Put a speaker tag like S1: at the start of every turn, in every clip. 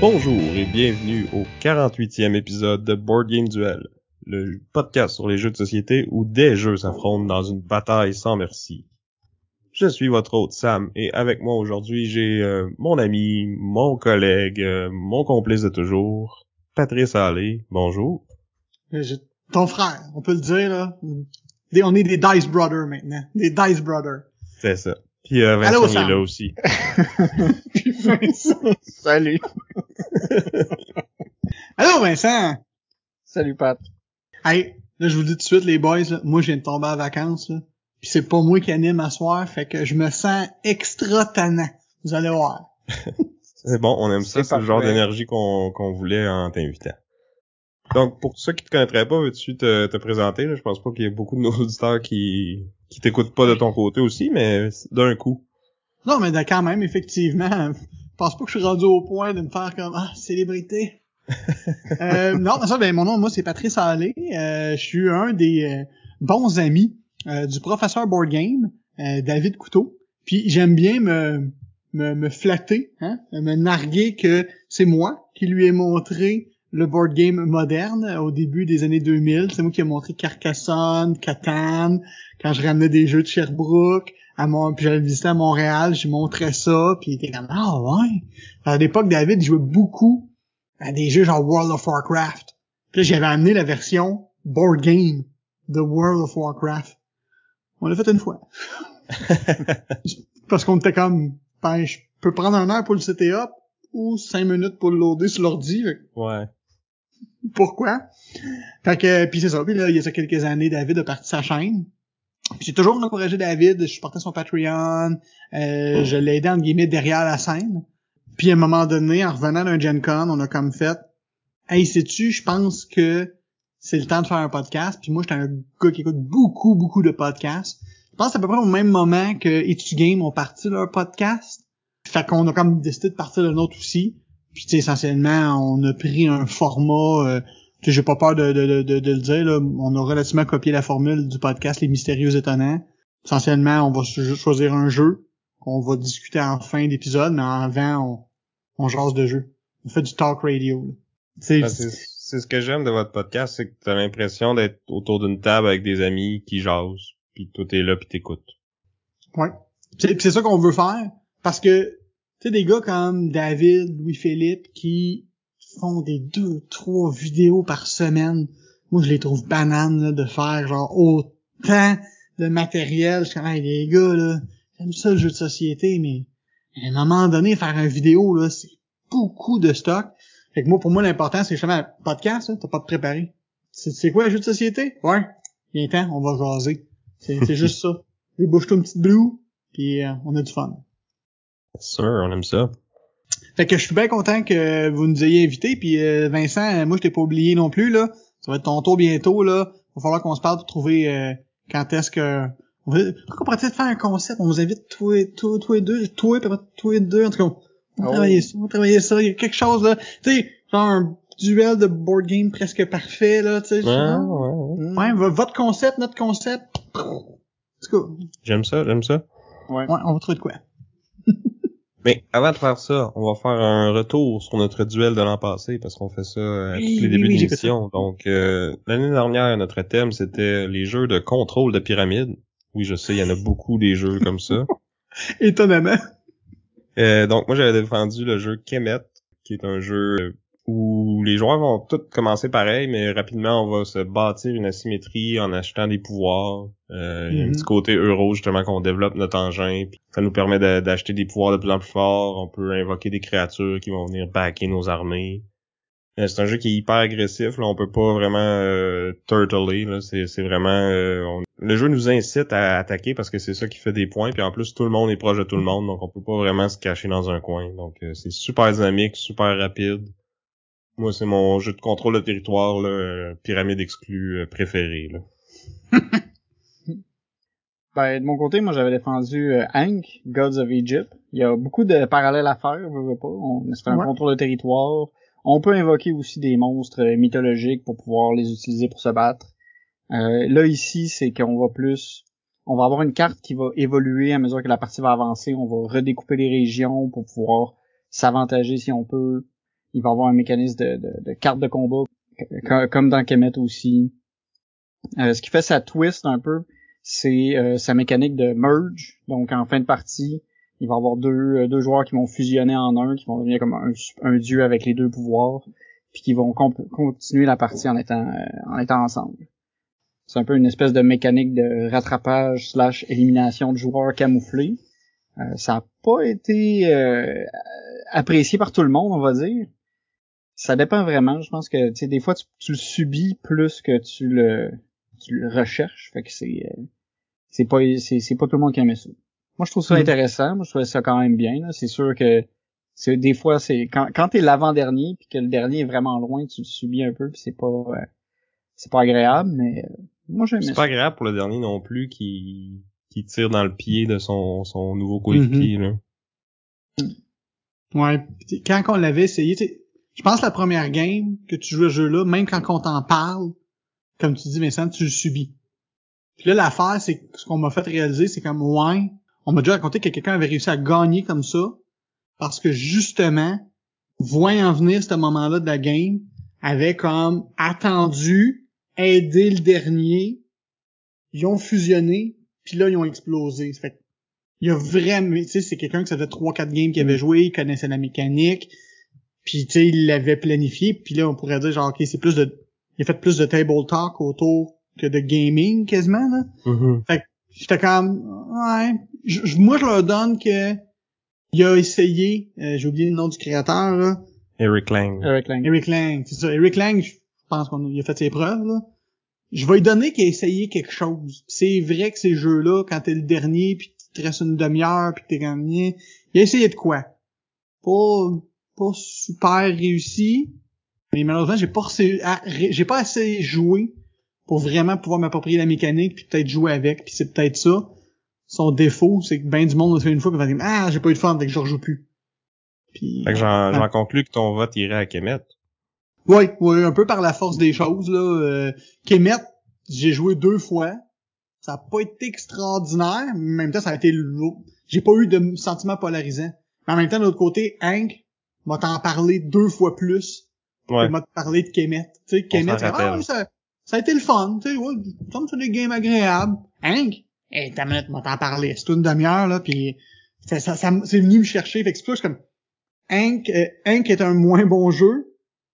S1: Bonjour et bienvenue au 48e épisode de Board Game Duel, le podcast sur les jeux de société où des jeux s'affrontent dans une bataille sans merci. Je suis votre hôte Sam et avec moi aujourd'hui j'ai euh, mon ami, mon collègue, euh, mon complice de toujours, Patrice Allé. Bonjour.
S2: Ton frère, on peut le dire là. on est des Dice Brothers maintenant, des Dice Brothers.
S1: C'est ça. Puis euh, Vincent
S2: Allô,
S1: est là aussi.
S2: Puis Vincent.
S3: Salut.
S2: Allô Vincent.
S3: Salut Pat.
S2: Hey, là je vous le dis tout de suite les boys, là, moi je viens de tomber en vacances là. Puis c'est pas moi qui anime à soir, fait que je me sens extra tannant. Vous allez voir.
S1: C'est bon, on aime ça,
S3: C'est
S1: le genre d'énergie qu'on qu'on voulait en t'invitant. Donc, pour ceux qui te connaîtraient pas, veux-tu te, te présenter? Là? Je pense pas qu'il y ait beaucoup de nos auditeurs qui, qui t'écoutent pas de ton côté aussi, mais d'un coup.
S2: Non mais quand même, effectivement, je pense pas que je suis rendu au point de me faire comme ah célébrité. Euh, non, ça, ben mon nom, moi c'est Patrice Allé. Euh, je suis un des euh, bons amis euh, du professeur board game, euh, David Couteau. Puis j'aime bien me, me me flatter, hein, me narguer que c'est moi qui lui ai montré le board game moderne euh, au début des années 2000. C'est moi qui ai montré Carcassonne, Catan, quand je ramenais des jeux de Sherbrooke à mon puis j'allais visiter à Montréal, je montrais ça, puis il était comme ah ouais. À l'époque, David jouait beaucoup à des jeux genre World of Warcraft. Puis j'avais amené la version board game de World of Warcraft. On l'a fait une fois. Parce qu'on était comme ben, je peux prendre un heure pour le setup ou cinq minutes pour le loader sur l'ordi.
S1: Ouais.
S2: pourquoi? Fait que, puis c'est ça. Puis là, il y a quelques années, David a parti sa chaîne. J'ai toujours encouragé David, je supportais son Patreon, euh, je l'ai aidé, entre guillemets, derrière la scène. Puis à un moment donné, en revenant d'un Gen Con, on a comme fait, hey, sais-tu, je pense que c'est le temps de faire un podcast. Puis moi, j'étais un gars qui écoute beaucoup, beaucoup de podcasts. Je pense à peu près au même moment que Etu Game ont parti leur podcast. Fait qu'on a comme décidé de partir le nôtre aussi. Puis tu sais, essentiellement, on a pris un format, euh, j'ai pas peur de, de, de, de, le dire, là, on a relativement copié la formule du podcast Les Mystérieux Étonnants. Essentiellement, on va cho- choisir un jeu qu'on va discuter en fin d'épisode, mais avant, on, on jase de jeu. On fait du talk radio.
S1: c'est ce que j'aime de votre podcast, c'est que t'as l'impression d'être autour d'une table avec des amis qui jasent, puis toi t'es là puis t'écoutes.
S2: Ouais. C'est pis c'est ça qu'on veut faire. Parce que, tu sais, des gars comme David, Louis-Philippe, qui font des deux, trois vidéos par semaine, moi, je les trouve bananes, là, de faire, genre, autant de matériel. Je suis comme, hey, les gars, là, j'aime ça, le jeu de société, mais à un moment donné, faire une vidéo, là, c'est beaucoup de stock. Fait que moi, pour moi, l'important, c'est justement, podcast, là, t'as pas de préparé. C'est quoi, un jeu de société? Ouais. Viens temps, on va jaser. C'est c'est juste ça. Débouche-toi une petite blue, puis euh, on a du fun.
S1: Sûr, on aime ça.
S2: Fait que je suis bien content que vous nous ayez invités, puis euh, Vincent, euh, moi je t'ai pas oublié non plus, là. Ça va être ton tour bientôt, là. Va falloir qu'on se parle pour trouver euh, quand est-ce que... On va... Pourquoi on pourrait peut-être faire un concept? On vous invite tous et tous, tous et deux, tous et tous et deux, en tout cas. On va
S3: Oh.
S2: travailler ça, on va travailler ça. Il y a quelque chose, là. Tu sais, genre un duel de board game presque parfait, là, tu sais.
S1: Ouais, ouais, ouais.
S2: Ouais, v- votre concept, notre concept. Tout cas,
S1: J'aime ça, j'aime ça.
S3: Ouais.
S2: ouais, on va trouver de quoi.
S1: Mais avant de faire ça, on va faire un retour sur notre duel de l'an passé parce qu'on fait ça à tous les
S2: oui,
S1: débuts
S2: oui,
S1: d'émission. Donc euh, l'année dernière, notre thème c'était les jeux de contrôle de pyramide. Oui, je sais, il y en a beaucoup des jeux comme ça.
S2: Étonnamment.
S1: Euh, donc moi j'avais défendu le jeu Kemet, qui est un jeu où les joueurs vont tous commencer pareil, mais rapidement on va se bâtir une asymétrie en achetant des pouvoirs. Euh, Il y a un
S2: Mhm.
S1: petit côté euro justement qu'on développe notre engin, puis ça nous permet de- d'acheter des pouvoirs de plus en plus forts. On peut invoquer des créatures qui vont venir backer nos armées. Euh, c'est un jeu qui est hyper agressif, là, on peut pas vraiment euh, turtler, là, c'est c'est vraiment euh, on- le jeu nous incite à attaquer parce que c'est ça qui fait des points, puis en plus tout le monde est proche de tout le monde, donc on peut pas vraiment se cacher dans un coin. Donc euh, c'est super dynamique, super rapide. Moi c'est mon jeu de contrôle de territoire là, euh, pyramide exclue euh, préféré là.
S3: Ben, de mon côté, moi, j'avais défendu euh, Hank, Gods of Egypt. Il y a beaucoup de parallèles à faire, je veux pas. On, c'est un
S2: Ouais.
S3: contrôle de territoire. On peut invoquer aussi des monstres mythologiques pour pouvoir les utiliser pour se battre. Euh, là, ici, c'est qu'on va plus... On va avoir une carte qui va évoluer à mesure que la partie va avancer. On va redécouper les régions pour pouvoir s'avantager si on peut. Il va avoir un mécanisme de, de, de carte de combat, co- comme dans Kemet aussi. Euh, ce qui fait sa twist un peu, c'est euh, sa mécanique de merge. Donc en fin de partie, il va y avoir deux, euh, deux joueurs qui vont fusionner en un, qui vont devenir comme un, un dieu avec les deux pouvoirs, puis qui vont continuer la partie en étant euh, en étant ensemble. C'est un peu une espèce de mécanique de rattrapage slash élimination de joueurs camouflés. Euh, ça a pas été euh, apprécié par tout le monde, on va dire. Ça dépend vraiment. Je pense que tu sais, des fois tu, tu le subis plus que tu le tu le recherches. Fait que c'est euh, c'est pas c'est, c'est pas tout le monde qui aime ça. Moi je trouve ça
S2: Mhm.
S3: intéressant. Moi je trouve ça quand même bien. là. C'est sûr que c'est des fois c'est quand quand t'es l'avant dernier puis que le dernier est vraiment loin, tu le subis un peu puis c'est pas euh, c'est pas agréable. Mais euh, moi j'aime
S1: C'est pas agréable pour le dernier non plus qui qui tire dans le pied de son son nouveau coéquipier là.
S2: Ouais. Quand on l'avait essayé, je pense la première game que tu joues à ce jeu-là, même quand on t'en parle, comme tu dis, Vincent, tu le subis. Puis là, l'affaire, c'est ce qu'on m'a fait réaliser, c'est comme, ouais, on m'a déjà raconté que quelqu'un avait réussi à gagner comme ça, parce que justement, voyant venir ce moment-là de la game, avait comme attendu, aidé le dernier, ils ont fusionné, puis là, ils ont explosé. Ça fait que il y a vraiment, tu sais, c'est quelqu'un que ça fait 3-4 games qu'il avait joué, il connaissait la mécanique, puis tu sais, il l'avait planifié, puis là, on pourrait dire genre, ok, c'est plus de, il a fait plus de table talk autour que de gaming, quasiment, là.
S1: Mhm.
S2: J'étais comme, ouais, je- je- moi, je leur donne que il a essayé, euh, j'ai oublié le nom du créateur, là,
S1: Eric Lang.
S3: Eric Lang.
S2: Eric Lang, c'est ça. Eric Lang, je pense qu'on a, fait ses preuves, là. Je vais lui donner qu'il a essayé quelque chose. C'est vrai que ces jeux-là, quand t'es le dernier, puis qu'il te reste une demi-heure, puis t'es gagné, il a essayé de quoi? Pas, pas super réussi, mais malheureusement, j'ai pas, j'ai pas assez joué pour vraiment pouvoir m'approprier la mécanique, puis peut-être jouer avec, puis c'est peut-être ça. Son défaut, c'est que ben du monde le fait une fois, puis va dire, ah, j'ai pas eu de fun, fait que je rejoue plus.
S1: Fait que j'en conclus que ton vote irait à Kemet.
S2: Oui, oui, un peu par la force des choses. Là. Euh, Kemet, j'ai joué deux fois. Ça a pas été extraordinaire, mais en même temps, ça a été lourd. J'ai pas eu de sentiment polarisant. Mais en même temps, de l'autre côté, Hank m'a t'en parlé deux fois plus
S1: Ouais.
S2: que m'a parlé de Kemet. Tu sais, Kemet, c'est, ah, ouais, ça, ça a été le fun. Tu sais, ouais, fait des games agréables. Hank, hey, ta minute, m'a t'en parlé. C'est une demi-heure, là, puis ça, ça, c'est venu me chercher. Fait que c'est plus comme, Hank, euh, Hank est un moins bon jeu,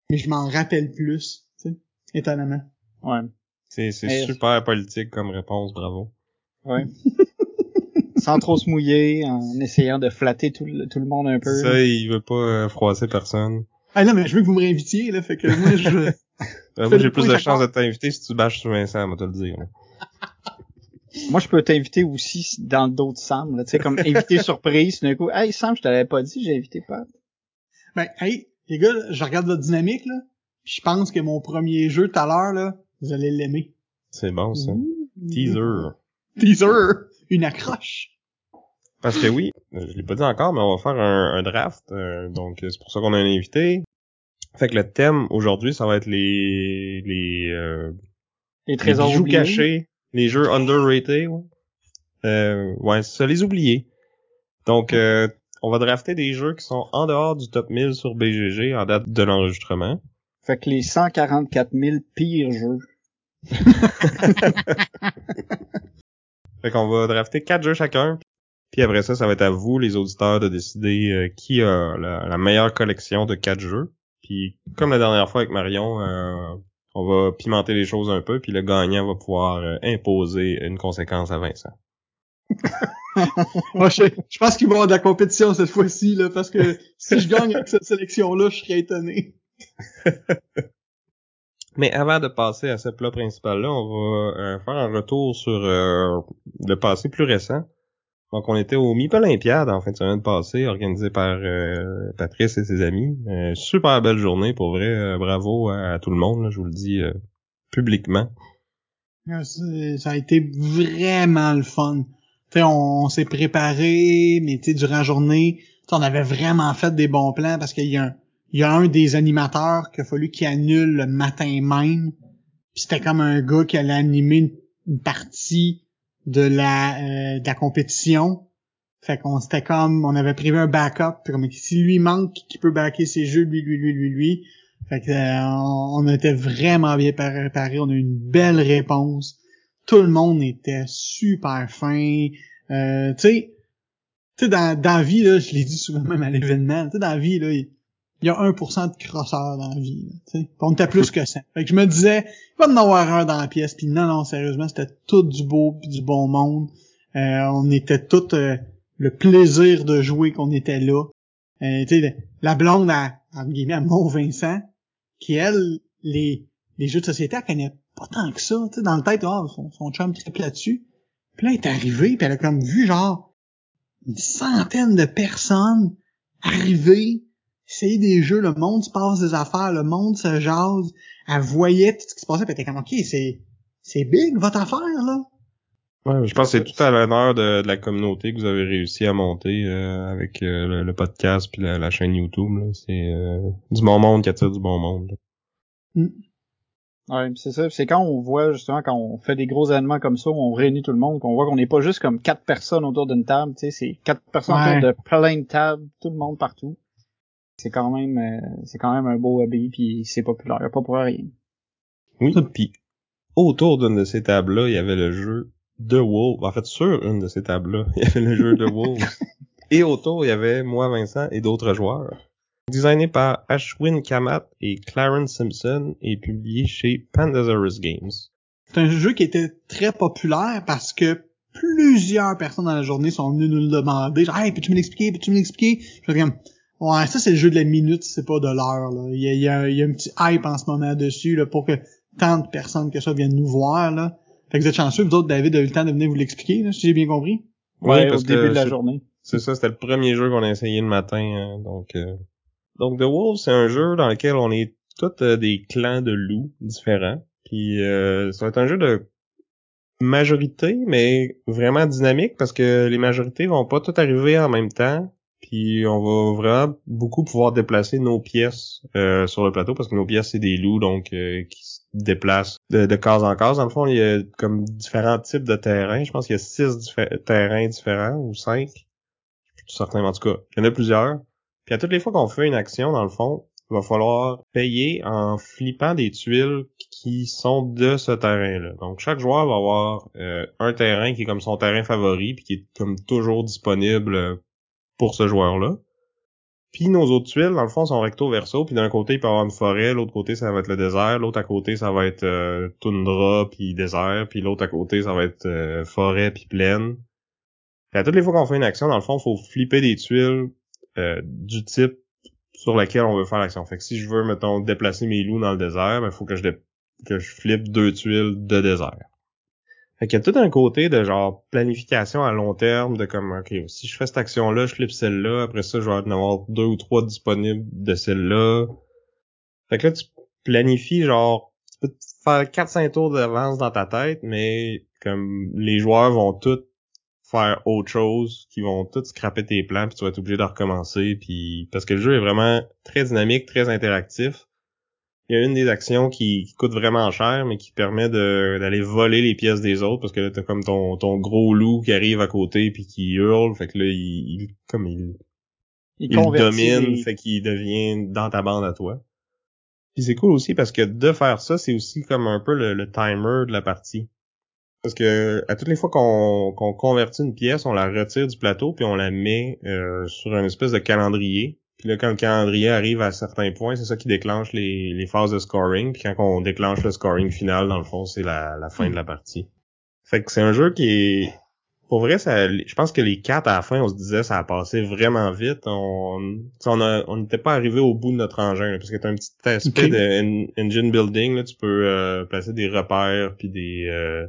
S2: mais je m'en rappelle plus, tu sais, étonnamment.
S3: Ouais.
S1: C'est c'est
S3: Mais-
S1: super politique comme réponse, bravo.
S3: Ouais. Sans trop se mouiller, en essayant de flatter tout le, tout le monde un peu.
S1: Ça, il veut pas euh, froisser personne.
S2: Ah non, mais je veux que vous me réinvitiez, là, fait que moi, je...
S1: Euh, moi, j'ai plus de chances de t'inviter si tu bâches sur Vincent, on va te le dire. là.
S3: Moi, je peux t'inviter aussi dans de Sam, tu sais, comme invité surprise, d'un coup. Hey, Sam, je t'avais pas dit, j'ai invité Pat.
S2: ben, hey, les gars, je regarde votre dynamique, là, puis je pense que mon premier jeu tout à l'heure, là, vous allez l'aimer.
S1: C'est bon, ça. Teaser.
S2: Teaser! Une accroche!
S1: Parce que oui, je l'ai pas dit encore, mais on va faire un, un draft. euh, donc, c'est pour ça qu'on a un invité. Fait que le thème aujourd'hui, ça va être les les, euh,
S3: Les
S1: les
S3: trésors
S1: bijoux
S3: oubliés.
S1: cachés, les jeux underrated. Ouais, euh, ouais c'est ça, les oubliés. Donc, euh, on va drafter des jeux qui sont en dehors du top 1000 sur BGG en date de l'enregistrement.
S3: Fait que les 144 000 pires jeux.
S1: Fait qu'on va drafter quatre jeux chacun. Puis après ça, ça va être à vous, les auditeurs, de décider euh, qui a la, la meilleure collection de quatre jeux. Puis comme la dernière fois avec Marion, euh, on va pimenter les choses un peu, puis le gagnant va pouvoir euh, imposer une conséquence à Vincent.
S2: Moi, je, je pense qu'il va y avoir de la compétition cette fois-ci, là, parce que si je gagne avec cette sélection-là, je serais étonné.
S1: Mais avant de passer à ce plat principal-là, on va euh, faire un retour sur euh, le passé plus récent. Donc, on était au MIP Olympiade en fin de semaine passée, organisé par euh, Patrice et ses amis. Euh, super belle journée, pour vrai. Euh, bravo à, à tout le monde, là, je vous le dis euh, publiquement.
S2: Ça a été vraiment le fun. On, s'est préparé, mais tu durant la journée, on avait vraiment fait des bons plans parce qu'il y a un, il y a un des animateurs qu'il a fallu qu'il annule le matin même. Puis c'était comme un gars qui allait animer une, partie de la euh, de la compétition. Fait qu'on c'était comme on avait prévu un backup. Puis comme si lui manque, qui peut backer ses jeux, lui, lui, lui, lui, lui. Fait que euh, on était vraiment bien préparé. On a eu une belle réponse. Tout le monde était super fin. Euh, tu sais, tu sais, dans, la vie, là, je l'ai dit souvent même à l'événement, tu sais, dans la vie, là, il y a 1% de crosseurs dans la vie. Tu sais. On était plus que ça. Fait que je me disais, il va en avoir un dans la pièce. Puis non, non, sérieusement, c'était tout du beau puis du bon monde. Euh, on était tout euh, le plaisir de jouer qu'on était là. Euh, tu sais, la blonde à, guillemets, à Mont-Vincent, qui, elle, les, les jeux de société, elle connaît pas tant que ça. Tu sais, dans le tête, ah, son, son chum triple là-dessus. Puis là, elle est arrivée, puis elle a comme vu, genre, une centaine de personnes arriver, essayer des jeux, le monde se passe des affaires, le monde se jase. Elle voyait tout ce qui se passait, puis elle était comme, OK, c'est, c'est big, votre affaire, là.
S1: Ouais, je pense que c'est tout à l'honneur de, de la communauté que vous avez réussi à monter euh, avec euh, le, le podcast puis la, la chaîne YouTube. là. C'est euh, du bon monde qui attire du bon monde. là.
S3: Ouais, pis c'est ça. C'est quand on voit justement quand on fait des gros événements comme ça, où on réunit tout le monde, qu'on voit qu'on n'est pas juste comme quatre personnes autour d'une table. Tu sais, c'est quatre personnes
S2: Ouais.
S3: autour de plein de tables, tout le monde partout. C'est quand même, euh, c'est quand même un beau hobby, puis c'est populaire, pas pour rien.
S1: Oui, puis autour d'une de ces tables-là, il y avait le jeu The Wolves. En fait, sur une de ces tables-là, il y avait le jeu The Wolves. et autour, il y avait moi, Vincent, et d'autres joueurs. Designé par Ashwin Kamat et Clarence Simpson et publié chez Pandasaurus Games.
S2: C'est un jeu qui était très populaire parce que plusieurs personnes dans la journée sont venues nous le demander. Genre, hey, peux-tu me l'expliquer? Peux-tu me l'expliquer? Je comme, ouais, ça c'est le jeu de la minute, c'est pas de l'heure, là. Il y a, il y, a, il y a un petit hype en ce moment dessus, là, pour que tant de personnes que ça viennent nous voir, là. Fait que vous êtes chanceux, vous autres, David, a eu le temps de venir vous l'expliquer, là, si j'ai bien compris?
S3: Ouais,
S1: parce
S3: au début
S1: que
S3: de la journée.
S1: C'est ça, c'était le premier jeu qu'on a essayé le matin, hein, donc... euh, Donc The Wolves, c'est un jeu dans lequel on est tous euh, des clans de loups différents. Puis euh, ça va être un jeu de majorité, mais vraiment dynamique parce que les majorités vont pas toutes arriver en même temps. Puis on va vraiment beaucoup pouvoir déplacer nos pièces euh, sur le plateau parce que nos pièces c'est des loups donc euh, qui se déplacent de, de case en case. Dans le fond, il y a comme différents types de terrains. Je pense qu'il y a six terrains différents ou cinq. Je suis en tout cas, il y en a plusieurs. Puis à toutes les fois qu'on fait une action, dans le fond, il va falloir payer en flippant des tuiles qui sont de ce terrain-là. Donc chaque joueur va avoir euh, un terrain qui est comme son terrain favori, puis qui est comme toujours disponible pour ce joueur-là. Puis nos autres tuiles, dans le fond, sont recto verso, puis d'un côté, il peut y avoir une forêt, l'autre côté, ça va être le désert, l'autre à côté, ça va être euh, toundra puis désert, puis l'autre à côté, ça va être euh, forêt puis plaine. Puis à toutes les fois qu'on fait une action, dans le fond, il faut flipper des tuiles euh, du type sur laquelle on veut faire l'action. Fait que si je veux, mettons, déplacer mes loups dans le désert, ben, il faut que je, que je flippe deux tuiles de désert. Fait qu'il y a tout un côté de genre planification à long terme, de comme, ok, si je fais cette action-là, je flippe celle-là, après ça, je vais en avoir deux ou trois disponibles de celle-là. Fait que là, tu planifies genre, tu peux te faire 4-5 tours d'avance dans ta tête, mais comme les joueurs vont tous faire autre chose, qui vont tous scraper tes plans, puis tu vas être obligé de recommencer, puis parce que le jeu est vraiment très dynamique, très interactif. Il y a une des actions qui, qui coûte vraiment cher, mais qui permet de d'aller voler les pièces des autres, parce que là, t'as comme ton, ton gros loup qui arrive à côté puis qui hurle, fait que là, il, il- comme il, il, domine, fait qu'il devient dans ta bande à toi. Puis c'est cool aussi parce que de faire ça, c'est aussi comme un peu le, le timer de la partie. Parce que à toutes les fois qu'on convertit une pièce, on la retire du plateau puis on la met euh, sur une espèce de calendrier. Puis là, quand le calendrier arrive à certains points, c'est ça qui déclenche les, les phases de scoring. Puis quand on déclenche le scoring final, dans le fond, c'est la, la fin de la partie. Fait que c'est un jeu qui est... Pour vrai, ça, je pense que les quatre à la fin, on se disait ça a passé vraiment vite. On on a- on n'était pas arrivé au bout de notre engin, là, parce que t'as un petit aspect
S2: Ok.
S1: de en- engine building. Là, tu peux euh, placer des repères puis des euh,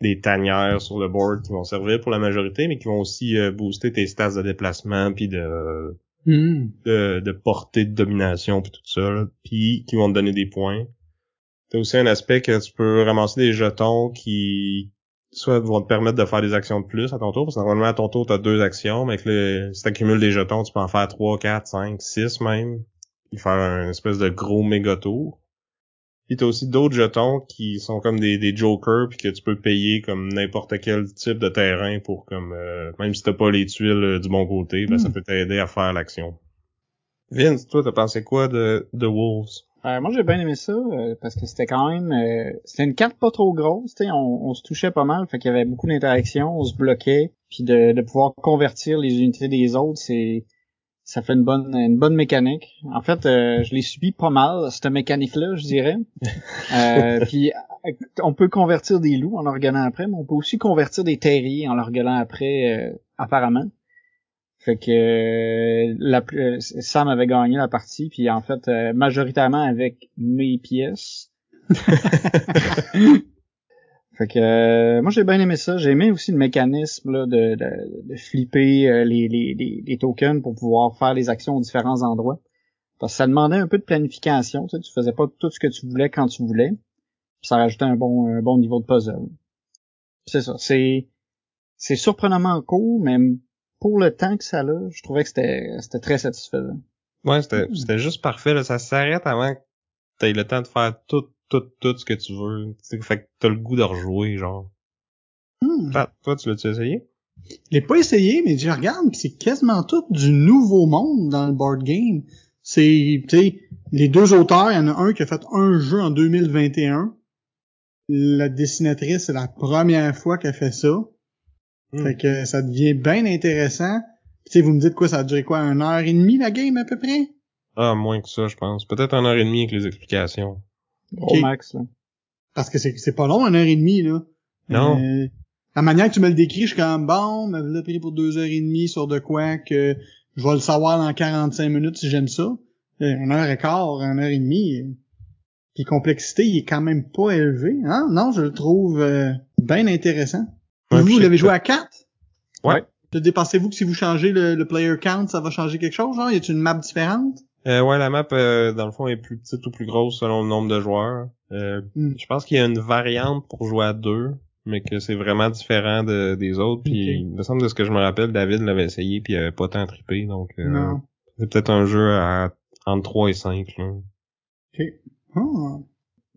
S1: des tanières sur le board qui vont servir pour la majorité, mais qui vont aussi euh, booster tes stats de déplacement puis de,
S2: Hmm.
S1: de de portée de domination puis tout ça, puis qui vont te donner des points. T'as aussi un aspect que tu peux ramasser des jetons qui soit vont te permettre de faire des actions de plus à ton tour, parce que normalement à ton tour, t'as deux actions, mais que le, si t'accumules des jetons, tu peux en faire trois, quatre, cinq, six même, puis faire un espèce de gros méga tour. Puis t'as aussi d'autres jetons qui sont comme des, des jokers puis que tu peux payer comme n'importe quel type de terrain pour comme euh, même si t'as pas les tuiles euh, du bon côté, ben ça
S2: Hmm.
S1: peut t'aider à faire l'action. Vince, toi t'as pensé quoi de, de Wolves?
S3: Euh, moi j'ai bien aimé ça euh, parce que c'était quand même euh, c'était une carte pas trop grosse, tu sais, on, on se touchait pas mal, fait qu'il y avait beaucoup d'interactions, on se bloquait, puis de, de pouvoir convertir les unités des autres, c'est ça fait une bonne une bonne mécanique. En fait, euh, je l'ai subi pas mal cette mécanique là, je dirais. Euh, puis on peut convertir des loups en leur gueulant après, mais on peut aussi convertir des terriers en leur gueulant après euh, apparemment. Fait que euh, la, euh, Sam avait gagné la partie, puis en fait, euh, majoritairement avec mes pièces. fait que euh, moi j'ai bien aimé ça. J'ai aimé aussi le mécanisme là, de, de, de flipper euh, les, les, les, les tokens pour pouvoir faire les actions aux différents endroits. Parce que ça demandait un peu de planification. Tu, sais, tu faisais pas tout ce que tu voulais quand tu voulais. Puis ça rajoutait un bon, un bon niveau de puzzle. C'est ça. C'est c'est surprenamment court, mais pour le temps que ça a, je trouvais que c'était c'était très satisfaisant.
S1: Ouais, c'était c'était juste parfait, là. ça s'arrête avant que t'aies le temps de faire tout, tout, tout ce que tu veux. Tu sais, fait que t'as le goût de rejouer, genre.
S2: Hmm.
S1: Pat, toi, tu l'as-tu essayé?
S2: Je l'ai pas essayé, mais je regarde, pis c'est quasiment tout du nouveau monde dans le board game. C'est, tu sais, les deux auteurs, il y en a un qui a fait un jeu en 2021. La dessinatrice, c'est la première fois qu'elle fait ça.
S1: Hmm.
S2: Fait que ça devient bien intéressant. Tu sais, vous me dites quoi, ça a duré quoi, une heure et demie la game à peu près?
S1: Ah, moins que ça, je pense. Peut-être une heure et demie avec les explications.
S3: Gros
S2: Ok.
S3: max, là.
S2: Parce que c'est c'est pas long, une heure et demie, là.
S1: Non.
S2: Euh, la manière que tu me le décris, je suis comme bon, me l'a pris pour deux heures et demie sur de quoi que je vais le savoir dans 45 minutes si j'aime ça. Euh, Une heure et quart, une heure et demie. euh, Puis complexité, il est quand même pas élevé. Hein? Non, je le trouve euh, bien intéressant.
S1: Ouais,
S2: vous, vous
S1: je-
S2: l'avez joué à 4?
S1: Ouais.
S2: Dépensez-vous que si vous changez le, le player count, ça va changer quelque chose? Genre? Y a-t-il une map différente?
S1: Euh, ouais, la map, euh, dans le fond, est plus petite ou plus grosse selon le nombre de joueurs. Euh,
S2: Hmm.
S1: Je pense qu'il y a une variante pour jouer à deux, mais que c'est vraiment différent de, des autres. Puis,
S2: Ok.
S1: il me semble de ce que je me rappelle, David l'avait essayé puis il avait pas tant trippé. Donc, euh, c'est peut-être un jeu à entre 3 et 5. Là.
S2: Ah.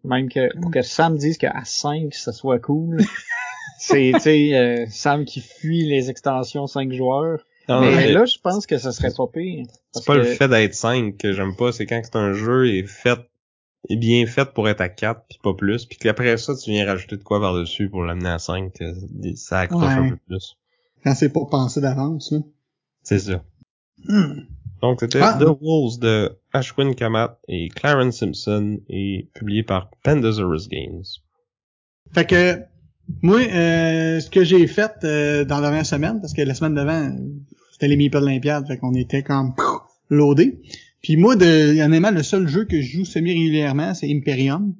S3: Même que pour que Sam dise qu'à 5, ça soit cool. c'est, tu sais, euh, Sam qui fuit les extensions 5 joueurs.
S1: Non,
S3: mais
S1: mais
S3: là, je pense que ça serait pas pire.
S1: c'est pas le fait d'être 5 que j'aime pas, c'est quand c'est un jeu est fait est bien fait pour être à 4 puis pas plus, puis qu'après ça tu viens rajouter de quoi par-dessus pour l'amener à 5, que ça accroche un peu plus.
S2: Quand c'est pas pensé d'avance, là.
S1: C'est ça.
S2: Hmm.
S1: Donc c'était
S2: Ah.
S1: The Wolves de Ashwin Kamat et Clarence Simpson et publié par Pandasaurus Games.
S2: Fait que moi, euh, ce que j'ai fait euh, dans la dernière semaine, parce que la semaine d'avant, c'était les Meeple Olympiades, fait qu'on était comme loadé. Puis moi, de, honnêtement, le seul jeu que je joue semi-régulièrement, c'est Imperium,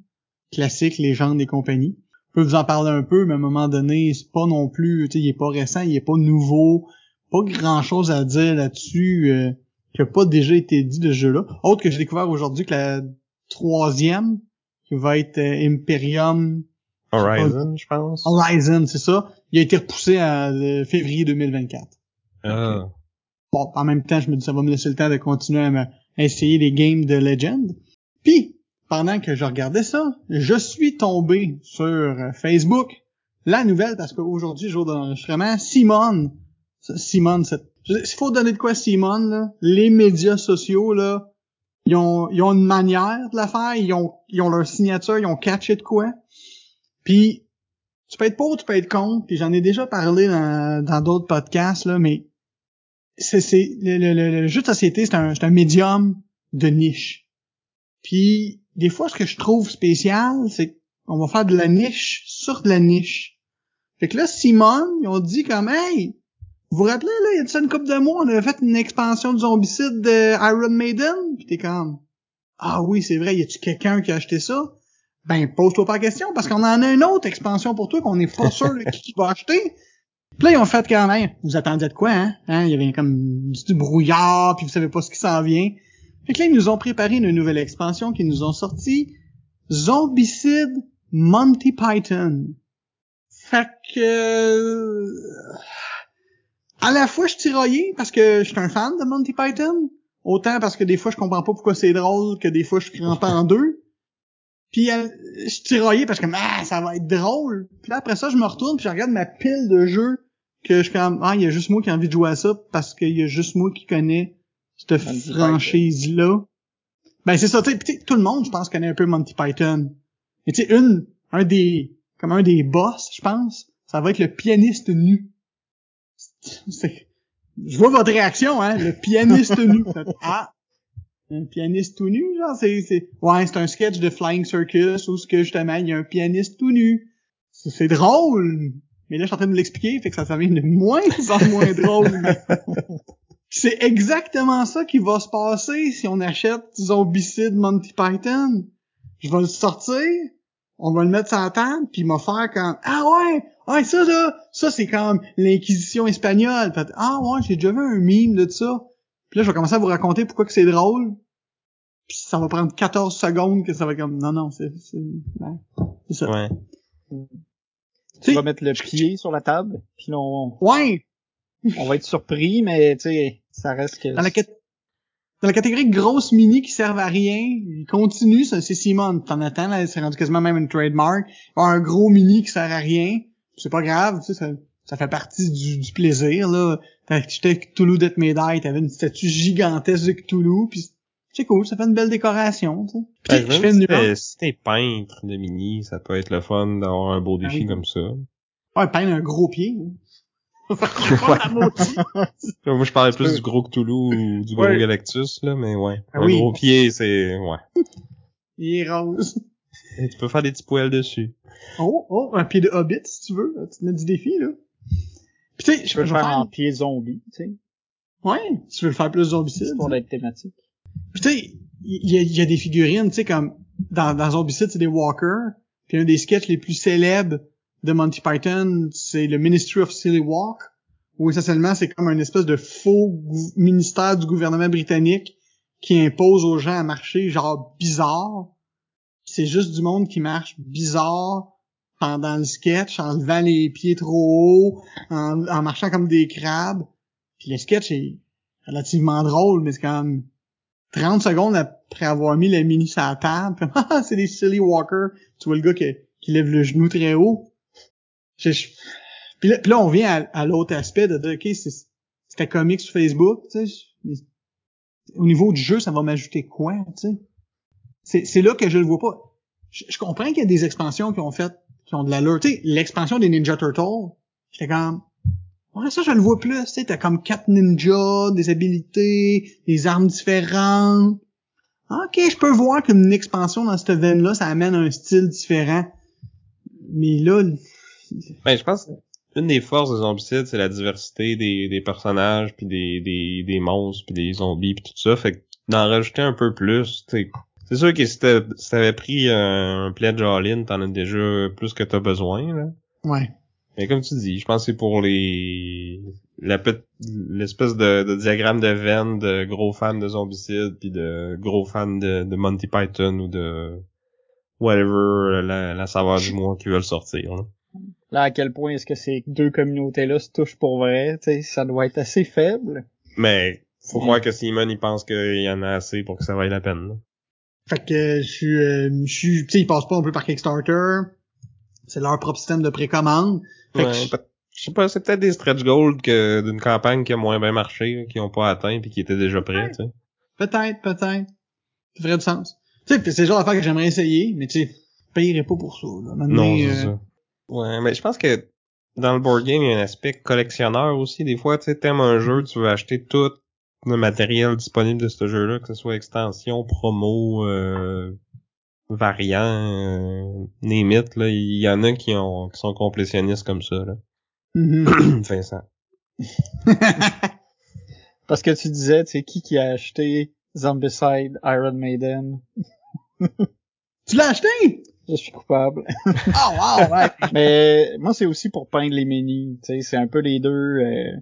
S2: classique, légende et compagnie. Je peux vous en parler un peu, mais à un moment donné, c'est pas non plus, tu sais, il est pas récent, il est pas nouveau, pas grand chose à dire là-dessus, euh, qui a pas déjà été dit de ce jeu-là. Autre que j'ai découvert aujourd'hui que la troisième, qui va être euh, Imperium
S1: Horizon, je pense.
S2: Horizon, c'est ça. Il a été repoussé à euh, février 2024.
S1: Ah.
S2: Bon, en même temps, je me dis ça va me laisser le temps de continuer à, me- à essayer les games de Legend. Puis, pendant que je regardais ça, je suis tombé sur euh, Facebook la nouvelle parce qu'aujourd'hui, jour d'enregistrement, Simone, Simone, c'est- il faut donner de quoi Simone, là. les médias sociaux, là, ils ont, ils ont une manière de la faire, ils ont, ils ont leur signature, ils ont catché de quoi. Puis, tu peux être pour, tu peux être contre, puis j'en ai déjà parlé dans dans d'autres podcasts, là, mais c'est, le, le- le- jeu de société, c'est un, un médium de niche. Puis, des fois, ce que je trouve spécial, c'est qu'on va faire de la niche sur de la niche. Fait que là, Simone, ils ont dit comme, hey, vous vous rappelez, là, il y a ça une couple de mois, on avait fait une expansion de zombicide de Iron Maiden? Puis t'es comme, ah oui, c'est vrai, y a-tu quelqu'un qui a acheté ça? Ben, pose-toi pas la question, parce qu'on en a une autre expansion pour toi qu'on n'est pas sûr qui va acheter. Puis là, ils ont fait quand même, vous attendiez de quoi, hein? hein? Il y avait comme du brouillard, puis vous savez pas ce qui s'en vient. Fait que là, ils nous ont préparé une nouvelle expansion qu'ils nous ont sorti Zombicide Monty Python. Fait que... À la fois, je suis tiraillé parce que je suis un fan de Monty Python. Autant parce que des fois, je comprends pas pourquoi c'est drôle que des fois, je crampe en deux. Puis euh, je suis tiraillé parce que ah, ça va être drôle. Puis là, après ça, je me retourne puis je regarde ma pile de jeux que je suis comme ah, il y a juste moi qui ai envie de jouer à ça parce qu'il y a juste moi qui connais cette franchise-là. Ben c'est ça, tu sais, tout le monde, je pense, connaît un peu Monty Python. Mais tu sais, une, un des, comme un des boss, je pense, ça va être le pianiste nu. Je vois votre réaction, hein, le pianiste nu. Ah, un pianiste tout nu, genre, c'est, c'est, ouais, c'est un sketch de Flying Circus où ce que justement, il y a un pianiste tout nu. C'est drôle. Mais là, je suis en train de l'expliquer, fait que ça devient de moins en moins drôle. c'est exactement ça qui va se passer si on achète Zombicide Monty Python. Je vais le sortir, on va le mettre sur la table, puis il m'a faire comme ah ouais, ouais ça là, ça c'est comme l'inquisition espagnole. Fait, ah ouais, j'ai déjà vu un mime de ça. Puis là je vais commencer à vous raconter pourquoi que c'est drôle. Puis ça va prendre 14 secondes que ça va comme non non, c'est c'est c'est ça.
S1: Ouais.
S3: Tu vas mettre le pied sur la table, puis on
S2: Ouais.
S3: on va être surpris mais tu sais, ça reste que
S2: Dans la, cat- dans la catégorie grosses mini qui servent à rien, il continue, ça c'est Simon. T'en attends, là, c'est rendu quasiment même une trademark. Un gros mini qui sert à rien. C'est pas grave, tu sais, ça, fait partie du, du plaisir, là. T'as acheté Cthulhu Death May Die, t'avais une statue gigantesque de Cthulhu, pis c'est cool, ça fait une belle décoration, tu sais. Puis, je fais
S1: si
S2: une
S1: t'es-
S2: nuance.
S1: si t'es peintre de mini, ça peut être le fun d'avoir un beau défi comme ça.
S2: Ouais, peindre un gros pied. hein.
S1: Moi, je parlais plus du gros Cthulhu ou du gros
S2: Ouais.
S1: Galactus, là, mais ouais.
S2: Ah
S1: un
S2: oui.
S1: gros pied, c'est, ouais.
S2: Il est rose.
S1: Et tu peux faire des petits poils dessus.
S2: Oh, oh, un pied de hobbit, si tu veux. Tu te mets du défi, là. Puis tu sais, je
S3: peux le faire
S2: faire...
S3: en pied zombie, tu sais,
S2: Ouais, tu veux le faire plus zombicide.
S3: histoire d'être thématique.
S2: Puis tu sais, il y, a- il y a des figurines, tu sais, comme dans, dans Zombicide, c'est des walkers. Puis un des sketchs les plus célèbres de Monty Python, c'est le Ministry of Silly Walk, où essentiellement c'est comme un espèce de faux ministère du gouvernement britannique qui impose aux gens à marcher genre bizarre. C'est juste du monde qui marche bizarre pendant le sketch, en levant les pieds trop haut, en, en marchant comme des crabes. Puis le sketch est relativement drôle, mais c'est même 30 secondes après avoir mis le mini sur la table, ah, c'est des silly walkers. Tu vois le gars qui, qui lève le genou très haut. Je- Puis, là, puis là, on vient à, à l'autre aspect de dire, OK, c'était comique sur Facebook, tu sais. mais Au niveau du jeu, ça va m'ajouter quoi, tu sais? C'est, là que je le vois pas. Je comprends qu'il y a des expansions qui ont fait, qui ont de l'allure. Tu l'expansion des Ninja Turtles, j'étais comme, Ouais, ça, je le vois plus, tu t'as comme quatre ninjas, des habilités, des armes différentes. Ok, je peux voir qu'une expansion dans cette veine-là, ça amène un style différent. Mais là,
S1: Ben, je pense une des forces des zombicides, c'est la diversité des, personnages, puis des, des, des monstres, puis des zombies, puis tout ça. Fait que d'en rajouter un peu plus, tu sais. C'est sûr que si t'as- si t'avais pris un, un pledge all-in, t'en as déjà plus que t'as besoin, là.
S2: ouais.
S1: Mais comme tu dis, je pense que c'est pour les l'espèce de, de diagramme de veine de gros fans de zombicide puis de gros fans de, de Monty Python ou de whatever la, la saveur du mois qui veulent sortir. là.
S3: Là, à quel point est-ce que ces deux communautés-là se touchent pour vrai, tu sais, ça doit être assez faible.
S1: Mais faut croire que Simon il pense qu'il y en a assez pour que ça vaille la peine. là.
S2: Fait que je suis, euh, je suis, tu sais, ils passent pas un peu par Kickstarter. C'est leur propre système de précommande. Fait que
S1: Ouais,
S2: je-
S1: sais pas, c'est peut-être des stretch goals que d'une campagne qui a moins bien marché, qui ont pas atteint puis qui étaient déjà prêts, tu sais.
S2: peut-être, peut-être. Ça ferait du sens. Tu sais, c'est le genre d'affaire que j'aimerais essayer, mais tu sais, je payerais pas pour ça. Là. Maintenant,
S1: Non,
S2: euh,
S1: ça. Ouais, mais je pense que dans le board game, il y a un aspect collectionneur aussi. Des fois, tu sais, t'aimes un jeu, tu veux acheter tout le matériel disponible de ce jeu-là, que ce soit extension, promo, euh, variant, euh, là. Il y en a qui ont qui sont complétionnistes comme ça, là.
S2: mhm.
S1: Vincent.
S3: Parce que tu disais, tu sais, qui qui a acheté Zombicide, Iron Maiden?
S2: tu l'as acheté?
S3: Je suis coupable.
S2: Oh wow, ouais.
S3: Mais moi, c'est aussi pour peindre les menus. Tu sais, c'est un peu les deux. euh.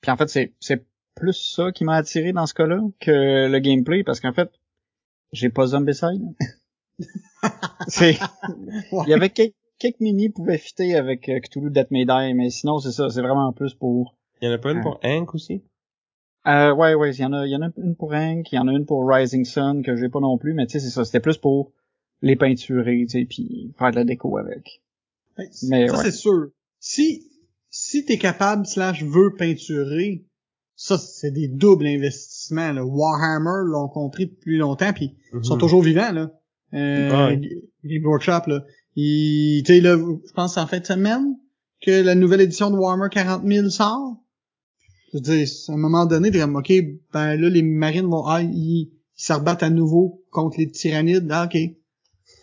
S3: Puis en fait, c'est c'est plus ça qui m'a attiré dans ce cas-là que le gameplay, parce qu'en fait, j'ai pas Zombicide. c'est,
S2: Ouais.
S3: il y avait quelques, quelques mini qui pouvaient fitter avec euh, Cthulhu Death May Die, mais sinon c'est ça, c'est vraiment plus pour.
S1: Il y en a pas une
S3: Ah.
S1: pour Hank aussi?
S3: Euh, ouais, ouais, il y en a, il y en a une pour Hank, il y en a une pour Rising Sun que j'ai pas non plus, mais tu sais c'est ça, c'était plus pour les peinturer, tu sais, puis faire de la déco avec.
S2: Ouais,
S3: Mais
S2: ça
S3: ouais.
S2: c'est sûr. Si si t'es capable slash veux peinturer, ça c'est des doubles investissements. Là. Warhammer l'ont compris depuis longtemps, puis ils sont
S1: Mhm.
S2: toujours vivants là. Euh,
S1: Ouais.
S2: Game Workshop là. Là, je pense en fin de semaine que la nouvelle édition de Warhammer 40 000 sort. Je veux dire, à un moment donné, t'es comme ok, ben là les marines vont, ah ils se rebattent à nouveau contre les tyrannides. Ah ok.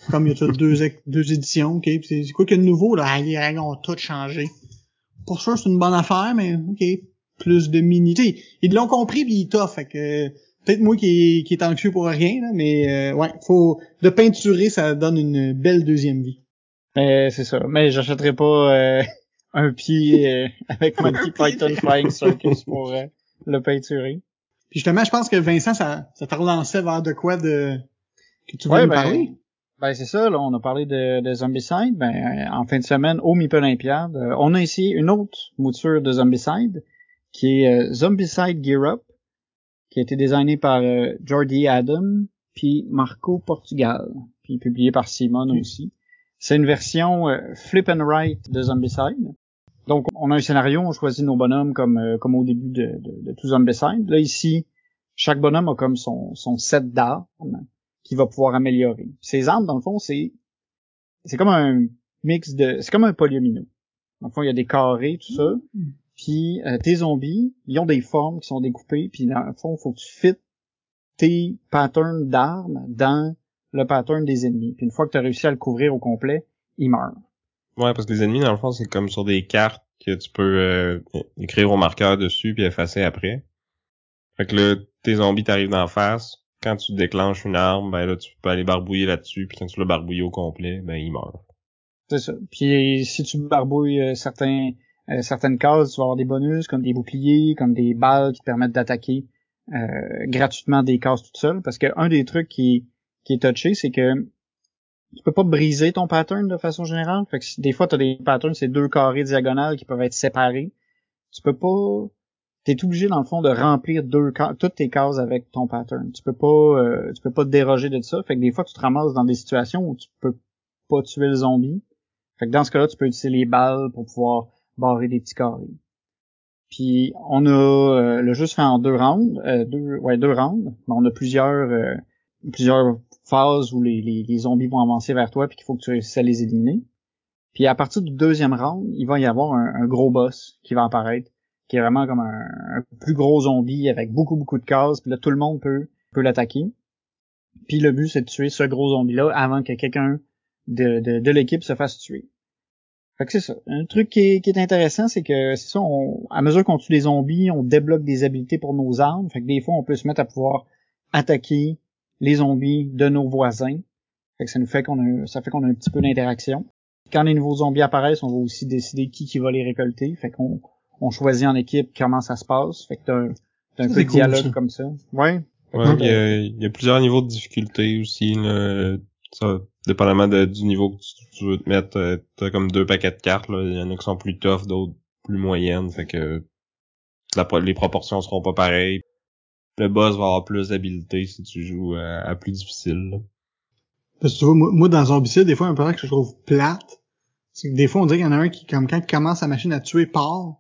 S2: Comme il y a deux, deux éditions, ok. C'est quoi que de nouveau, là? Ah, Les règles ont tout changé. Pour sûr, c'est une bonne affaire, mais ok. Plus de mini. Ils l'ont compris puis ils toffent. Fait que peut-être moi qui est, qui est anxieux pour rien, là, mais euh, ouais, faut. De peinturer, ça donne une belle deuxième vie.
S3: Mais c'est ça. Mais j'achèterai pas euh, un pied euh, avec Monty Python Flying Circus pour euh, le peinturer.
S2: Puis justement, je pense que Vincent, ça, ça te relançait vers de quoi de que tu
S3: Ouais,
S2: nous
S3: ben,
S2: parler?
S3: Ben c'est ça, là, on a parlé de, de Zombicide. Ben, euh, en fin de semaine, au Meeple Olympiade, euh, on a essayé une autre mouture de Zombicide, qui est euh, Zombicide Gear Up, qui a été designé par euh, Jordi Adam, puis Marco Portugal, puis publié par Simon aussi. C'est une version euh, flip and write de Zombicide. Donc, on a un scénario, on choisit nos bonhommes comme euh, comme au début de, de, de tout Zombicide. Là, ici, chaque bonhomme a comme son, son set d'armes qu'il va pouvoir améliorer. Ces armes, dans le fond, c'est c'est comme un mix de... C'est comme un polyomino. Dans le fond, il y a des carrés, tout ça. Puis euh, tes zombies, ils ont des formes qui sont découpées. Puis dans le fond, il faut que tu fites tes patterns d'armes dans le pattern des ennemis. Puis une fois que tu as réussi à le couvrir au complet, ils meurent.
S1: Ouais, parce que les ennemis, dans le fond, c'est comme sur des cartes que tu peux euh, écrire au marqueur dessus puis effacer après. Fait que là, tes zombies t'arrivent d'en face. Quand tu déclenches une arme, ben là, tu peux aller barbouiller là-dessus, puis quand tu l'as barbouillé au complet, ben il meurt.
S3: C'est ça. Puis si tu barbouilles euh, certains euh, certaines cases, tu vas avoir des bonus comme des boucliers, comme des balles qui te permettent d'attaquer euh, gratuitement des cases toutes seules. Parce que un des trucs qui, qui est touché, c'est que tu peux pas briser ton pattern de façon générale. Fait que des fois, tu as des patterns, c'est deux carrés diagonales qui peuvent être séparés. Tu peux pas. T'es obligé, dans le fond, de remplir deux toutes tes cases avec ton pattern. Tu peux pas euh, tu peux pas te déroger de ça. Fait que des fois, tu te ramasses dans des situations où tu peux pas tuer le zombie. Fait que dans ce cas-là, tu peux utiliser les balles pour pouvoir barrer des petits carrés. Puis on a euh, le jeu se fait en deux rounds, euh, deux ouais deux rounds. Mais on a plusieurs euh, plusieurs phases où les, les, zombies vont avancer vers toi puis qu'il faut que tu réussisses à les éliminer. Puis à partir du deuxième round, il va y avoir un, gros boss qui va apparaître, qui est vraiment comme un, plus gros zombie avec beaucoup beaucoup de cases. Puis là tout le monde peut peut l'attaquer. Puis le but c'est de tuer ce gros zombie là avant que quelqu'un de, de l'équipe se fasse tuer. Fait que c'est ça. Un truc qui est, qui est intéressant, c'est que c'est ça, on, à mesure qu'on tue les zombies, on débloque des habilités pour nos armes. Fait que des fois, on peut se mettre à pouvoir attaquer les zombies de nos voisins. Fait que ça nous fait qu'on a, ça fait qu'on a un petit peu d'interaction. Quand les nouveaux zombies apparaissent, on va aussi décider qui qui va les récolter. Fait qu'on on choisit en équipe comment ça se passe. Fait que t'as un, t'as un peu de
S2: cool,
S3: dialogue
S2: ça.
S3: comme ça. Ouais.
S1: Ouais, il y, a, il y a plusieurs niveaux de difficulté aussi. Là. Ça, dépendamment de- du niveau que tu, veux te mettre, euh, t'as comme deux paquets de cartes. Là. Il y en a qui sont plus tough, d'autres plus moyennes. Fait que les proportions seront pas pareilles. Le boss va avoir plus d'habileté si tu joues à, plus difficile. là.
S2: Parce tu vois, moi, dans Zombicide, des fois, un peu que je trouve plate, c'est que des fois, on dirait qu'il y en a un qui, comme quand il commence sa machine à tuer, part.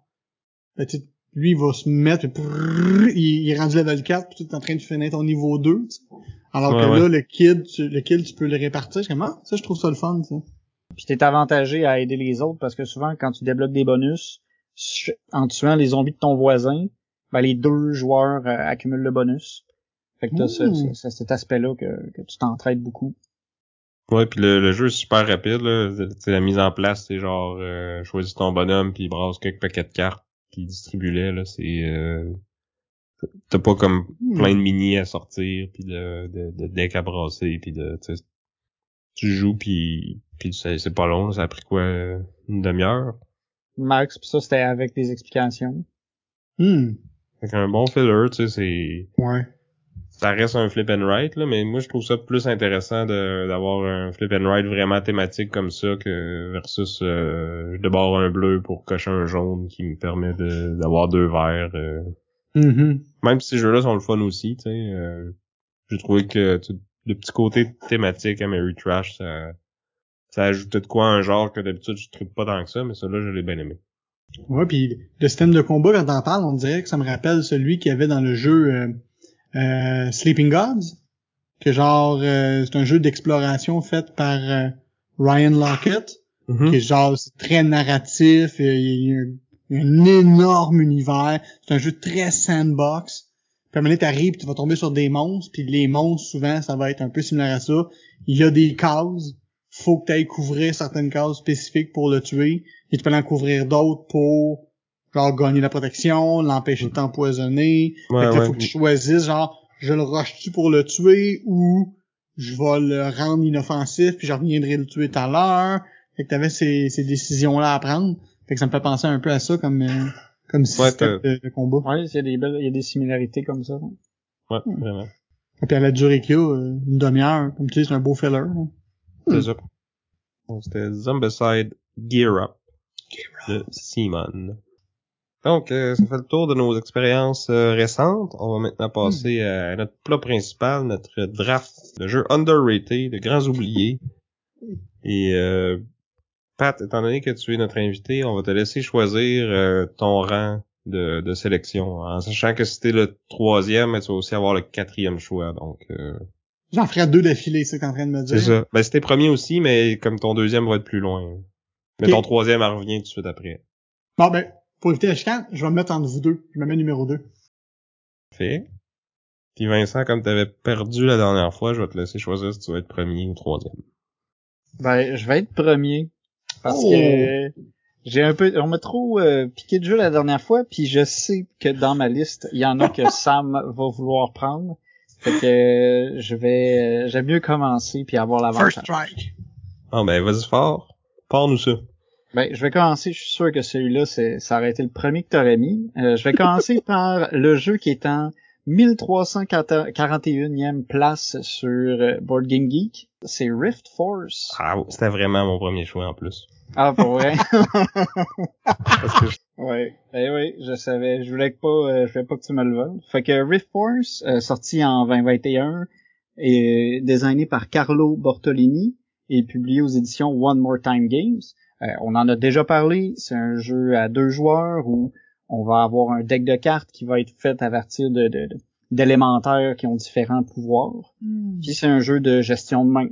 S2: Ben, tu lui, il va se mettre, puis prrrr, il, il est rendu level 4, puis tu es en train de finir ton niveau 2, tu sais. Alors
S1: Ouais,
S2: que
S1: ouais.
S2: là, le kid, tu, le kill, tu peux le répartir. Je suis comme, ah, ça, je trouve ça le fun, ça.
S3: Puis t'es avantagé à aider les autres parce que souvent quand tu débloques des bonus, en tuant les zombies de ton voisin, ben les deux joueurs euh, accumulent le bonus. Fait que t'as ce-
S2: Mmh.
S3: ce- cet aspect-là que, que tu t'entraides beaucoup.
S1: Ouais, puis le, le jeu est super rapide. Là. La mise en place, c'est genre euh, choisis ton bonhomme puis brasse quelques paquets de cartes puis distribue-les. Là, c'est euh, t'as pas comme
S2: Hmm.
S1: plein de mini à sortir puis de, de, de decks à brasser puis de tu sais, tu joues puis puis c'est c'est pas long. Ça a pris quoi une demi-heure?
S3: Max, puis ça c'était avec des explications.
S2: Hmm.
S1: Fait qu'un bon filler, tu sais, c'est
S2: Ouais.
S1: Ça reste un flip and write, là, mais moi je trouve ça plus intéressant de, d'avoir un flip and write vraiment thématique comme ça que versus euh, je un bleu pour cocher un jaune qui me permet de, d'avoir deux verts. euh.
S2: Mhm.
S1: Même si ces jeux-là sont le fun aussi, tu sais, euh, j'ai trouvé que tu- le petit côté thématique à Mary Trash, ça, ça ajoutait de quoi à un genre que d'habitude je tripe pas tant que ça, mais ça là je l'ai bien aimé.
S2: Ouais, puis le système de combat, quand t'en parles, on dirait que ça me rappelle celui qu'il y avait dans le jeu euh, Sleeping Gods. Que genre, euh, c'est un jeu d'exploration fait par euh, Ryan Lockett.
S1: Mhm.
S2: Que genre, c'est très narratif, il y a, un, énorme univers. C'est un jeu très sandbox. Puis à un moment donné, t'arrives, tu vas tomber sur des monstres, puis les monstres, souvent, ça va être un peu similaire à ça. Il y a des cases, faut que tu ailles couvrir certaines cases spécifiques pour le tuer, et tu peux en couvrir d'autres pour genre gagner la protection, l'empêcher de t'empoisonner.
S1: Ouais,
S2: fait que là,
S1: ouais.
S2: faut que tu choisisses, genre, je le rush-tu pour le tuer ou je vais le rendre inoffensif puis je reviendrai le tuer tout à l'heure. Fait que t'avais ces, ces décisions-là à prendre. Fait que ça me fait penser un peu à ça comme, euh, comme système de, de combat.
S3: Ouais, il y a des belles, il y a des similarités comme ça.
S1: Ouais, vraiment.
S2: Et puis à la durée qu'il y a, euh, une demi-heure, comme tu dis, c'est un beau filler. là.
S1: C'est ça. Bon, C'était Zombicide Gear Up de Simon. Donc, euh, ça fait le tour de nos expériences euh, récentes. On va maintenant passer à notre plat principal, notre draft de jeux underrated, de grands oubliés. Et euh, Pat, étant donné que tu es notre invité, on va te laisser choisir euh, ton rang de, de sélection, en sachant que si t'es le troisième, tu vas aussi avoir le quatrième choix. Donc, euh,
S2: J'en ferai deux d'affilée, c'est ce que t'es en train de me dire.
S1: c'est ça. Ben, c'était premier aussi, mais comme ton deuxième va être plus loin. Mais ton troisième, elle revient tout de suite après.
S2: Bon ben, pour éviter la chicane, je vais me mettre entre vous deux. Je me mets numéro deux.
S1: Fait. Puis Vincent, comme t'avais perdu la dernière fois, je vais te laisser choisir si tu vas être premier ou troisième.
S3: Ben, je vais être premier. Parce
S2: Oh!
S3: que j'ai un peu, on m'a trop euh, piqué de jeu la dernière fois, puis je sais que dans ma liste, il y en a que Sam va vouloir prendre. Fait que euh, je vais, euh, j'aime mieux commencer puis avoir
S2: First
S3: l'avantage.
S2: strike.
S1: Ah ben, vas-y fort. Parle-nous ça.
S3: Ben, je vais commencer. Je suis sûr que celui-là, c'est, ça aurait été le premier que t'aurais mis. Euh, je vais commencer par le jeu qui est en 1341e place sur euh, Board Game Geek. C'est Rift Force.
S1: Ah, c'était vraiment mon premier choix en plus.
S3: Ah, pour vrai?
S1: Parce que
S3: Ouais, eh oui, je savais, je voulais que pas, euh, je voulais pas que tu me le voles. Fait que Rift Force, euh, sorti en 2021, est designé par Carlo Bortolini et publié aux éditions One More Time Games. Euh, on en a déjà parlé, c'est un jeu à deux joueurs où on va avoir un deck de cartes qui va être fait à partir de, de- de- d'élémentaires qui ont différents pouvoirs. Puis c'est un jeu de gestion de main.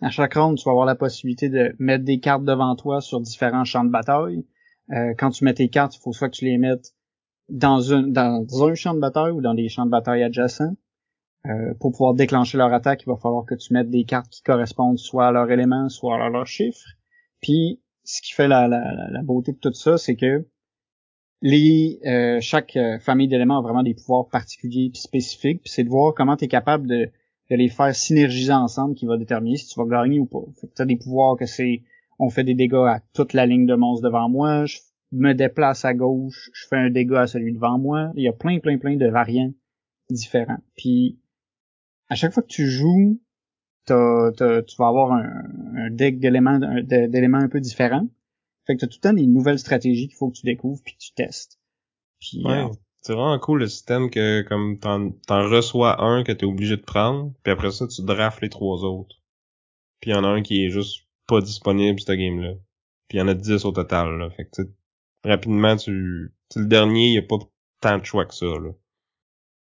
S3: À chaque round, tu vas avoir la possibilité de mettre des cartes devant toi sur différents champs de bataille. Euh, quand tu mets tes cartes, il faut soit que tu les mettes dans un, dans un champ de bataille ou dans des champs de bataille adjacents. Euh, pour pouvoir déclencher leur attaque, il va falloir que tu mettes des cartes qui correspondent soit à leur élément, soit à leur chiffre. Puis, ce qui fait la, la, la- beauté de tout ça, c'est que les euh, chaque euh, famille d'éléments a vraiment des pouvoirs particuliers puis spécifiques. Puis c'est de voir comment tu es capable de, de les faire synergiser ensemble qui va déterminer si tu vas gagner ou pas. Fait que tu as des pouvoirs que c'est on fait des dégâts à toute la ligne de monstres devant moi, je me déplace à gauche, je fais un dégât à celui devant moi. Il y a plein, plein, plein de variants différents. Puis à chaque fois que tu joues, t'as, t'as- tu vas avoir un, un deck d'éléments d'éléments un peu différents. Fait que t'as tout le temps des nouvelles stratégies qu'il faut que tu découvres puis que tu testes. Puis,
S1: Ouais.
S3: euh,
S1: C'est vraiment cool le système que comme t'en, t'en reçois un que t'es obligé de prendre, puis après ça tu drafts les trois autres. Puis il y en a un qui est juste pas disponible cette game-là. Puis il y en a 10 au total. Là. Fait que rapidement tu. le dernier, il y a pas tant de choix que ça. Là.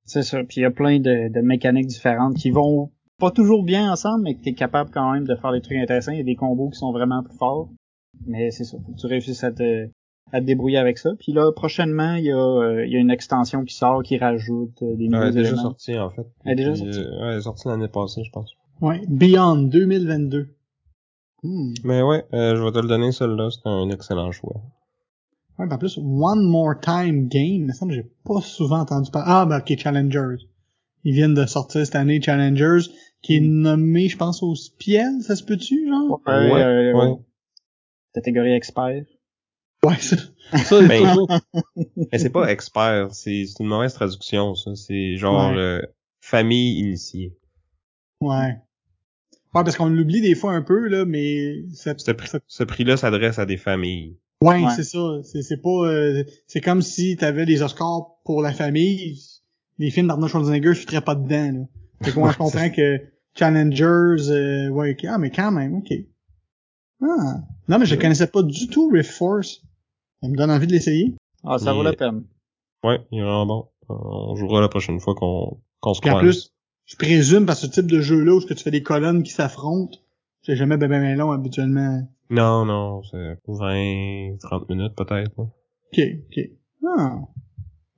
S3: C'est ça. Puis il y a plein de, de mécaniques différentes qui vont pas toujours bien ensemble, mais que t'es capable quand même de faire des trucs intéressants. Il y a des combos qui sont vraiment plus forts. Mais c'est ça. Faut que tu réussisses à te, à te débrouiller avec ça. Puis là, prochainement, il y a, euh, il y a une extension qui sort qui rajoute euh, des nouveaux
S1: Elle est déjà
S3: éléments.
S1: sortie en fait.
S3: Elle est déjà sortie?
S1: euh, ouais, elle est sortie l'année passée, je pense.
S2: Ouais, Beyond 2022. Hmm.
S1: Mais ouais, euh, je vais te le donner celui-là, c'est un excellent choix.
S2: Ouais, ben en plus, One More Time Game, mais ça, j'ai pas souvent entendu parler. Ah, ben, ok, Challengers. Ils viennent de sortir cette année Challengers, qui est nommé, je pense, au Spiel, ça se peut-tu, genre?
S3: Ouais,
S1: Ouais,
S3: euh,
S1: ouais.
S3: Catégorie expert.
S2: Ouais, ça. Ça,
S1: Ben,
S2: toujours.
S1: Mais c'est pas expert, c'est une mauvaise traduction, ça. C'est genre
S2: Ouais.
S1: euh, famille initiée.
S2: Ouais. Ouais, parce qu'on l'oublie des fois un peu, là, mais ça,
S1: Ce, prix- ce prix-là s'adresse à des familles.
S2: Ouais,
S3: Ouais.
S2: c'est ça. C'est, c'est pas, euh, c'est comme si t'avais les Oscars pour la famille. Les films d'Arnold Schwarzenegger, je serais pas dedans, là. Fait que moi, je comprends que Challengers, euh, ouais, ok. Ah, mais quand même, ok. Ah. Non, mais je connaissais pas du tout Rift Force. Ça me donne envie de l'essayer.
S3: Ah, ça vaut la peine.
S1: Ouais, il est vraiment bon. On jouera la prochaine fois qu'on qu'on se
S2: Puis en
S1: croise.
S2: plus, je présume, parce que ce type de jeu-là, où est-ce que tu fais des colonnes qui s'affrontent, c'est jamais ben, ben, ben long, habituellement.
S1: Non, non, c'est 20, 30 minutes peut-être.
S2: Ok, ok. Ah.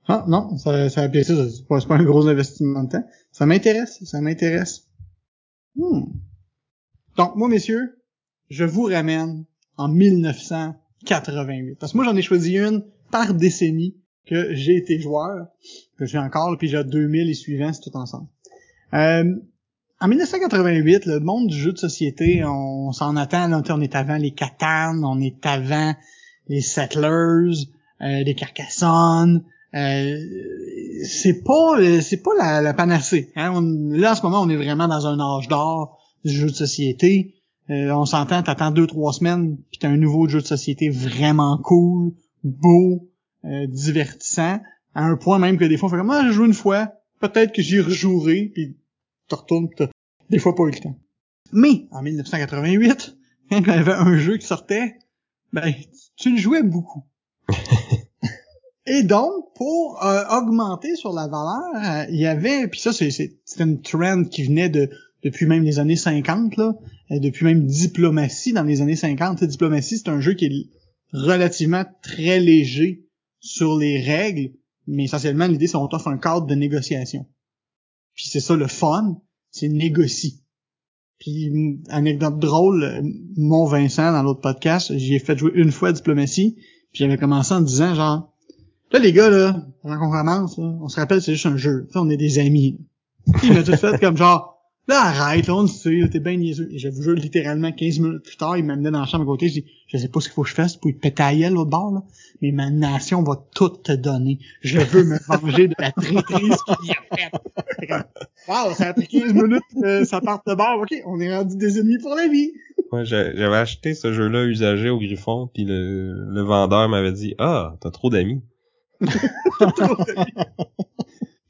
S2: Ah, non, ça, ça, c'est pas, un gros investissement de temps. Ça m'intéresse, ça m'intéresse. Hmm. Donc, moi, messieurs, je vous ramène en 1988. Parce que moi, j'en ai choisi une par décennie que j'ai été joueur, que j'ai encore, puis j'ai 2000 et suivants, c'est tout ensemble. Euh, en 1988, le monde du jeu de société, on s'en attend, là, on est avant les Catan, on est avant les Settlers, euh, les Carcassonne, euh, c'est pas euh, c'est pas la, la panacée. Hein? On- là, en ce moment, on est vraiment dans un âge d'or du jeu de société. Euh, on s'entend, t'attends deux, trois semaines, puis t'as un nouveau jeu de société vraiment cool, beau, euh, divertissant, à un point même que des fois, on fait comme, ah, j'ai joué une fois, peut-être que j'y rejouerai, puis tu retournes, pis t'as des fois pas eu le temps. Mais, en 1988, quand il y avait un jeu qui sortait, ben, tu le jouais beaucoup. Et donc, pour euh, augmenter sur la valeur, euh, il y avait, puis ça, c'est une trend qui venait de depuis même les années 50, là, euh, depuis même Diplomatie dans les années 50. Tu sais, Diplomatie, c'est un jeu qui est relativement très léger sur les règles, mais essentiellement, l'idée, c'est qu'on t'offre un cadre de négociation. Puis c'est ça le fun, c'est négocie. Puis, anecdote drôle, mon Vincent, dans l'autre podcast, j'y ai fait jouer une fois Diplomatie, puis j'avais commencé en disant, genre, là, les gars, là, avant qu'on commence, là, on se rappelle, c'est juste un jeu. Tu sais, on est des amis. il m'a tout fait comme genre, là, arrête, là, on le sait, t'es bien niaiseux. Et je vous jure, littéralement, 15 minutes plus tard, il m'amenait dans la chambre à côté, je dis, je sais pas ce qu'il faut que je fasse pour y péter l'autre bord, là, mais ma nation va tout te donner. Je veux me venger de la traîtrise qu'il a faite. Wow, ça a pris 15 minutes, euh, ça part de bord, ok, on est rendu des ennemis pour la vie.
S1: Ouais, j'avais acheté ce jeu-là usagé au Griffon, puis le, le vendeur m'avait dit Ah, t'as trop d'amis.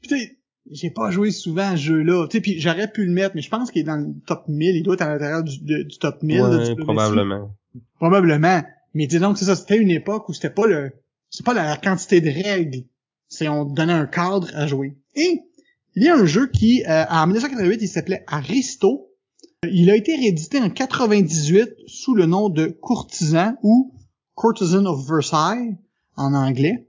S2: Sais, j'ai pas joué souvent à ce jeu-là. Tu sais, puis j'aurais pu le mettre, mais je pense qu'il est dans le top 1000. Il doit être à l'intérieur du, de- du top 1000. là,
S1: Ouais, probablement.
S2: Probablement. Mais dis donc, c'est ça, c'était une époque où c'était pas le, c'est pas la quantité de règles. C'est on donnait un cadre à jouer. Et il y a un jeu qui, euh, en 1988, il s'appelait Aristo. Il a été réédité en 98 sous le nom de Courtisan ou Courtesan of Versailles en anglais.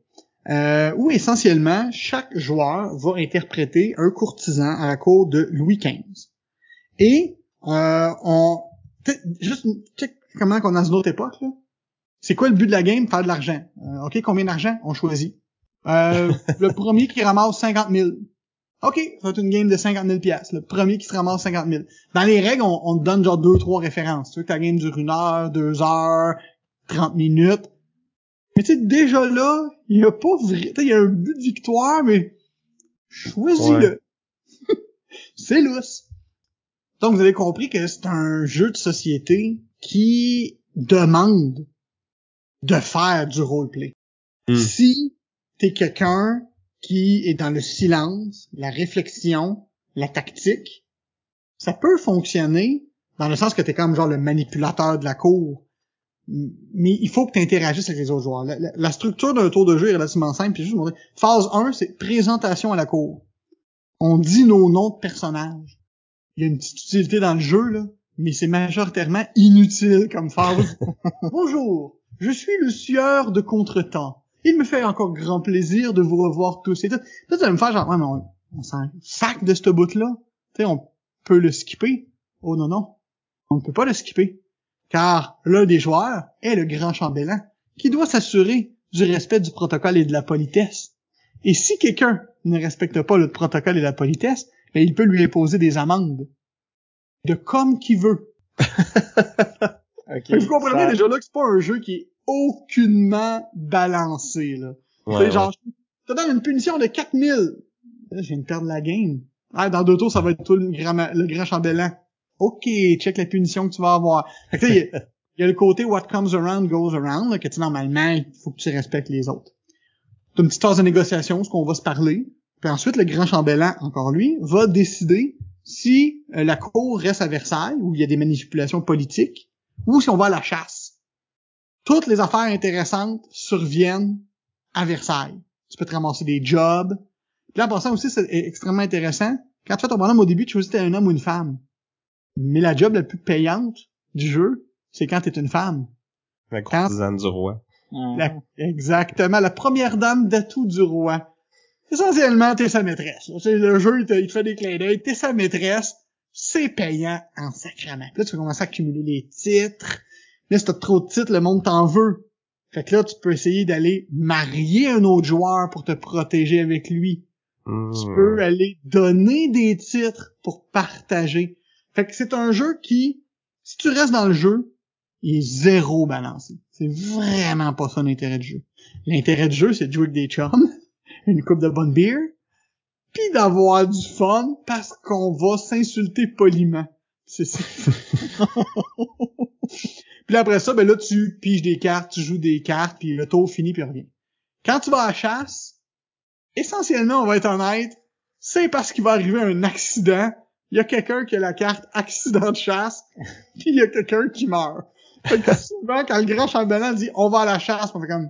S2: Euh, où essentiellement chaque joueur va interpréter un courtisan à la cour de Louis XV. Et euh, on juste check comment qu'on dans une autre époque là. C'est quoi le but de la game? Faire de l'argent. Euh, ok, combien d'argent? On choisit. Euh, le premier qui ramasse 50 000. Ok, ça va être une game de 50 000 piastres. Le premier qui se ramasse 50 000. Dans les règles, on, on te donne genre deux, trois références. Tu veux que ta game dure une heure, deux heures, 30 minutes. Mais tu sais, déjà là, il y a pas il y a un but de victoire, mais choisis-le. c'est lousse. Donc, vous avez compris que c'est un jeu de société qui demande de faire du roleplay.
S1: Hmm.
S2: Si t'es quelqu'un qui est dans le silence, la réflexion, la tactique, ça peut fonctionner dans le sens que t'es comme genre le manipulateur de la cour. Mais il faut que tu interagisses avec les autres joueurs. La, structure d'un tour de jeu est relativement simple. Puis juste montrer. Phase 1, c'est présentation à la cour. On dit nos noms de personnages. Il y a une petite utilité dans le jeu, là, mais c'est majoritairement inutile comme phase. Bonjour, je suis le sieur de contretemps. Il me fait encore grand plaisir de vous revoir tous et tout. Vas me faire genre, ouais, mais on, on s'en sac de ce bout-là. Tu sais, on peut le skipper. Oh non, non. On ne peut pas le skipper. Car l'un des joueurs est le grand chambellan, qui doit s'assurer du respect du protocole et de la politesse. Et si quelqu'un ne respecte pas le protocole et la politesse, ben, il peut lui imposer des amendes. De comme qu'il veut.
S3: Ok.
S2: Fait que vous comprenez
S3: Ça-
S2: déjà là que c'est pas un jeu qui est aucunement balancé, là.
S1: Ouais,
S2: genre, je te donne une punition de 4000. Là, je viens de perdre la game. Ah, dans deux tours, ça va être toi le grand, ma- le grand chambellan. OK, check la punition que tu vas avoir. Fait que il y y, a le côté what comes around goes around, là, que tu normalement, il faut que tu respectes les autres. T'as une petite phase de négociation, ce qu'on va se parler. Puis ensuite, le grand chambellan, encore lui, va décider si euh, la cour reste à Versailles, où il y a des manipulations politiques, ou si on va à la chasse. Toutes les affaires intéressantes surviennent à Versailles. Tu peux te ramasser des jobs. Puis là, en passant aussi, c'est extrêmement intéressant. Quand tu fais ton bonhomme au début, tu choisis si t'es un homme ou une femme. Mais la job la plus payante du jeu, c'est quand t'es une femme.
S1: La courtisane du roi.
S2: La- exactement, la première dame d'atout du roi. Essentiellement, t'es sa maîtresse. le jeu, il te, il te fait des clins d'œil. T'es sa maîtresse. C'est payant en sacrament. Puis là, tu vas commencer à accumuler les titres. Là, si t'as trop de titres, le monde t'en veut. Fait que là, tu peux essayer d'aller marier un autre joueur pour te protéger avec lui.
S1: Hmm.
S2: Tu peux aller donner des titres pour partager. Fait que c'est un jeu qui, si tu restes dans le jeu, il est zéro balancé. C'est vraiment pas ça l'intérêt du jeu. L'intérêt du jeu, c'est de jouer avec des chums, une coupe de bonne bière, puis d'avoir du fun parce qu'on va s'insulter poliment. C'est ça. puis après ça, ben là, tu piges des cartes, tu joues des cartes, puis le tour finit, puis revient. Quand tu vas à la chasse, essentiellement, on va être honnête, c'est parce qu'il va arriver un accident. Il y a quelqu'un qui a la carte accident de chasse, puis il y a quelqu'un qui meurt. Fait que souvent, quand le grand chambellan dit on va à la chasse, on fait comme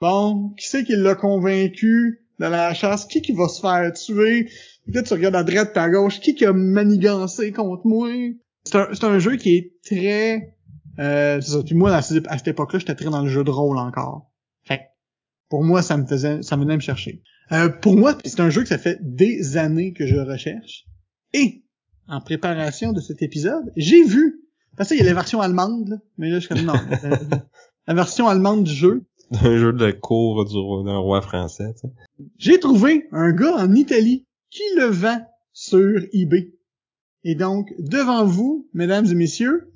S2: bon, qui c'est qui l'a convaincu de la chasse? Qui qui va se faire tuer? Peut-être tu regardes à droite à gauche, qui qui a manigancé contre moi? C'est un, un jeu qui est très... Euh, ça. Puis moi, à cette, époque-là, j'étais très dans le jeu de rôle encore. Fait pour moi, ça me faisait, ça venait me chercher. Euh, pour moi, c'est un jeu que ça fait des années que je recherche. Et, en préparation de cet épisode, j'ai vu, parce qu'il y a la version allemande, là, mais là, je suis comme, non, la, la version allemande du jeu,
S1: Un jeu de cour du roi- d'un roi français, tu sais.
S2: j'ai trouvé un gars en Italie qui le vend sur eBay. Et donc, devant vous, mesdames et messieurs,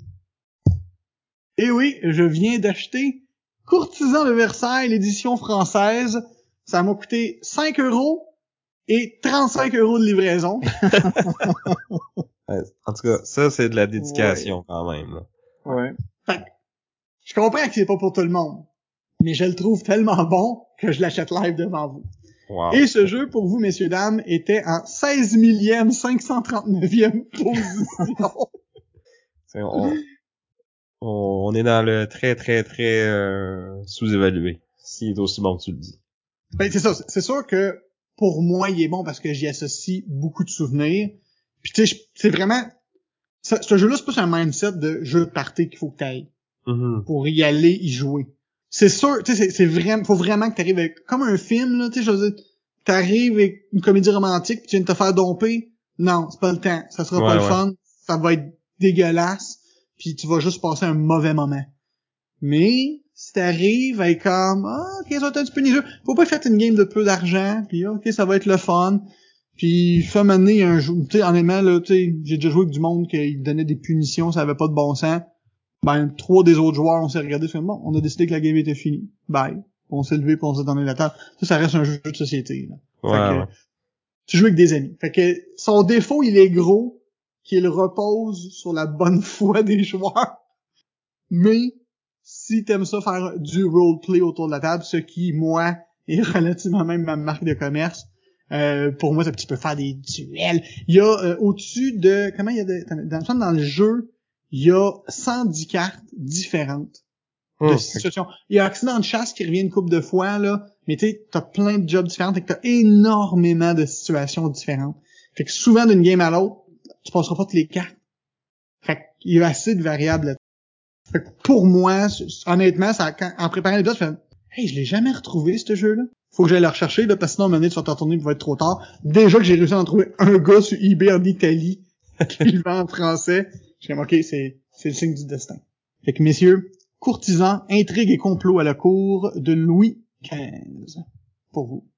S2: et oui, je viens d'acheter Courtisan de Versailles, l'édition française. Ça m'a coûté 5 euros et 35 euros de livraison.
S1: Ouais, En tout cas, ça, c'est de la dédication quand même. Là.
S3: Ouais.
S2: Je comprends que c'est pas pour tout le monde, mais je le trouve tellement bon que je l'achète live devant vous.
S1: Wow.
S2: Et ce jeu, pour vous, messieurs, dames, était en 16 millième, 539e position.
S1: On, on est dans le très, très, très euh, sous-évalué. S'il est aussi bon que tu le dis.
S2: Ben, c'est ça. C'est sûr que pour moi, il est bon parce que j'y associe beaucoup de souvenirs. Puis tu sais, c'est vraiment... Ce, ce jeu-là, c'est plus un mindset de jeu de party qu'il faut que t'ailles
S1: Mhm.
S2: pour y aller, y jouer. C'est sûr, tu sais, c'est- vraiment... Faut vraiment que t'arrives avec... Comme un film, là, tu sais, je veux dire, t'arrives avec une comédie romantique puis tu viens de te faire domper. Non, c'est pas le temps. Ça sera pas
S1: Ouais,
S2: le fun. Ça va être dégueulasse. Puis tu vas juste passer un mauvais moment. Mais si t'arrives avec comme ah ok ça va être un petit peu niaiseux, faut pas faire une game de peu d'argent, puis ok ça va être le fun. Puis ça m'a amené un jeu, tu sais honnêtement là, tu sais, j'ai déjà joué avec du monde qui donnait des punitions, ça avait pas de bon sens. Ben trois des autres joueurs on s'est regardé, fait bon, on a décidé que la game était finie. Bye. On s'est levé, puis on s'est donné la table. Ça, ça reste un jeu de société. Là.
S1: Ouais,
S2: Fait que,
S1: ouais.
S2: tu joues avec des amis. Fait que son défaut, il est gros, qu'il repose sur la bonne foi des joueurs. Mais si t'aimes ça faire du roleplay autour de la table, ce qui, moi, est relativement même ma marque de commerce, euh, pour moi, ça, tu peux faire des duels. Il y a euh, au-dessus de... Comment il y a de... Dans, dans le jeu, il y a 110 cartes différentes de
S1: Hum,
S2: situations. Il y a accident de chasse qui revient une couple de fois, là, mais tu sais, t'as plein de jobs différents, et que t'as énormément de situations différentes. Fait que souvent d'une game à l'autre, tu passeras pas toutes les cartes. Fait qu'il y a assez de variables Fait que pour moi, honnêtement, ça, quand- en préparant les je fais Hey, je l'ai jamais retrouvé, ce jeu-là. Faut que j'aille le rechercher, là, parce que sinon, à un tu vas te retourner, il va être trop tard. Déjà que j'ai réussi à en trouver un gars sur eBay en Italie, qui le vend en français. Comme, OK, c'est, c'est le signe du destin. Fait que, messieurs, courtisans, intrigue et complot à la cour de Louis XV. Pour vous.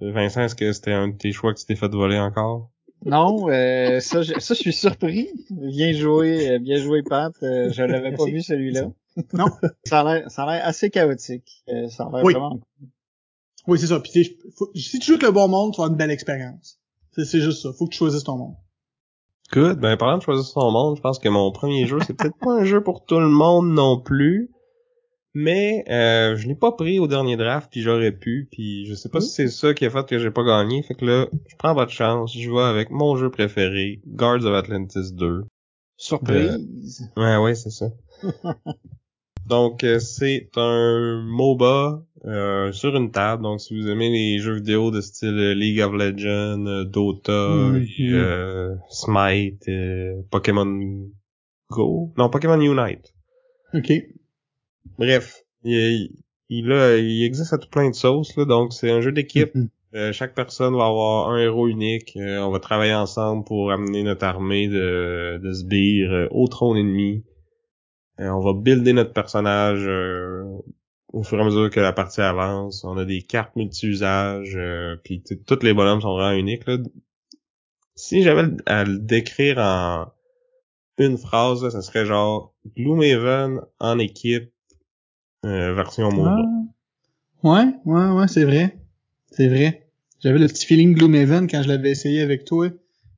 S1: Vincent, est-ce que c'était un de tes choix que tu t'es fait voler encore?
S3: Non, euh, ça, je, ça, je suis surpris. Bien joué, euh, bien joué, Pat. Euh, je l'avais pas vu celui-là.
S2: Non.
S3: Ça a l'air, ça a l'air assez chaotique. Euh, ça a l'air
S2: Oui.
S3: vraiment.
S2: Oui, c'est ça. Puis, tu sais, faut- si tu joues avec le bon monde, tu vas avoir une belle expérience. C'est c'est juste ça. Faut que tu choisisses ton monde.
S1: Good. Ben, parlant de choisir son monde, je pense que mon premier jeu, c'est peut-être pas un jeu pour tout le monde non plus. Mais euh, je l'ai pas pris au dernier draft, puis j'aurais pu, puis je sais pas si c'est ça qui a fait que j'ai pas gagné. Fait que là, je prends votre chance, je vais avec mon jeu préféré, Guards of Atlantis 2.
S3: Surprise.
S1: Ouais, ouais, c'est ça. donc, euh, c'est un MOBA euh, sur une table. Donc, si vous aimez les jeux vidéo de style League of Legends, euh, Dota, euh, Smite, euh, Pokémon Go, non, Pokémon Unite.
S2: Ok.
S1: Bref, il, il, a- il existe à tout plein de sauces, là, donc c'est un jeu d'équipe.
S2: Mhm.
S1: Euh, chaque personne va avoir un héros unique. Euh, on va travailler ensemble pour amener notre armée de, de sbires euh, au trône ennemi. Euh, on va builder notre personnage au fur et à mesure que la partie avance. On a des cartes multi-usages. Puis tous les bonhommes sont vraiment uniques. Là. Si j'avais à le décrire en une phrase, là, ça serait genre Gloomhaven en équipe euh, version MOBA.
S2: Ah. Ouais, ouais, ouais, c'est vrai. C'est vrai. J'avais le petit feeling Gloomhaven quand je l'avais essayé avec toi.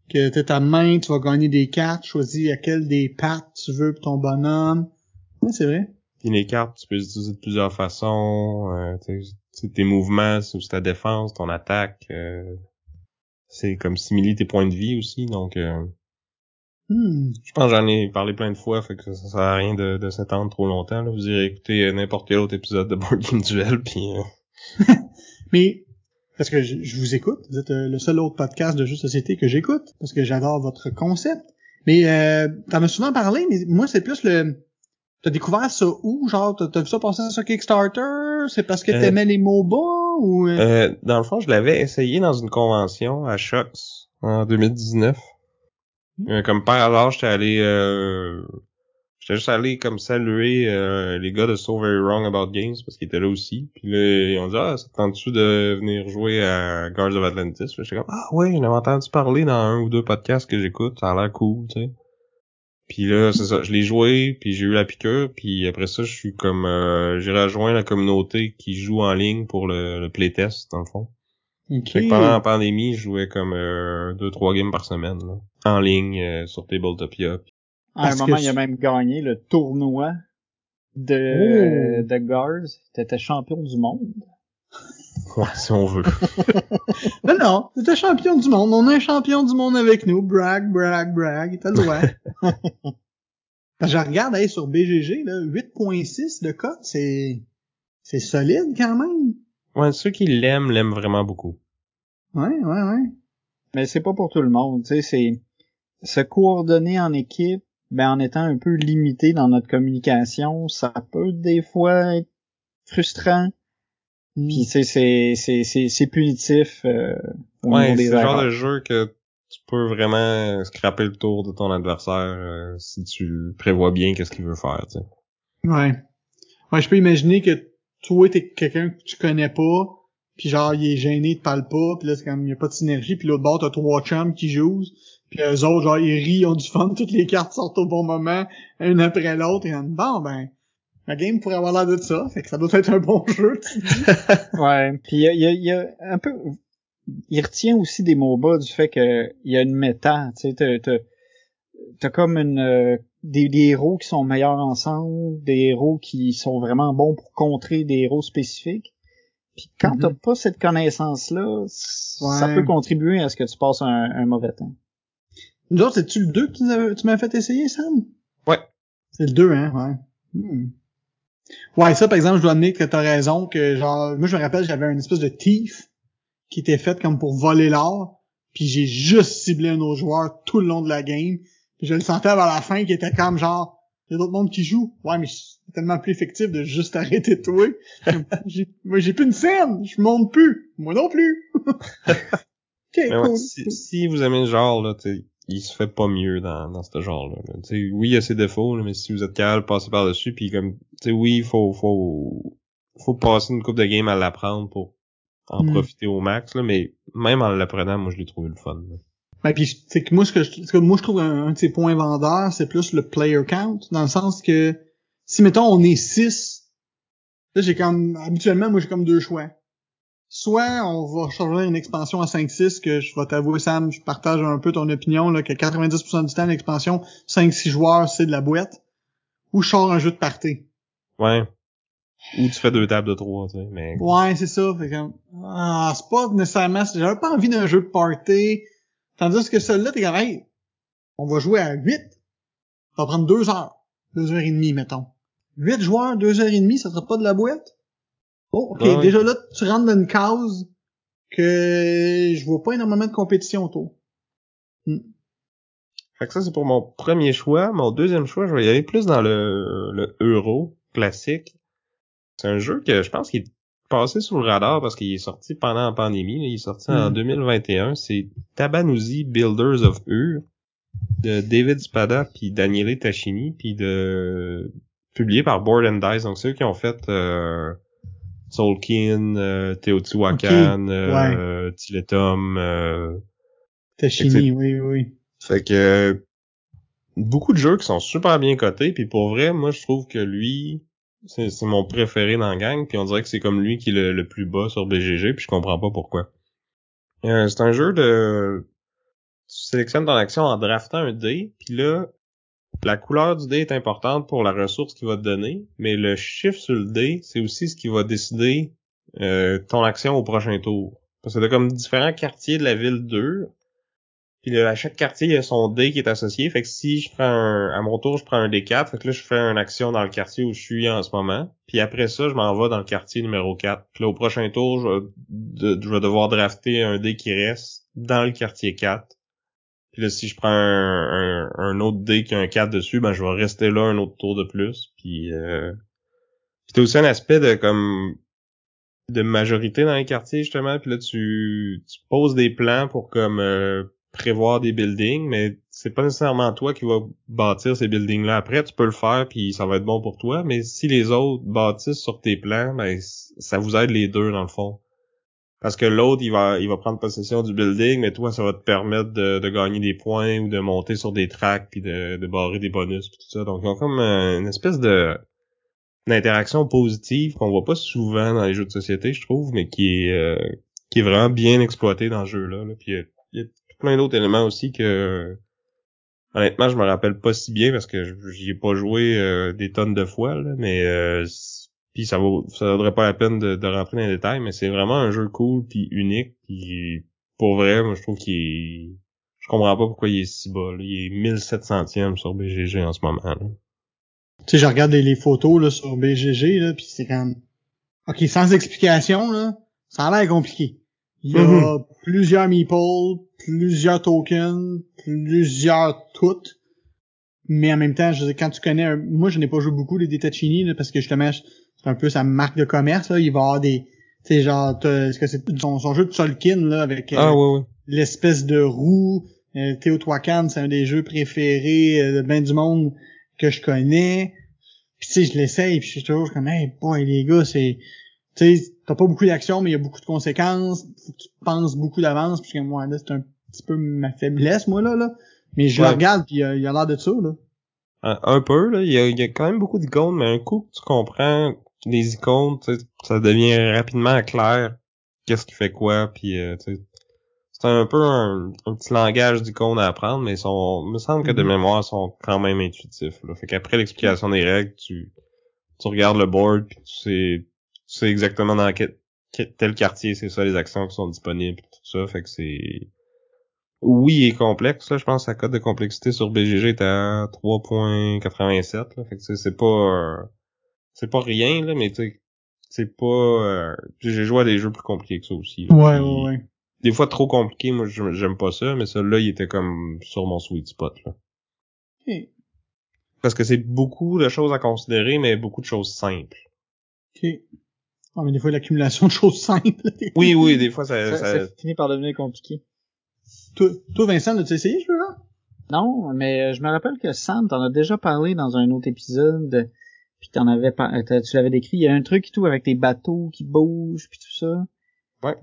S2: Que t'as ta main, tu vas gagner des cartes, choisis laquelle des pattes tu veux pour ton bonhomme. Ouais, c'est vrai.
S1: Puis les cartes, tu peux les utiliser de plusieurs façons. Euh, tes mouvements, c'est aussi ta défense, ton attaque. euh, c'est comme simuler tes points de vie aussi. Donc, euh,
S2: Hmm.
S1: je pense que j'en ai parlé plein de fois, fait que ça, ça sert à rien de, de s'étendre trop longtemps. Là. Vous irez écouter euh, n'importe quel autre épisode de Board Game Duel, puis euh,
S2: Mais, parce que je, je vous écoute, vous êtes euh, le seul autre podcast de jeux de société que j'écoute, parce que j'adore votre concept. Mais euh, t'en as souvent parlé, mais moi c'est plus le... T'as découvert ça où? Genre, t'as vu ça passer sur Kickstarter? C'est parce que
S1: Euh,
S2: t'aimais les MOBA? Ou... euh,
S1: Euh, dans le fond, je l'avais essayé dans une convention à Shox en 2019. Euh, comme par hasard, j'étais allé euh, j'étais juste allé comme saluer euh, les gars de So Very Wrong About Games parce qu'ils étaient là aussi. Puis là, ils ont dit Ah, ça te tente-tu de venir jouer à Guards of Atlantis? J'étais comme Ah ouais, j'en avais entendu parler dans un ou deux podcasts que j'écoute, ça a l'air cool, tu sais. Puis là, c'est ça, je l'ai joué, puis j'ai eu la piqûre, puis après ça, je suis comme euh, j'ai rejoint la communauté qui joue en ligne pour le, le playtest, dans le fond.
S2: Ok.
S1: Fait que pendant la pandémie, je jouais comme euh, deux, trois games par semaine, là. En ligne, euh, sur Tabletopia.
S3: À un moment, il a même gagné le tournoi de,
S2: Oh.
S3: de Guards. T'étais champion du monde.
S1: Ouais, si on veut.
S2: Non, non, t'es champion du monde. On a un champion du monde avec nous. Brag, brag, brag. T'as le droit. Je regarde hey, sur BGG, là, 8.6 de cote, c'est c'est solide quand même.
S1: Ouais, ceux qui l'aiment, l'aiment vraiment beaucoup.
S2: Ouais, ouais, ouais.
S3: Mais c'est pas pour tout le monde. Tu sais, c'est se coordonner en équipe, ben en étant un peu limité dans notre communication, ça peut des fois être frustrant. Puis tu sais, c'est c'est c'est c'est punitif euh, au
S1: Ouais,
S3: niveau
S1: c'est le genre de jeu que tu peux vraiment scraper le tour de ton adversaire euh, si tu prévois bien qu'est-ce qu'il veut faire, tu sais.
S2: Ouais. Ouais, je peux imaginer que toi, t'es quelqu'un que tu connais pas, puis genre, il est gêné, il parle pas, puis là, c'est comme, il y a pas de synergie, puis l'autre bord, t'as trois chums qui jouent, puis eux autres, genre, ils rient, ils ont du fun, toutes les cartes sortent au bon moment, une après l'autre, et bon, ben, la game pourrait avoir l'air de ça, fait que ça doit être un bon jeu.
S3: Ouais, puis il y a, y a- y a un peu il retient aussi des MOBA du fait que il y a une méta, tu sais t'as comme une euh, des, des héros qui sont meilleurs ensemble, des héros qui sont vraiment bons pour contrer des héros spécifiques. Puis quand
S2: Mhm.
S3: t'as pas cette connaissance là, ça peut contribuer à ce que tu passes un, un mauvais temps.
S2: Nous autres, c'est-tu le 2 que tu m'as fait essayer, Sam?
S1: Ouais.
S2: C'est le 2, hein, ouais. Hmm. Ouais, ça, par exemple, je dois admettre que t'as raison, que genre, moi, je me rappelle, j'avais une espèce de thief qui était faite comme pour voler l'or, puis j'ai juste ciblé un autre joueur tout le long de la game, puis je le sentais vers la fin qui était comme genre, il y a d'autres mondes qui jouent. Ouais, mais c'est tellement plus effectif de juste arrêter de jouer. J'ai- moi, j'ai plus une scène, je monte plus. Moi non plus.
S1: ouais, si, si vous aimez le genre, là, il se fait pas mieux dans, dans ce genre-là. là. Tu sais, oui, il y a ses défauts, là, mais si vous êtes capable de passer par-dessus, puis comme, tu sais, oui, il faut, faut, faut passer une coupe de game à l'apprendre pour en
S2: Mm.
S1: profiter au max, là, mais même en l'apprenant, moi, je l'ai trouvé le fun. là.
S2: Ben, puis c'est que moi ce que je, ce que moi je trouve un, un de ses points vendeurs, c'est plus le player count dans le sens que si mettons on est 6, là j'ai comme habituellement moi j'ai comme deux choix. soit on va changer une expansion à 5-6, que je vais t'avouer, Sam, je partage un peu ton opinion, là, que 90% du temps, l'expansion 5-6 joueurs, c'est de la boîte, ou je sors un jeu de party.
S1: Ouais. Ou tu fais deux tables de trois, tu sais, mais...
S2: Ouais, c'est ça. Fait que, ah, c'est pas nécessairement, j'avais pas envie d'un jeu de party. Tandis que celui-là, t'es hey, on va jouer à 8. Ça va prendre deux heures. Deux heures et demie, mettons. Huit joueurs, deux heures et demie, ça sera pas de la boîte? Oh, ok.
S1: Ouais.
S2: Déjà là, tu rentres dans une case que je vois pas énormément de compétition autour.
S1: Fait que ça, c'est pour mon premier choix. Mon deuxième choix, je vais y aller plus dans le, le euro classique. C'est un jeu que je pense qu'il est passé sous le radar parce qu'il est sorti pendant la pandémie. là. Il est sorti en
S2: Mm.
S1: 2021. C'est Tabanuzi Builders of Ur de David Spada puis Daniele Tachini puis de publié par Board and Dice. Donc ceux qui ont fait euh, Tolkien, euh, Teotihuacan, euh, Tiletum, euh,
S2: Tachini, oui, oui, oui.
S1: fait que beaucoup de jeux qui sont super bien cotés, puis pour vrai, moi je trouve que lui, c'est mon préféré dans la gang, puis on dirait que c'est comme lui qui est le, le plus bas sur BGG, puis je comprends pas pourquoi. Euh, c'est un jeu de... Tu sélectionnes ton action en draftant un dé, puis là, la couleur du dé est importante pour la ressource qu'il va te donner, mais le chiffre sur le dé, c'est aussi ce qui va décider euh, ton action au prochain tour. Parce que t'as comme différents quartiers de la ville 2, puis là, à chaque quartier, il y a son dé qui est associé. Fait que si je prends un, à mon tour, je prends un D4, fait que là, je fais une action dans le quartier où je suis en ce moment. Puis après ça, je m'en vais dans le quartier numéro 4. Puis là, au prochain tour, je je vais devoir drafter un dé qui reste dans le quartier 4. Puis là, si je prends un, un, un autre dé qui a un 4 dessus, ben je vais rester là un autre tour de plus. Puis euh... c'était aussi un aspect de comme de majorité dans les quartiers justement. Puis là, tu, tu poses des plans pour comme euh, prévoir des buildings, mais c'est pas nécessairement toi qui vas bâtir ces buildings-là. Après, tu peux le faire, puis ça va être bon pour toi, mais si les autres bâtissent sur tes plans, ben ça vous aide les deux dans le fond. Parce que l'autre, il va il va prendre possession du building, mais toi, ça va te permettre de, de gagner des points ou de monter sur des tracks puis de, de barrer des bonus puis tout ça. Donc, ils ont comme euh, une espèce de d'interaction positive qu'on voit pas souvent dans les jeux de société, je trouve, mais qui est euh, qui est vraiment bien exploité dans ce jeu-là. Là. Puis il y a plein d'autres éléments aussi que honnêtement je me rappelle pas si bien parce que j'y ai pas joué euh, des tonnes de fois là, mais euh, puis ça vaut ça vaudrait pas la peine de, de rentrer dans les détails mais c'est vraiment un jeu cool puis unique puis pour vrai moi je trouve qu'il est je comprends pas pourquoi il est si bas là. il est 1700e sur BGG en ce moment là.
S2: Tu sais, je regarde les, les photos là, sur BGG, là, puis c'est comme... OK, sans explication, là, ça a l'air compliqué. Il y a
S1: Mhm.
S2: plusieurs meeples, plusieurs tokens, plusieurs toutes. Mais en même temps, je dire, quand tu connais... un- Moi, je n'ai pas joué beaucoup les Detachini, là, parce que justement, c'est un peu sa marque de commerce. Là. Il va avoir des... Tu sais, genre, t'as- est-ce que c'est son, son jeu de Tolkien, là, avec... euh,
S1: Ah ouais ouais.
S2: l'espèce de roue. Euh, Teotihuacan, c'est un des jeux préférés euh, de ben du monde que je connais. Puis tu sais, je l'essaye, puis je suis toujours comme hey boy les gars, c'est tu sais, t'as pas beaucoup d'action, mais il y a beaucoup de conséquences. Faut que tu penses beaucoup d'avance, puis je suis comme moi là, c'est un petit peu ma faiblesse, moi là, là. Mais je
S1: Ouais.
S2: le regarde, puis euh, il a l'air de ça, là.
S1: Un, un peu, là. Il y, a, il y a quand même beaucoup d'icônes, mais un coup que tu comprends les icônes, ça devient rapidement clair qu'est-ce qui fait quoi, puis euh, tu sais, c'est un peu un, un petit langage d'icônes à apprendre, mais ils sont, il me semble que de
S2: Mhm.
S1: mémoire, ils sont quand même intuitifs. Là. Fait qu'après l'explication des règles, tu, tu regardes le board, puis tu sais, tu sais exactement dans quel, tel quartier, c'est ça les actions qui sont disponibles, tout ça. Fait que c'est oui, il est complexe, là. Je pense que sa cote de complexité sur BGG est à 3.87, là. Fait que c'est- c'est pas, euh, c'est pas rien, là, mais tu c'est pas, euh, j'ai joué à des jeux plus compliqués que ça aussi. là.
S2: Ouais, ouais, ouais.
S1: Des fois trop compliqué, moi, je- j'aime pas ça, mais celui-là, il était comme sur mon sweet spot, là.
S2: Ok.
S1: Parce que c'est beaucoup de choses à considérer, mais beaucoup de choses simples.
S2: ok. Ah, mais des fois, l'accumulation de choses simples.
S1: Oui, oui, des fois, ça,
S3: Ça,
S1: ça-
S3: ça finit par devenir compliqué.
S2: toi, toi, Vincent, as-tu essayé ce jeu-là?
S3: Non, mais euh, je me rappelle que Sam t'en as déjà parlé dans un autre épisode, puis t'en avais euh, tu l'avais décrit. Il y a un truc et tout avec des bateaux qui bougent puis tout ça.
S1: Ouais.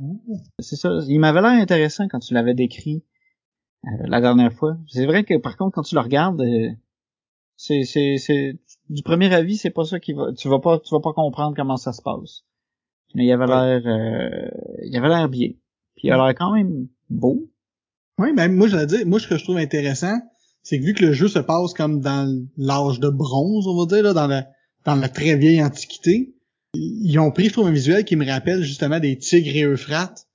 S3: C'est ça. Il m'avait l'air intéressant quand tu l'avais décrit euh, la dernière fois. C'est vrai que par contre quand tu le regardes, euh, c'est c'est c'est du premier avis c'est pas ça qui va. Tu vas pas tu vas pas comprendre comment ça se passe. Mais il avait l'air, euh, il avait l'air bien. Puis il a l'air quand même beau.
S2: Oui, mais moi, j'allais dire, moi, ce que je trouve intéressant, c'est que vu que le jeu se passe comme dans l'âge de bronze, on va dire, là, dans la, dans la très vieille antiquité, ils ont pris, je trouve, un visuel qui me rappelle justement des tigres et euphrates,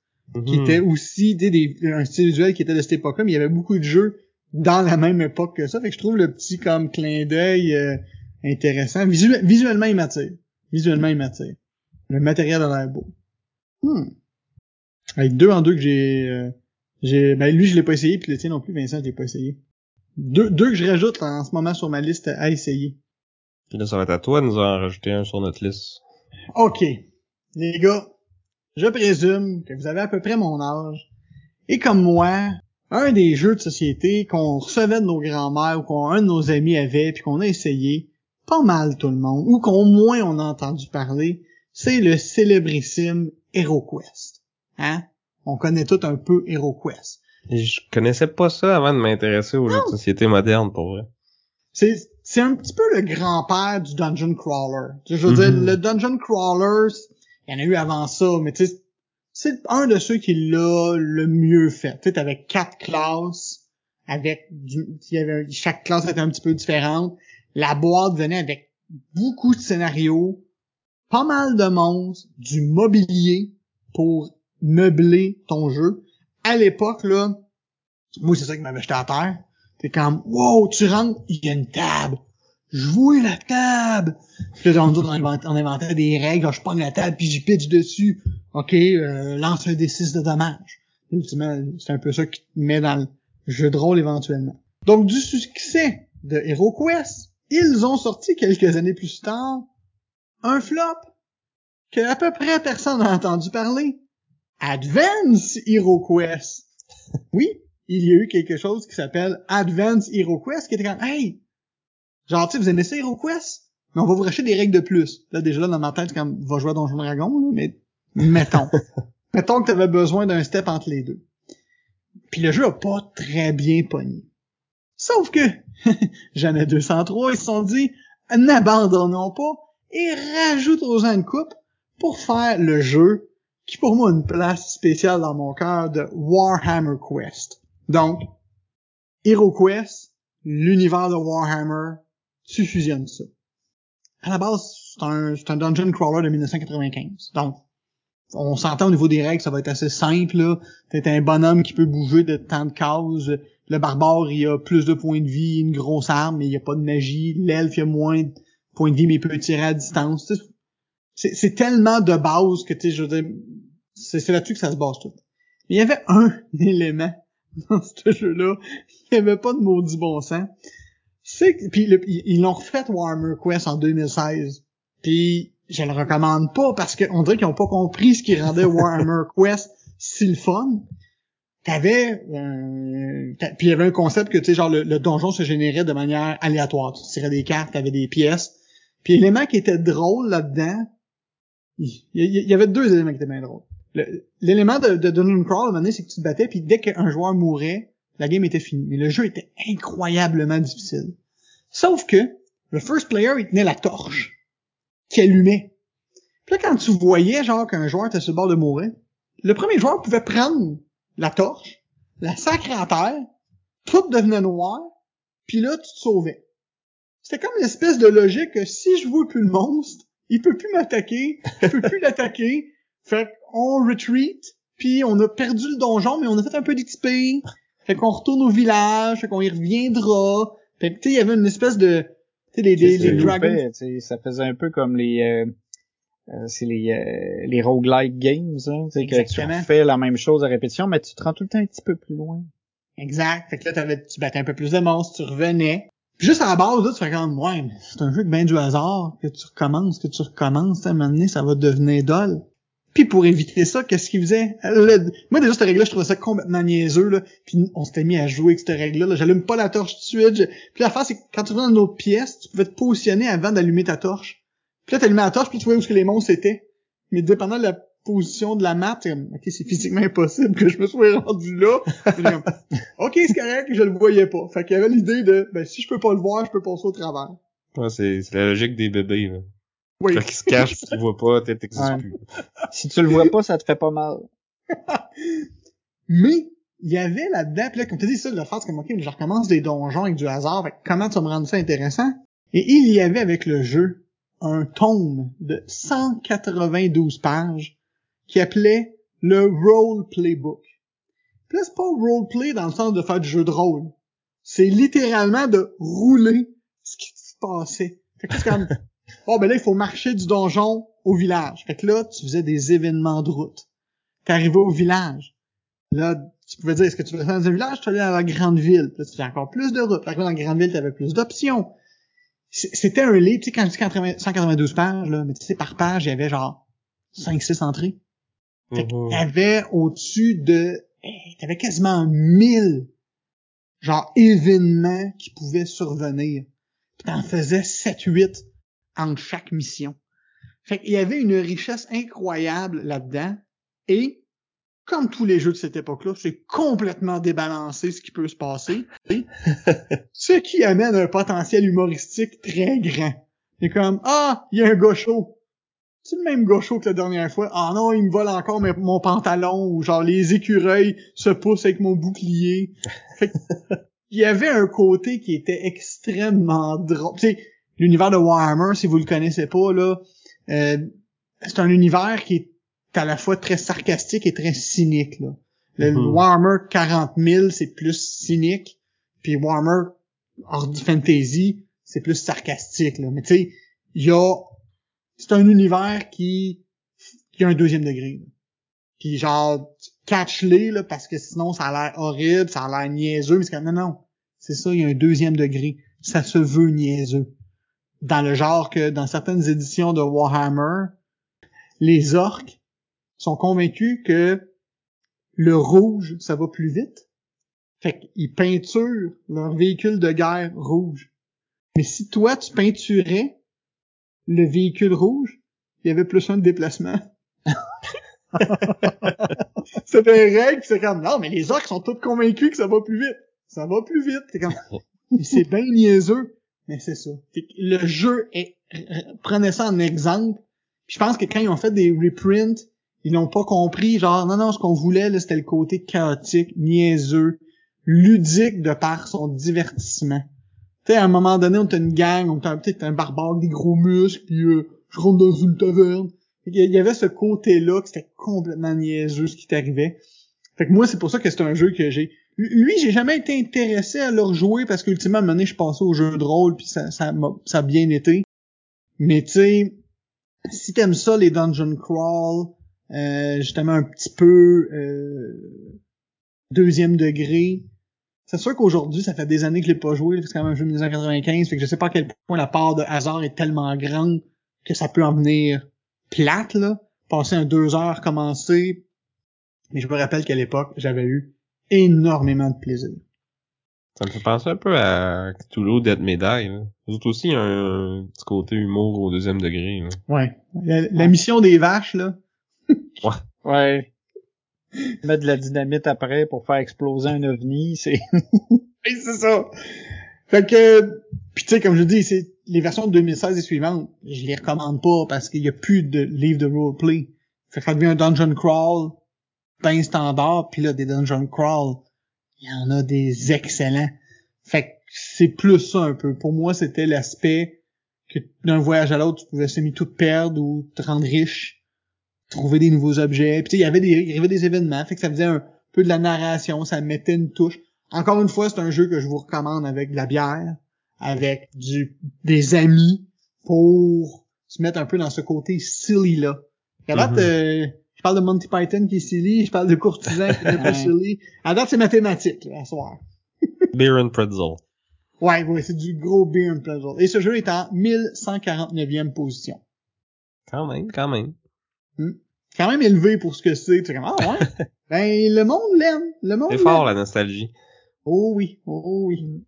S2: qui
S1: Mhm.
S2: était aussi des, des, un style visuel qui était de cette époque-là, mais il y avait beaucoup de jeux dans la même époque que ça. Fait que je trouve le petit comme clin d'œil euh, intéressant. Visu- visuellement, il m'attire. Visuellement, il m'attire. Le matériel a l'air beau. Hmm. Avec deux en deux que j'ai... euh, j'ai ben lui, je l'ai pas essayé, puis le tien non plus, Vincent, je l'ai pas essayé. Deux, deux que je rajoute en ce moment sur ma liste à essayer.
S1: Puis là, ça va être à toi de nous en rajouter un sur notre liste.
S2: OK. Les gars, je présume que vous avez à peu près mon âge. Et comme moi, un des jeux de société qu'on recevait de nos grands-mères ou qu'un de nos amis avait puis qu'on a essayé, pas mal tout le monde, ou qu'au moins on a entendu parler, c'est le célébrissime HeroQuest. Hein? On connaît tout un peu HeroQuest.
S1: Je connaissais pas ça avant de m'intéresser aux jeux de société pour vrai.
S2: c'est c'est un petit peu le grand-père du dungeon crawler. Je veux dire,
S1: Mhm.
S2: le dungeon crawler, il y en a eu avant ça, mais tu sais, c'est un de ceux qui l'a le mieux fait. Tu sais, t'avais quatre classes avec du, il y avait, chaque classe était un petit peu différente. La boîte venait avec beaucoup de scénarios, pas mal de monstres, du mobilier pour meubler ton jeu. À l'époque, là, moi, c'est ça qui m'avait jeté à terre. T'es comme, wow, tu rentres, il y a une table. Jouer la table. Puis là, on, on, inventait, des règles. Je prends la table puis j'y pitch dessus. OK, euh, lance un D6 de dommages. C'est un peu ça qui te met dans le jeu de rôle éventuellement. Donc, du succès de HeroQuest, ils ont sorti quelques années plus tard un flop que à peu près personne n'a entendu parler. Advance HeroQuest. Oui, il y a eu quelque chose qui s'appelle Advance HeroQuest qui était comme, hey, genre, tu sais, vous aimez ça HeroQuest? Mais on va vous racheter des règles de plus. Là, déjà, là, dans ma tête, comme, va jouer à Donjon Dragon, là, mais mettons. mettons que t'avais besoin d'un step entre les deux. Puis le jeu a pas très bien pogné. Sauf que, j'en ai 203, ils se sont dit, n'abandonnons pas et rajoutons-en une coupe pour faire le jeu qui pour moi a une place spéciale dans mon cœur de Warhammer Quest. Donc, HeroQuest, l'univers de Warhammer, tu fusionnes ça. À la base, c'est un, un dungeon crawler de 1995. Donc, on s'entend au niveau des règles, ça va être assez simple, là. T'es un bonhomme qui peut bouger de tant de cases. Le barbare, il a plus de points de vie, une grosse arme, mais il y a pas de magie. L'elfe, il a moins de points de vie, mais il peut tirer à distance. C'est, c'est tellement de base que, tu sais, je veux dire, c'est, c'est là-dessus que ça se base tout. Mais il y avait un élément dans ce jeu-là, il y avait pas de maudit bon sens. C'est puis le- ils l'ont refait Warhammer Quest en 2016. Puis je le recommande pas parce qu'on dirait qu'ils ont pas compris ce qui rendait Warhammer Quest si le fun. T'avais euh, puis il y avait un concept que tu sais genre le, le donjon se générait de manière aléatoire. Tu tirais des cartes, t'avais des pièces. Puis l'élément qui était drôle là-dedans, il y, avait deux éléments qui étaient bien drôles. Le- L'élément de, de Crawl, à un moment donné, c'est que tu te battais, puis dès qu'un joueur mourait, la game était finie. Mais le jeu était incroyablement difficile. Sauf que le first player, il tenait la torche qui allumait. Puis là, quand tu voyais genre qu'un joueur était sur le bord de mourir, le premier joueur pouvait prendre la torche, la sacrer en terre, tout devenait noir, puis là, tu te sauvais. C'était comme une espèce de logique que si je vois plus le monstre, il peut plus m'attaquer, je peux plus l'attaquer, fait qu'on retreat, puis on a perdu le donjon, mais on a fait un peu d'XP, fait qu'on retourne au village, fait qu'on y reviendra, fait que tu sais, il y avait une espèce de, tu sais, les, les,
S3: C'est
S2: les
S3: ce
S2: dragons.
S3: ça faisait un peu comme les euh, euh, c'est les euh, les roguelike games hein, tu sais, que tu fais la même chose à répétition mais tu te rends tout le temps un petit peu plus loin.
S2: Exact. Fait que là, tu battais un peu plus de monstres, tu revenais. Juste à la base, là, tu fais comme, ouais, c'est un jeu de ben du hasard, que tu recommences, que tu recommences, à un moment donné, ça va devenir dole. Puis pour éviter ça, qu'est-ce qu'il faisait? Moi, déjà, cette règle-là, je trouvais ça complètement niaiseux, là. Puis on s'était mis à jouer avec cette règle-là. là. J'allume pas la torche tout de suite. Je- Puis c'est que quand tu vas dans une autre pièce, tu pouvais te positionner avant d'allumer ta torche. Puis là, t'allumais la torche, puis tu voyais où que les monstres étaient. Mais dépendant de la position de la map, comme, ok, c'est physiquement impossible que je me sois rendu là. Comme, ok, c'est correct, je le voyais pas. Fait qu'il y avait l'idée de, ben, si je peux pas le voir, je peux passer au travers.
S1: Ouais, c'est, c'est la logique des bébés, là.
S2: Oui.
S1: Quand il se cache pis tu le vois pas, t'es
S3: Ouais.
S1: plus.
S3: Si tu le vois pas, ça te fait pas mal.
S2: Mais, il y avait là-dedans, pis là, comme tu dis ça, le fait comme, ok, mais je recommence des donjons avec du hasard, fait que comment tu vas me rendre ça intéressant? Et il y avait avec le jeu un tome de 192 pages qui appelait le Role Playbook. Puis là, c'est pas roleplay dans le sens de faire du jeu de rôle. C'est littéralement de rouler ce qui se passait. Fait que c'est comme, oh ben là, il faut marcher du donjon au village. Fait que là, tu faisais des événements de route. T'arrivais au village. Là, tu pouvais dire, est-ce que tu veux dans un village? Tu allais dans la grande ville. Puis là, tu fais encore plus de routes. Fait que là, dans la grande ville, tu avais plus d'options. C'était un livre, tu sais, quand je dis 80 192 pages, là, mais tu sais, par page, il y avait genre 5-6 entrées. Fait que
S1: Mhm.
S2: t'avais au-dessus de, t'avais quasiment 1000, genre, événements qui pouvaient survenir. Puis t'en faisais 7-8 entre chaque mission. Fait qu'il y avait une richesse incroyable là-dedans. Et, comme tous les jeux de cette époque-là, c'est complètement débalancé ce qui peut se passer. Ce qui amène un potentiel humoristique très grand. C'est comme, ah, il y a un gars chaud. C'est le même chaud que la dernière fois. Ah non, il me vole encore mes- mon pantalon ou genre les écureuils se poussent avec mon bouclier. Fait que, il y avait un côté qui était extrêmement drôle. Tu sais, l'univers de Warhammer, si vous le connaissez pas, là, euh, c'est un univers qui est à la fois très sarcastique et très cynique, là. Le
S1: Mhm.
S2: Warhammer 40 000, c'est plus cynique. Puis Warhammer hors du fantasy, c'est plus sarcastique, là. Mais tu sais, il y a, c'est un univers qui, a un deuxième degré, là. Puis genre, catch-les, là, parce que sinon ça a l'air horrible, ça a l'air niaiseux, mais c'est comme, non, non. C'est ça, il y a un deuxième degré. Ça se veut niaiseux. Dans le genre que dans certaines éditions de Warhammer, les orques sont convaincus que le rouge, ça va plus vite. Fait qu'ils peinturent leur véhicule de guerre rouge. Mais si toi, tu peinturais le véhicule rouge, il y avait plus un de déplacement. C'était une règle, c'est comme, non, mais les orques sont tous convaincus que ça va plus vite. Ça va plus vite. C'est comme, c'est bien niaiseux. Mais c'est ça. Le jeu est, prenez ça en exemple. Puis je pense que quand ils ont fait des reprints, ils n'ont pas compris, genre, non, non, ce qu'on voulait, là, c'était le côté chaotique, niaiseux, ludique de par son divertissement. Tu sais, à un moment donné, on était une gang, on était peut-être un barbare des gros muscles, puis euh, je rentre dans une taverne. Qu'il y avait ce côté-là que c'était complètement niaiseux ce qui t'arrivait. Fait que moi, c'est pour ça que c'est un jeu que j'ai... Lui, j'ai jamais été intéressé à le rejouer parce qu'ultimement, à un moment donné, je passais au jeu de rôle, puis ça, ça, ça a bien été. Mais tu sais, si t'aimes ça, les dungeon crawl, euh, justement un petit peu euh, deuxième degré, c'est sûr qu'aujourd'hui, ça fait des années que je l'ai pas joué, c'est quand même un jeu de 1995, fait que je sais pas à quel point la part de hasard est tellement grande que ça peut en venir plate, là. Passer un deux heures, commencer. Mais je me rappelle qu'à l'époque, j'avais eu énormément de plaisir.
S1: Ça me fait penser un peu à Cthulhu Dead Medai, là. Vous autres aussi, il y a un petit côté humour au deuxième degré, là.
S2: Ouais. La, la mission des vaches, là.
S3: Ouais. Mettre de la dynamite après pour faire exploser un ovni, c'est...
S2: C'est ça. Fait que, puis tu sais, comme je dis, c'est les versions de 2016 et suivantes, je les recommande pas parce qu'il y a plus de livres de roleplay. Fait que ça devient un dungeon crawl ben standard, puis là, des dungeon crawl, il y en a des excellents. Fait que c'est plus ça un peu. Pour moi, c'était l'aspect que d'un voyage à l'autre, tu pouvais semi tout perdre ou te rendre riche, trouver des nouveaux objets. Puis tu sais, il y avait des, il y avait des événements, fait que ça faisait un peu de la narration, ça mettait une touche. Encore une fois, c'est un jeu que je vous recommande avec de la bière, avec du des amis, pour se mettre un peu dans ce côté silly là. À date,
S1: Mhm.
S2: euh, je parle de Monty Python qui est silly, je parle de courtisan qui est un peu
S3: Ouais.
S2: silly. À date, c'est mathématique, là, à soir.
S1: Beer and Pretzel.
S2: Ouais, ouais, c'est du gros beer and pleasure. Et ce jeu est en 1149e position.
S1: Quand même, quand même.
S2: Quand même élevé pour ce que c'est. Tu sais comme, ah ouais. ben, le monde l'aime. Le monde
S1: C'est fort, la nostalgie.
S2: Oh oui, oh oui.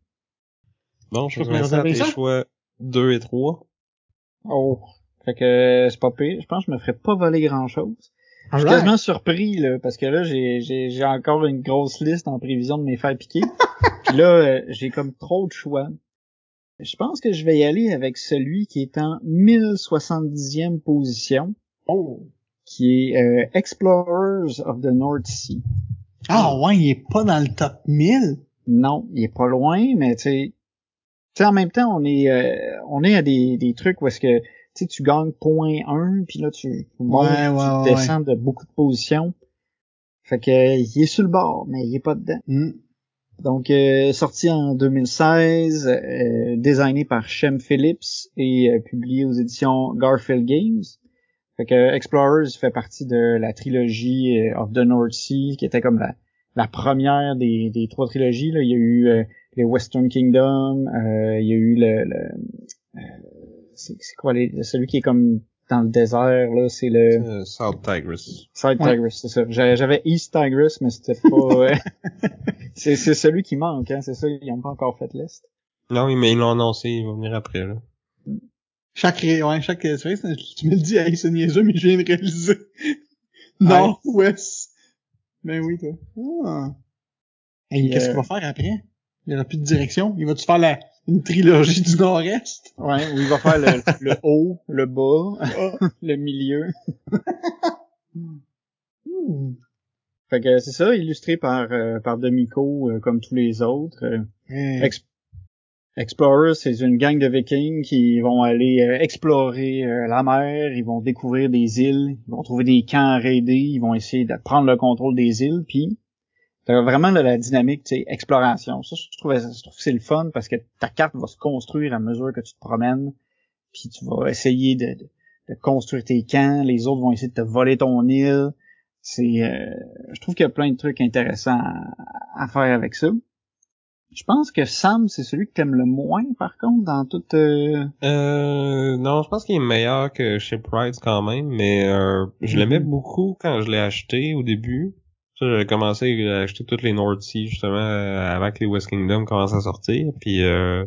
S1: Bon, je à
S2: comment
S1: tes choix 2 et 3.
S3: Oh. Fait que c'est pas pire. Je pense que je me ferais pas voler grand chose. Je suis quasiment surpris, là, parce que là, j'ai, j'ai, j'ai encore une grosse liste en prévision de mes faire piquer. Puis là, euh, j'ai comme trop de choix. Je pense que je vais y aller avec celui qui est en 1070e position.
S2: Oh.
S3: Qui est euh, Explorers of the North Sea.
S2: Ah ouais, il est pas dans le top 1000?
S3: Non, il est pas loin, mais tu sais, tu sais, en même temps, on est, euh, on est à des, des trucs où est-ce que, tu sais, tu gagnes point 1, puis là, tu, montes,
S2: Ouais, ouais,
S3: tu
S2: ouais.
S3: descends de beaucoup de positions. Fait que, il est sur le bord, mais il est pas dedans.
S2: Hmm.
S3: Donc, euh, sorti en 2016, euh, designé par Shem Phillips et euh, publié aux éditions Garfield Games. Fait que Explorers fait partie de la trilogie euh, of the North Sea, qui était comme la, la première des, des trois trilogies. Là. Il y a eu euh, les Western Kingdom, euh, il y a eu le... le euh, c'est quoi les, celui qui est comme dans le désert, là, c'est le...
S1: South Tigris.
S3: Side
S2: Ouais.
S3: Tigris, c'est ça. J'a- J'avais East Tigris, mais c'était pas... c'est celui qui manque, hein, c'est ça, ils ont pas encore fait l'Est.
S1: Non, oui, mais ils l'ont annoncé, il va venir après, là.
S2: Chaque, ouais, chaque, c'est vrai, c'est- tu me le dis, hey, c'est niaiseux, mais je viens de réaliser. Nord, ouest. Ben oui, toi. Ah. Hey, qu'est-ce
S3: euh,
S2: qu'il va faire après? Il y aura plus de direction. Il va-tu faire la, une trilogie du Nord-Est?
S3: Ouais, où il va faire le, le haut, le bas,
S2: Ah.
S3: le milieu.
S2: Hmm.
S3: Fait que c'est ça, illustré par euh, par Demico euh, comme tous les autres. Euh, Explorers, c'est une gang de Vikings qui vont aller euh, explorer euh, la mer, ils vont découvrir des îles, ils vont trouver des camps à ils vont essayer de prendre le contrôle des îles, puis t'as vraiment là, la dynamique, tu exploration. Ça, je trouve, je trouve que c'est le fun parce que ta carte va se construire à mesure que tu te promènes, puis tu vas essayer de, construire tes camps, les autres vont essayer de te voler ton île. C'est, euh, je trouve qu'il y a plein de trucs intéressants à faire avec ça. Je pense que Sam, c'est celui que t'aimes le moins, par contre, dans toute... euh,
S1: Euh, non, je pense qu'il est meilleur que Shipwrights quand même, mais euh, je l'aimais
S2: Mhm.
S1: beaucoup quand je l'ai acheté au début. Ça, j'avais commencé à acheter toutes les North Sea justement avant que les West Kingdom commencent à sortir. Puis euh,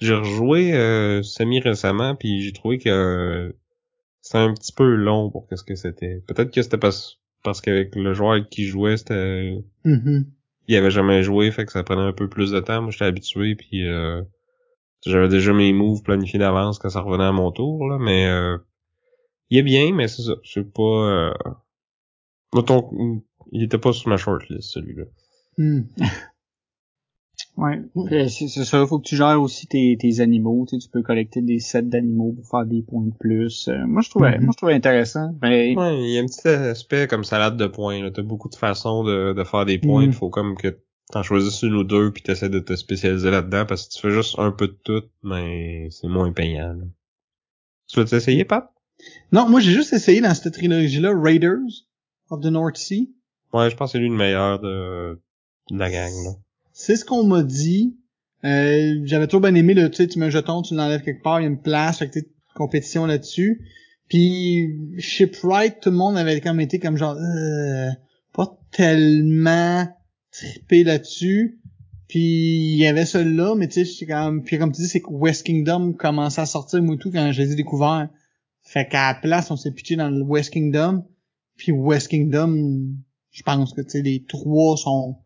S1: j'ai rejoué euh, semi récemment, puis j'ai trouvé que c'était un petit peu long pour qu'est-ce que c'était. Peut-être que c'était parce parce qu'avec le joueur avec qui je jouais, c'était
S2: mhm.
S1: Il avait jamais joué, fait que ça prenait un peu plus de temps. Moi, j'étais habitué, puis euh, j'avais déjà mes moves planifiés d'avance quand ça revenait à mon tour, là, mais euh, il est bien, mais c'est ça. C'est pas... Euh... Mettons, il était pas sur ma shortlist, celui-là.
S2: Hmm.
S3: Ouais. C'est ça, faut que tu gères aussi tes, tes animaux. Tu, sais, tu peux collecter des sets d'animaux pour faire des points de plus. Euh, moi, je trouvais,
S2: Mhm.
S3: moi, je trouvais intéressant. Ben,
S1: Ouais, il y a un petit aspect comme salade de points. là. T'as beaucoup de façons de, de faire des points. Il
S2: Mhm.
S1: faut comme que t'en choisisses une ou deux, puis t'essaies de te spécialiser là-dedans, parce que tu fais juste un peu de tout, mais c'est moins payant. là. Tu veux t'essayer, Pat?
S2: Non, moi, j'ai juste essayé dans cette trilogie-là Raiders of the North Sea.
S1: Ouais, je pense que c'est lui le meilleur de, de la gang, là.
S2: C'est ce qu'on m'a dit. Euh, j'avais toujours bien aimé le, tu sais, tu mets un jeton, tu l'enlèves quelque part, il y a une place, fait que compétition là-dessus. Puis Shipwright, tout le monde avait comme été comme genre euh, pas tellement trippé là-dessus. Puis il y avait celui-là, mais tu sais, comme puis comme tu dis, c'est que West Kingdom commençait à sortir moi tout quand je les ai découverts. Fait qu'à la place, on s'est pitché dans le West Kingdom. Puis West Kingdom, je pense que tu sais, les trois sont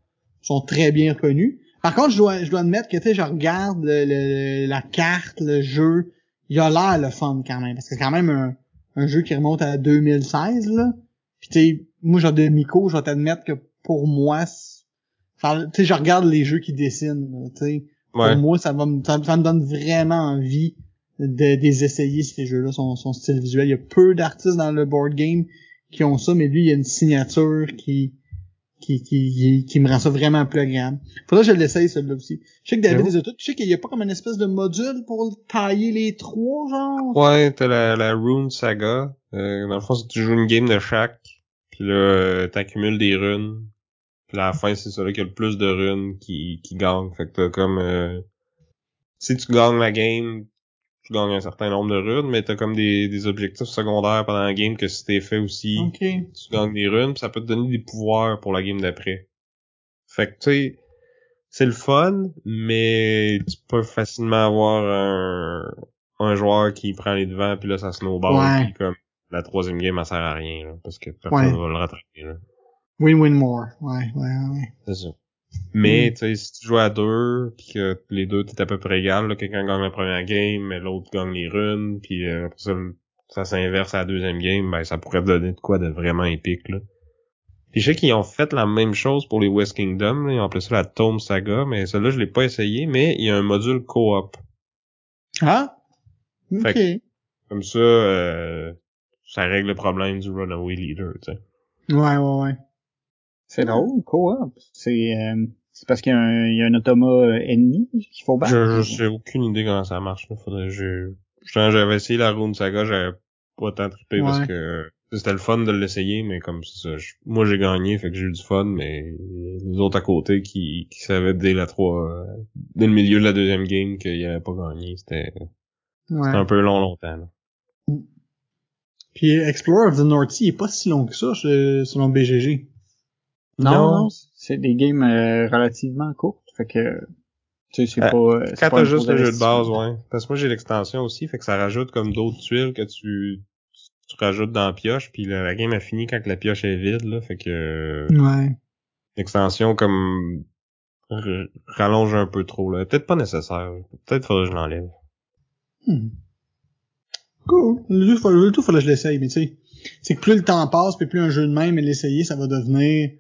S2: sont très bien reconnus. Par contre, je dois, je dois admettre que, tu sais, je regarde le- le- la carte, le jeu, il a l'air le fun quand même, parce que c'est quand même un, un jeu qui remonte à 2016, là. Puis, tu sais, moi, genre de Miko, je vais t'admettre que pour moi, tu sais, je regarde les jeux qui dessinent, tu sais.
S1: Ouais.
S2: Pour moi, ça va me, ça, ça me donne vraiment envie de, des essayer, ces jeux-là, son, son style visuel. Il y a peu d'artistes dans le board game qui ont ça, mais lui, il y a une signature qui, qui, qui, qui me rend ça vraiment plus agréable. Faudrait que je l'essaye, celui-là aussi. Je sais que David les a toutes. Je sais qu'il y a pas comme une espèce de module pour tailler les trois, genre?
S1: Ouais, t'as la, la Rune Saga. Euh, dans le fond, tu joues une game de chaque. Puis là, euh, t'accumules des runes. Puis à la fin, c'est celui qui a le plus de runes qui, qui gagne. Fait que t'as comme... euh, si tu gagnes la game, tu gagnes un certain nombre de runes, mais t'as comme des, des objectifs secondaires pendant la game que si t'es fait aussi,
S2: Ok.
S1: tu gagnes des runes, puis ça peut te donner des pouvoirs pour la game d'après. Fait que tu sais, c'est le fun, mais tu peux facilement avoir un, un joueur qui prend les devants, puis là ça snowball,
S2: Ouais.
S1: puis comme la troisième game elle sert à rien, là, parce que personne
S2: Ouais.
S1: va le rattraper. Là.
S2: Win-win more. Ouais, ouais, ouais.
S1: C'est ça. Mais
S2: Mm.
S1: tu sais, si tu joues à deux, puis que les deux t'es à peu près égal, là, quelqu'un gagne la première game, mais l'autre gagne les runes, puis euh, après ça, ça s'inverse à la deuxième game, ben ça pourrait donner de quoi de vraiment épique là. Puis je sais qu'ils ont fait la même chose pour les West Kingdom, là, ils ont appelé ça la Tome Saga, mais celle-là je l'ai pas essayé, mais il y a un module co-op.
S2: Ah? Ok.
S1: Fait Comme ça, euh, ça règle le problème du Runaway Leader, tu sais.
S2: Ouais, ouais, ouais.
S3: C'est drôle, co-op. C'est euh, c'est parce qu'il y, a un- il y a un automa euh, ennemi qu'il faut battre.
S1: Je, je sais aucune idée comment ça marche. Là. Faudrait je je- j'avais essayé la Rune Saga, j'avais pas tant trippé parce que c'était le fun de l'essayer, mais comme c'est ça, je- moi j'ai gagné, fait que j'ai eu du fun, mais les autres à côté qui, qui savaient dès la 3 euh, dès le milieu de la deuxième game qu'ils avaient pas gagné, c'était
S2: Ouais.
S1: c'était un peu long longtemps. Là.
S2: Puis Explorer of the North Sea est pas si long que ça, selon BGG.
S3: Non,
S1: Non.
S3: non, c'est des games euh, relativement courtes. Fait que, tu sais, c'est
S1: Euh,
S3: pas... euh,
S1: Quand t'as juste le jeu de base, ouais. Parce que moi j'ai l'extension aussi, fait que ça rajoute comme d'autres tuiles que tu tu rajoutes dans la pioche, puis la, la game a fini quand la pioche est vide, là, fait que
S2: Ouais.
S1: l'extension comme rallonge un peu trop là. Peut-être pas nécessaire. Peut-être faudrait que je l'enlève.
S2: Hmm. Cool. Le tout, faut- le tout, faudrait que je l'essaye, mais tu sais, c'est que plus le temps passe, puis plus un jeu de même et l'essayer, ça va devenir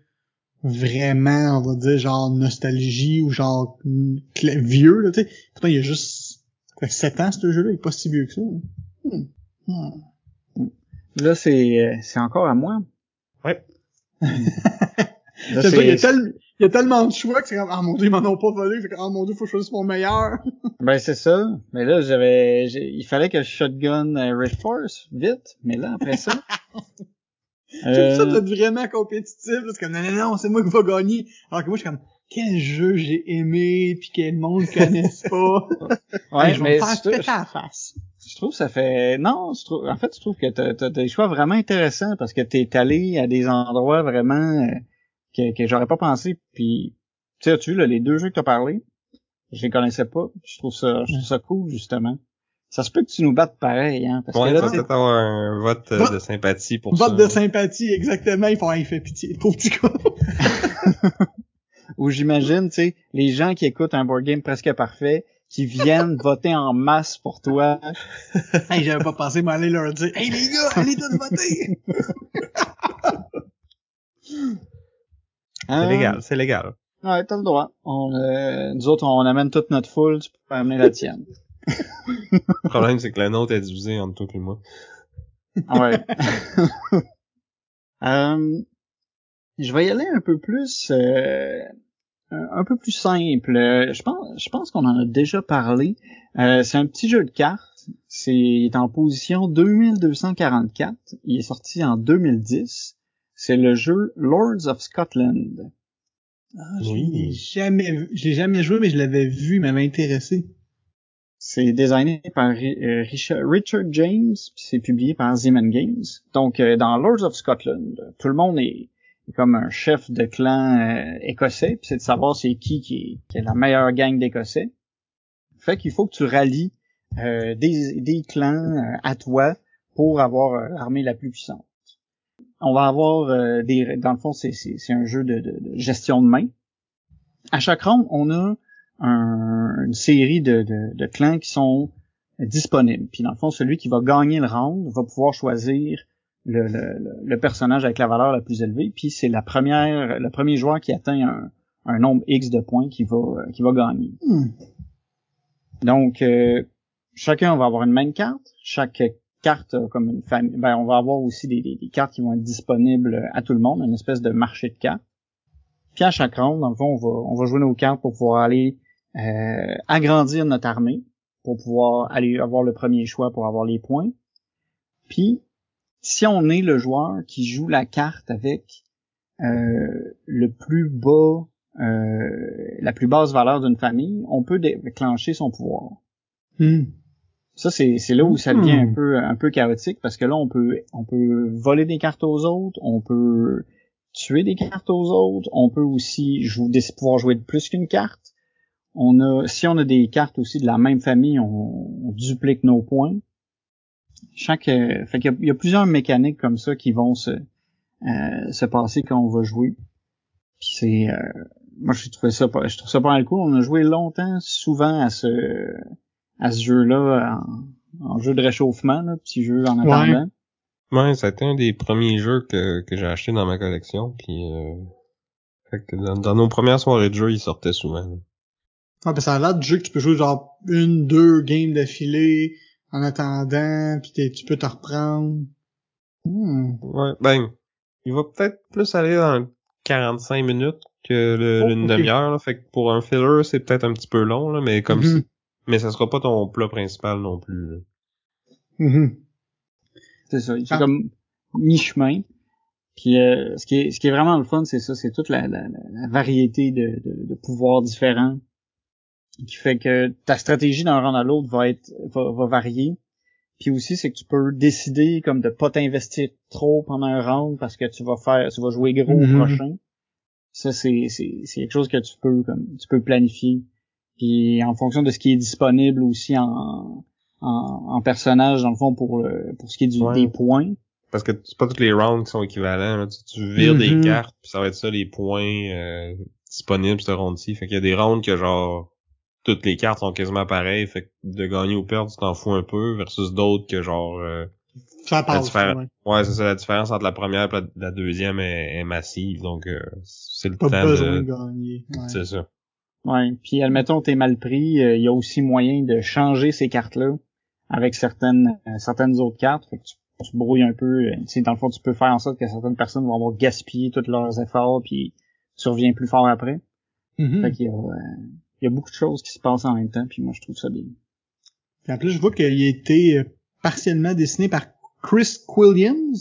S2: vraiment, on va dire, genre nostalgie ou genre vieux, là, tu sais. Pourtant, il y a juste quoi, 7 ans, ce jeu-là, il est pas si vieux que ça. Hmm. Hmm.
S3: Là, c'est euh, c'est encore à moi.
S1: Ouais.
S3: Là,
S2: C'est ça, il y, a
S3: c'est-
S2: tel- il y a tellement de choix que c'est comme, ah mon dieu, ils m'en ont pas volé, fait que, ah mon dieu, faut que je choisisse mon meilleur.
S3: Ben c'est ça. Mais là, j'avais, j'ai- il fallait que je shotgun euh, Red Force vite. Mais là, après ça,
S2: J'aime ça
S3: euh,
S2: d'être vraiment compétitif, parce que non, non, non, c'est moi qui va gagner. Alors que moi, je suis comme, quel jeu j'ai aimé, puis quel monde connaisse pas.
S3: ouais,
S2: je vais
S3: mais je,
S2: péter à la face.
S3: je trouve que ça fait, non, je trouve, en fait, je trouve que t'as, t'as des choix vraiment intéressants parce que t'es allé à des endroits vraiment euh, que, que j'aurais pas pensé. Puis, tu sais, tu là, les deux jeux que t'as parlé, je les connaissais pas. Je trouve ça, je trouve ça cool justement. Ça se peut que tu nous battes pareil, hein, parce
S1: Ouais,
S3: que là,
S1: peut-être avoir un vote euh,
S2: Vote-
S1: de sympathie pour
S2: Vote
S1: ça.
S2: de sympathie, exactement. Ils font, il fait pitié, pauvre petit gars.
S3: où j'imagine, tu sais, les gens qui écoutent un board game presque parfait, qui viennent voter en masse pour toi.
S2: hey, j'avais pas pensé m'aller leur dire, hey les gars, allez tous voter.
S1: C'est
S3: Hein?
S1: légal, c'est légal.
S3: Ouais, t'as le droit. On, euh, nous autres, on amène toute notre foule, tu peux amener la tienne.
S1: Le problème, c'est que la nôtre est divisée entre toi et moi.
S3: Ouais. Euh, je vais y aller un peu plus, euh, un peu plus simple. Euh, Je pense, je pense qu'on en a déjà parlé. Euh, c'est un petit jeu de cartes. C'est, il est en position 2244. Il est sorti en 2010. C'est le jeu Lords of Scotland.
S2: Ah, je
S1: Oui.
S2: l'ai jamais vu. Je l'ai jamais joué, mais je l'avais vu, il m'avait intéressé.
S3: C'est designé par euh, Richard, James, puis c'est publié par Zeman Games. Donc, euh, dans Lords of Scotland, tout le monde est, comme un chef de clan euh, écossais, puis c'est de savoir c'est qui qui est, la meilleure gang d'écossais. Fait qu'il faut que tu rallies des, clans à toi pour avoir l'armée la plus puissante. On va avoir des... Dans le fond, c'est, un jeu de, de- de gestion de main. À chaque ronde, on a un- une série de, de, de clans qui sont disponibles. Puis dans le fond, celui qui va gagner le round va pouvoir choisir le, le, le- personnage avec la valeur la plus élevée. Puis c'est la première, le premier joueur qui atteint un, un nombre X de points qui va, qui va gagner.
S2: Hmm.
S3: Donc euh, chacun va avoir une même carte. Chaque carte a comme une famille. Ben on va avoir aussi des, des, des cartes qui vont être disponibles à tout le monde, une espèce de marché de cartes. Puis à chaque round, dans le fond, on va, on va jouer nos cartes pour pouvoir aller euh, agrandir notre armée, pour pouvoir aller avoir le premier choix pour avoir les points. Puis, si on est le joueur qui joue la carte avec euh, le plus bas, euh, la plus basse valeur d'une famille, on peut déclencher son pouvoir.
S2: Hmm.
S3: Ça, c'est, là où ça devient
S2: Hmm.
S3: un peu, un peu chaotique parce que là, on peut, on peut voler des cartes aux autres, on peut tuer des cartes aux autres, on peut aussi jou- déc- pouvoir jouer de plus qu'une carte. On a, si on a des cartes aussi de la même famille, on, on duplique nos points. Chaque, euh, fait qu'il y a, il y a plusieurs mécaniques comme ça qui vont se, euh, se passer quand on va jouer. Puis c'est, euh, moi, je trouve ça pas, je trouve ça pas mal cool. On a joué longtemps, souvent à ce, à ce jeu-là, en, en, jeu de réchauffement, là, petit jeu en attendant.
S1: Ouais, ça a été un des premiers jeux que, que j'ai acheté dans ma collection, puis euh, fait que dans, dans, nos premières soirées de jeu, il sortait souvent.
S2: Ouais, ben ça a l'air de jeu que tu peux jouer genre une, deux games d'affilée en attendant, puis tu peux te reprendre. Hmm.
S1: Ouais, ben, il va peut-être plus aller dans 45 minutes que le,
S2: Oh,
S1: une demi-heure, là. Fait que pour un filler, c'est peut-être un petit peu long, là, mais comme
S2: Mhm.
S1: si... Mais ça sera pas ton plat principal non plus, là.
S2: Mhm.
S3: C'est ça. C'est
S2: Ah.
S3: comme mi-chemin. Puis euh, ce qui est ce qui est vraiment le fun, c'est ça, c'est toute la, la, la- la variété de, de, de pouvoirs différents qui fait que ta stratégie d'un round à l'autre va être va, va varier. Puis aussi, c'est que tu peux décider comme de pas t'investir trop pendant un round parce que tu vas faire tu vas jouer gros
S2: Mhm.
S3: au prochain. Ça, c'est c'est c'est quelque chose que tu peux comme tu peux planifier. Puis en fonction de ce qui est disponible aussi en en, en personnage dans le fond pour le pour ce qui est du,
S1: Ouais.
S3: des points.
S1: Parce que c'est pas tous les rounds qui sont équivalents, là. Tu, tu vires
S2: Mhm.
S1: des cartes, puis ça va être ça les points euh, disponibles ce round-ci. Fait qu'il y a des rounds que genre toutes les cartes sont quasiment pareilles, fait que de gagner ou perdre, tu t'en fous un peu, versus d'autres que genre euh,
S2: Ça passe.
S1: différence-
S2: ouais.
S1: Ouais, c'est ça, la différence entre la première et la, deuxième est, est massive, donc euh, c'est le
S2: Pas
S1: temps
S2: besoin
S1: de...
S2: de gagner. Ouais.
S1: C'est ça.
S3: Ouais. Puis admettons t'es mal pris, euh, il y a aussi moyen de changer ces cartes-là avec certaines euh, certaines autres cartes. Fait que tu, tu brouilles un peu. euh, Tu sais, dans le fond, tu peux faire en sorte que certaines personnes vont avoir gaspillé tous leurs efforts, puis tu reviens plus fort après.
S2: Mhm.
S3: Fait qu'il y a, euh, il y a beaucoup de choses qui se passent en même temps, puis moi je trouve ça bien.
S2: Puis en plus, je vois qu'il a été euh, partiellement dessiné par Chris Quilliams,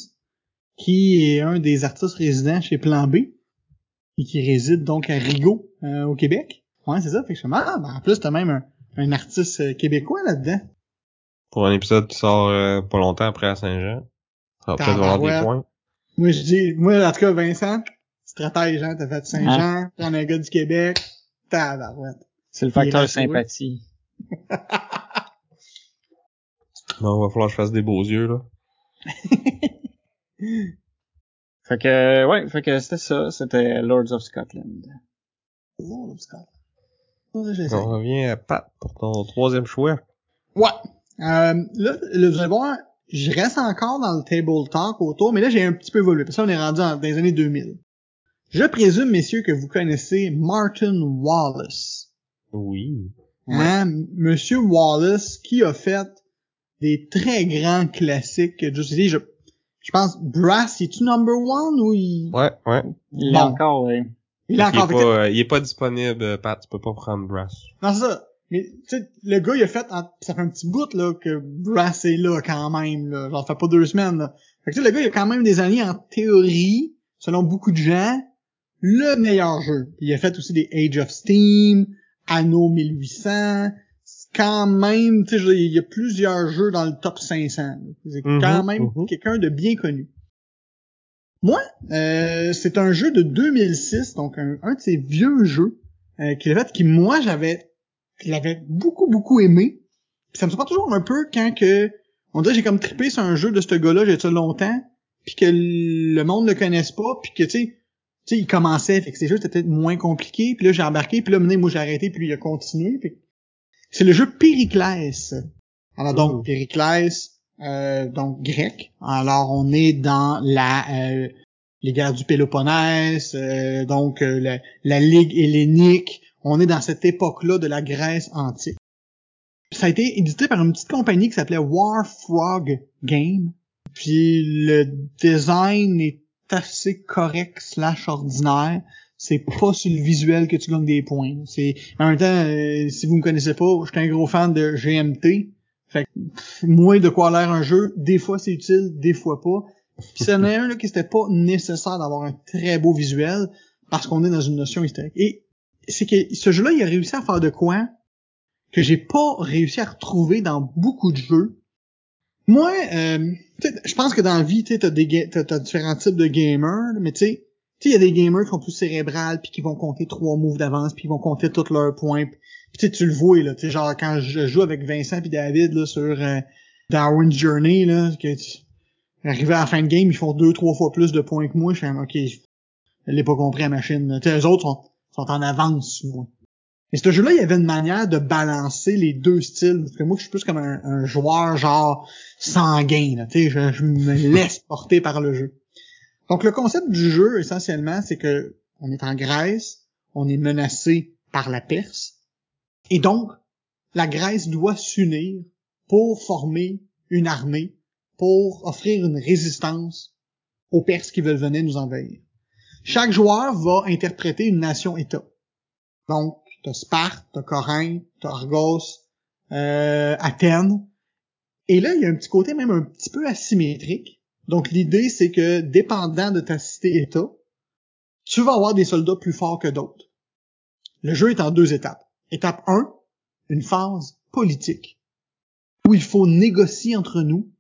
S2: qui est un des artistes résidents chez Plan B, et qui réside donc à Rigaud, euh, au Québec. Ouais, c'est ça. Fait que je ah, ben, en plus, t'as même un, un artiste euh, québécois là-dedans.
S1: Pour un épisode qui sort euh, pas longtemps après à Saint-Jean, ça va peut-être avoir des points.
S2: Moi, je dis, moi, en tout cas, Vincent, stratège, hein, t'as fait Saint-Jean, prendre un gars du Québec, tabarouette.
S3: C'est le facteur sympathie.
S1: Bon, va falloir que je fasse des beaux yeux, là.
S3: Fait que ouais, fait que c'était ça, c'était Lords of Scotland.
S2: Ouais, je l'essaie.
S1: On revient à Pat pour ton troisième choix.
S2: Ouais. Euh, là, là, vous allez voir, je reste encore dans le table talk autour, mais là, j'ai un petit peu évolué. Parce que là, on est rendu en- dans les années 2000. Je présume, messieurs, que vous connaissez Martin Wallace.
S1: Oui.
S2: Hein? Monsieur Wallace, qui a fait des très grands classiques que je sais, je, je pense, Brass, est-tu number one ou il,
S1: Ouais, ouais.
S3: Il
S2: Bon.
S3: est encore, ouais.
S2: il est
S1: il, est
S2: encore fait
S1: pas, euh, il est pas disponible, Pat. Tu peux pas prendre Brass.
S2: Non, c'est ça. Mais, tu sais, le gars, il a fait, en- ça fait un petit bout, là, que Brass est là, quand même, là. Genre, ça fait pas deux semaines, là. Fait que, tu sais, le gars, il a quand même des années, en théorie, selon beaucoup de gens, le meilleur jeu. Il a fait aussi des Age of Steam, Anno 1800. C'est Quand même, tu sais, il y a plusieurs jeux dans le top 500. là. C'est
S1: Mhm,
S2: quand même
S1: mhm.
S2: quelqu'un de bien connu. Moi, euh, c'est un jeu de 2006, donc un, un de ces vieux jeux euh, qu'il a fait, qui moi j'avais, l'avais beaucoup beaucoup aimé. Puis ça me surprend toujours un peu quand que, on dirait j'ai comme trippé sur un jeu de ce gars-là, j'ai ça longtemps, puis que le monde le connaisse pas, puis que tu sais, sais, il commençait, fait que ces jeux étaient peut-être moins compliqués, puis là j'ai embarqué, puis là maintenant, moi j'ai arrêté, puis il a continué. C'est le jeu Périclès. Alors donc
S1: Mhm.
S2: Périclès, euh, donc grec. Alors on est dans la euh, les guerres du Péloponnèse, euh, donc euh, la, la Ligue hellénique. On est dans cette époque-là de la Grèce antique. Ça a été édité par une petite compagnie qui s'appelait War Frog Game. Puis le design est assez correct slash ordinaire. C'est pas sur le visuel que tu gagnes des points. C'est en même temps, euh, si vous me connaissez pas, je suis un gros fan de GMT. Fait que pff, moi de quoi l'air un jeu, des fois c'est utile, des fois pas. Puis c'en est un là qui c'était pas nécessaire d'avoir un très beau visuel parce qu'on est dans une notion historique. Et c'est que ce jeu-là, il a réussi à faire de quoi que j'ai pas réussi à retrouver dans beaucoup de jeux. Moi, euh, je pense que dans la vie, tu t'as différents types de gamers, mais tu sais, il y a des gamers qui sont plus cérébrales puis qui vont compter trois moves d'avance puis qui vont compter tous leurs points. Puis tu le vois là, tu genre quand je joue avec Vincent puis David là sur euh, Darwin's Journey là, que arrivé à la fin de game, ils font deux trois fois plus de points que moi, je fais ok, je l'ai pas compris la machine. là. Tu sais, eux autres sont sont en avance moi. Mais ce jeu-là, il y avait une manière de balancer les deux styles. Parce que moi, je suis plus comme un, un joueur genre sanguin. Là, je, je me laisse porter par le jeu. Donc le concept du jeu, essentiellement, c'est que on est en Grèce, on est menacé par la Perse, et donc la Grèce doit s'unir pour former une armée, pour offrir une résistance aux Perses qui veulent venir nous envahir. Chaque joueur va interpréter une nation-État. Donc, t'as Sparte, t'as Corinthe, t'as Argos, euh, Athènes. Et là, il y a un petit côté même un petit peu asymétrique. Donc, l'idée, c'est que, dépendant de ta cité-État, tu vas avoir des soldats plus forts que d'autres. Le jeu est en deux étapes. Étape 1, une phase politique, où il faut négocier entre nous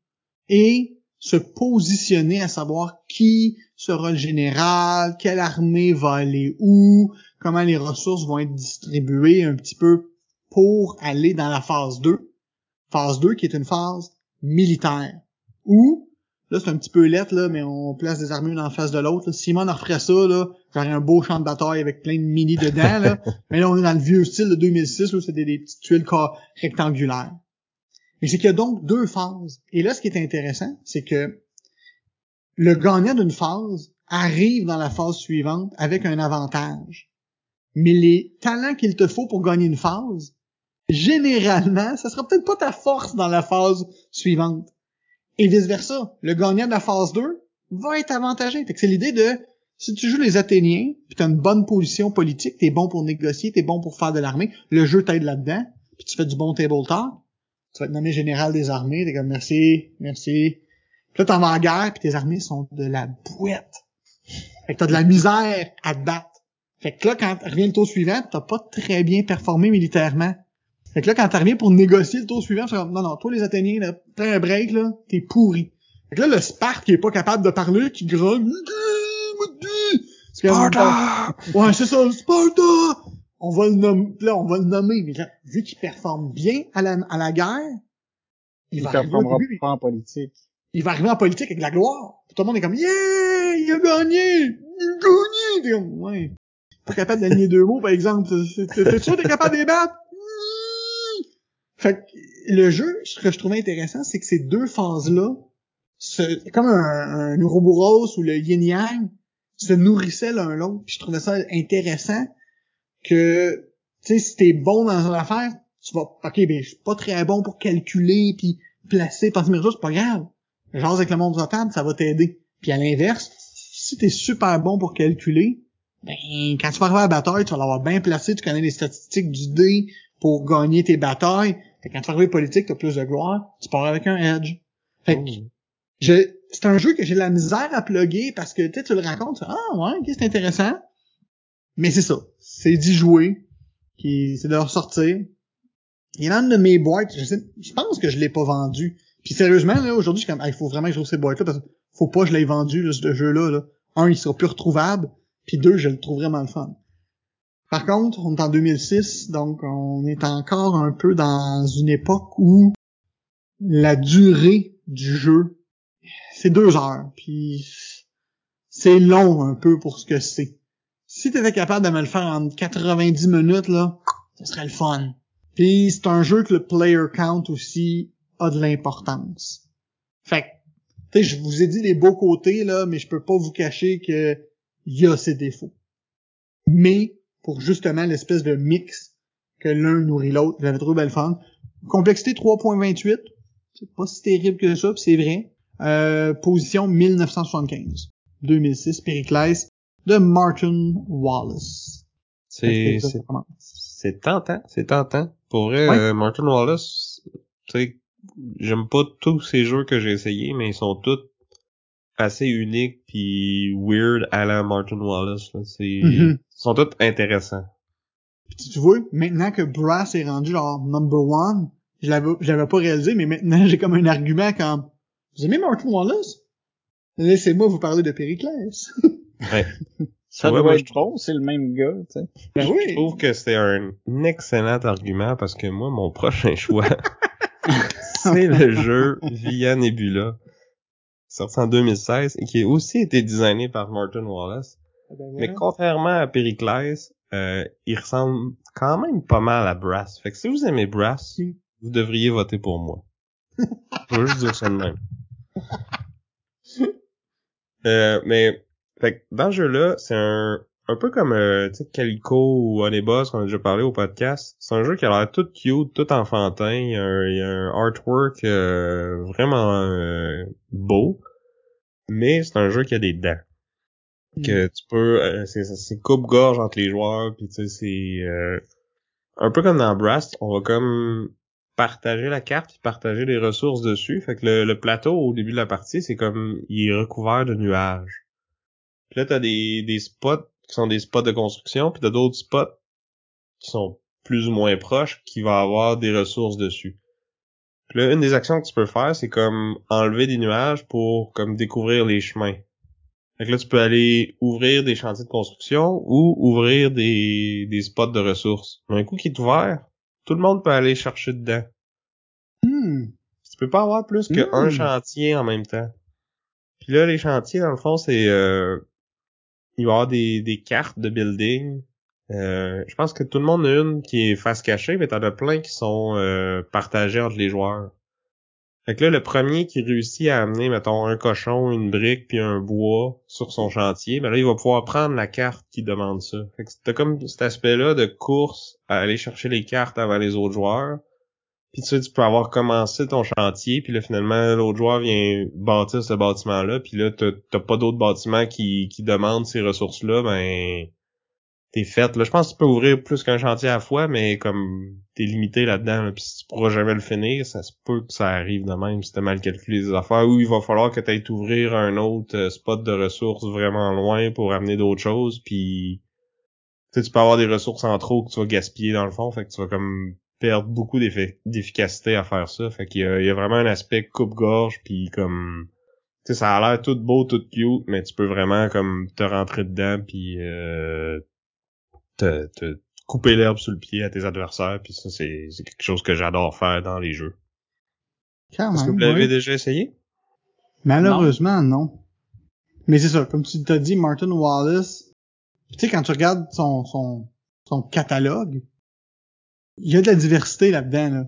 S2: et se positionner à savoir qui sera le général, quelle armée va aller où, comment les ressources vont être distribuées un petit peu pour aller dans la phase 2. Phase 2 qui est une phase militaire. Où, là c'est un petit peu lettre, là, mais on place des armées une en face de l'autre. Simon en referait ça, là, j'aurais un beau champ de bataille avec plein de mini dedans. Là. mais là on est dans le vieux style de 2006, où c'était des petites tuiles rectangulaires. Mais c'est qu'il y a donc deux phases. Et là, ce qui est intéressant, c'est que le gagnant d'une phase arrive dans la phase suivante avec un avantage. Mais les talents qu'il te faut pour gagner une phase, généralement, ça sera peut-être pas ta force dans la phase suivante. Et vice versa. Le gagnant de la phase 2 va être avantagé. c'est l'idée de, si tu joues les Athéniens, puis t'as une bonne position politique, t'es bon pour négocier, t'es bon pour faire de l'armée, le jeu t'aide là-dedans, puis tu fais du bon table tu vas être nommé général des armées, t'es comme merci, merci. Puis là, t'en vas en guerre, puis tes armées sont de la bouette. Fait que t'as de la misère à te. Fait que là, quand revient le tour suivant, t'as pas très bien performé militairement. Fait que là, quand tu reviens pour négocier le tour suivant, c'est comme, non, non, toi les Athéniens, là, t'as un break, là, t'es pourri. Fait que là, le Sparte qui est pas capable de parler, qui grogne, Sparta! Ouais, c'est ça, Sparta! on va le nommer, là, on va le nommer, mais là, vu qu'il performe bien à la, à la guerre,
S3: il, il va performera pas en politique.
S2: Il va arriver en politique avec la gloire. tout le monde est comme, yeah, il a gagné! Il a gagné! Ouais. Pas capable d'aligner deux mots, par exemple. T'es sûr t'es capable de? Fait que le jeu, ce que je trouvais intéressant, c'est que ces deux phases-là, comme un, un ou le Yin Yang, se nourrissaient l'un l'autre. Je trouvais ça intéressant que, tu sais, si t'es bon dans une affaire, tu vas, ok, ben, je suis pas très bon pour calculer puis placer, penser mes c'est pas grave. Genre avec le monde de table, ça va t'aider. Puis à l'inverse, si t'es super bon pour calculer, ben, quand tu vas arriver à la bataille, tu vas l'avoir bien placé, tu connais les statistiques du dé pour gagner tes batailles. Fait quand tu vas arriver politique, t'as plus de gloire, tu pars avec un edge. Fait que, oh. c'est un jeu que j'ai la misère à plugger parce que, tu le racontes, ah ouais, ok, c'est intéressant. Mais c'est ça. C'est d'y jouer. Qui, c'est de ressortir. Il y en a une de mes boîtes, je, sais, je pense que je l'ai pas vendu. Puis sérieusement, là, aujourd'hui, je suis comme, il faut vraiment que je trouve cette boîte-là parce que faut pas que je l'ai vendu, là, ce jeu-là, là. Un, il sera plus retrouvable. Puis deux, je le trouve vraiment le fun. Par contre, on est en 2006, donc on est encore un peu dans une époque où la durée du jeu, c'est deux heures. Puis c'est long un peu pour ce que c'est si t'étais capable de me le faire en 90 minutes, là, ce serait le fun. Puis c'est un jeu que le player count aussi a de l'importance. Fait que, je vous ai dit les beaux côtés, là, mais je peux pas vous cacher que y a ses défauts. Mais, pour justement l'espèce de mix que l'un nourrit l'autre, j'avais trouvé belle fun. Complexité 3.28, c'est pas si terrible que ça, c'est vrai. Euh, position 1975. 2006, Périclès de Martin Wallace.
S1: C'est c'est tentant, c'est tentant. Pour vrai, euh, Martin Wallace, tu sais, j'aime pas tous ces jeux que j'ai essayés, mais ils sont tous assez uniques puis weird à la Martin Wallace. C'est, mm-hmm. Ils sont tous intéressants.
S2: tu vois, maintenant que Brass est rendu genre number one, je l'avais, j'avais pas réalisé, mais maintenant j'ai comme un argument comme, vous aimez Martin Wallace? Laissez-moi vous parler de Périclès.
S1: Ouais.
S3: Ça doit être bon, c'est le même gars, tu sais.
S1: Ben oui. Je trouve que c'est un excellent argument parce que moi, mon prochain choix, c'est le jeu Via Nebula, sorti en 2016 et qui a aussi été designé par Martin Wallace. Ah ben Mais contrairement à Pericles, euh, il ressemble quand même pas mal à Brass. Fait que si vous aimez Brass, vous devriez voter pour moi. Je veux juste dire ça de même. Euh, mais fait que dans ce jeu-là, c'est un un peu comme euh, Calico ou Honey Boss qu'on a déjà parlé au podcast. C'est un jeu qui a l'air tout cute, tout enfantin. Il y a un, il y a un artwork euh, vraiment euh, beau, mais c'est un jeu qui a des dents. Que tu peux, euh, c'est coupe-gorge entre les joueurs, puis tu sais c'est euh, un peu comme dans Brast, on va comme partager la carte puis partager les ressources dessus. Fait que le, le plateau au début de la partie, c'est comme il est recouvert de nuages. Puis là, t'as des, des spots qui sont des spots de construction, puis t'as d'autres spots qui sont plus ou moins proches, qui vont avoir des ressources dessus. Puis là, une des actions que tu peux faire, c'est comme enlever des nuages pour comme découvrir les chemins. Fait que là, tu peux aller ouvrir des chantiers de construction ou ouvrir des, des spots de ressources. Mais un coup qui est ouvert, tout le monde peut aller chercher dedans.
S2: Hmm.
S1: Tu peux pas avoir plus qu'un
S2: Mm.
S1: chantier en même temps. Puis là, les chantiers, dans le fond, c'est... Euh, il va y avoir des, cartes de building. Euh, je pense que tout le monde a une qui est face cachée, mais t'en as plein qui sont euh, partagés entre les joueurs. Fait que là, le premier qui réussit à amener, mettons, un cochon, une brique, puis un bois sur son chantier, ben là, il va pouvoir prendre la carte qui demande ça. Fait t'as comme cet aspect-là de course à aller chercher les cartes avant les autres joueurs. Puis tu sais, tu peux avoir commencé ton chantier, puis là, finalement, l'autre joueur vient bâtir ce bâtiment-là, puis là, t'as pas d'autres bâtiments qui, qui demandent ces ressources-là, ben t'es fait. Là, je pense que tu peux ouvrir plus qu'un chantier à la fois, mais comme t'es limité là-dedans, là, puis si tu pourras jamais le finir, ça se peut que ça arrive de même si t'as mal calculé les affaires, ou il va falloir que t'ailles t'ouvrir un autre euh, spot de ressources vraiment loin pour amener d'autres choses, puis tu sais, tu peux avoir des ressources en trop que tu vas gaspiller dans le fond, fait que tu vas comme perdre beaucoup d'effi- d'efficacité à faire ça. Fait qu'il y y a vraiment un aspect coupe-gorge puis comme tu sais ça a l'air tout beau, tout cute, mais tu peux vraiment comme te rentrer dedans puis euh, te, te couper l'herbe sous le pied à tes adversaires puis ça c'est quelque chose que j'adore faire dans les jeux. Est-ce que vous l'avez déjà essayé?
S2: Malheureusement, non. Mais c'est ça, comme tu t'as dit, Martin Wallace, tu sais, quand tu regardes son, son, son catalogue, il y a de la diversité là-dedans, là.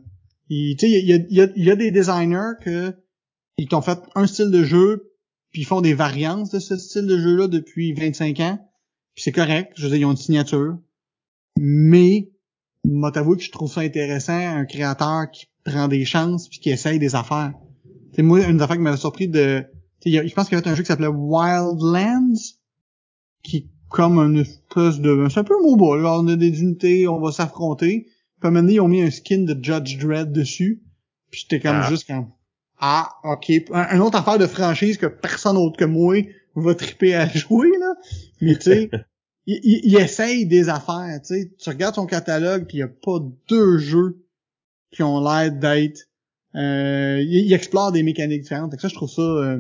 S2: Il- y a, des designers que ils t'ont fait un style de jeu, puis ils font des variantes de ce style de jeu-là depuis 25 ans, puis c'est correct, je veux dire, ils ont une signature. Mais, moi t'avouer que je trouve ça intéressant, un créateur qui prend des chances puis qui essaye des affaires. C'est moi une des affaires qui m'avait surpris de y je pense qu'il y avait un jeu qui s'appelait Wildlands qui comme une espèce de c'est un peu MOBA là, on a des unités on va s'affronter puis à un moment donné, ils ont mis un skin de Judge Dredd dessus puis j'étais comme
S1: Ah.
S2: juste comme ah ok un, une autre affaire de franchise que personne autre que moi va triper à jouer là mais tu sais il, il, il essaye des affaires tu sais tu regardes son catalogue puis il y a pas deux jeux qui ont l'air d'être euh, il, il explore des mécaniques différentes. Fait que ça, je trouve ça, euh,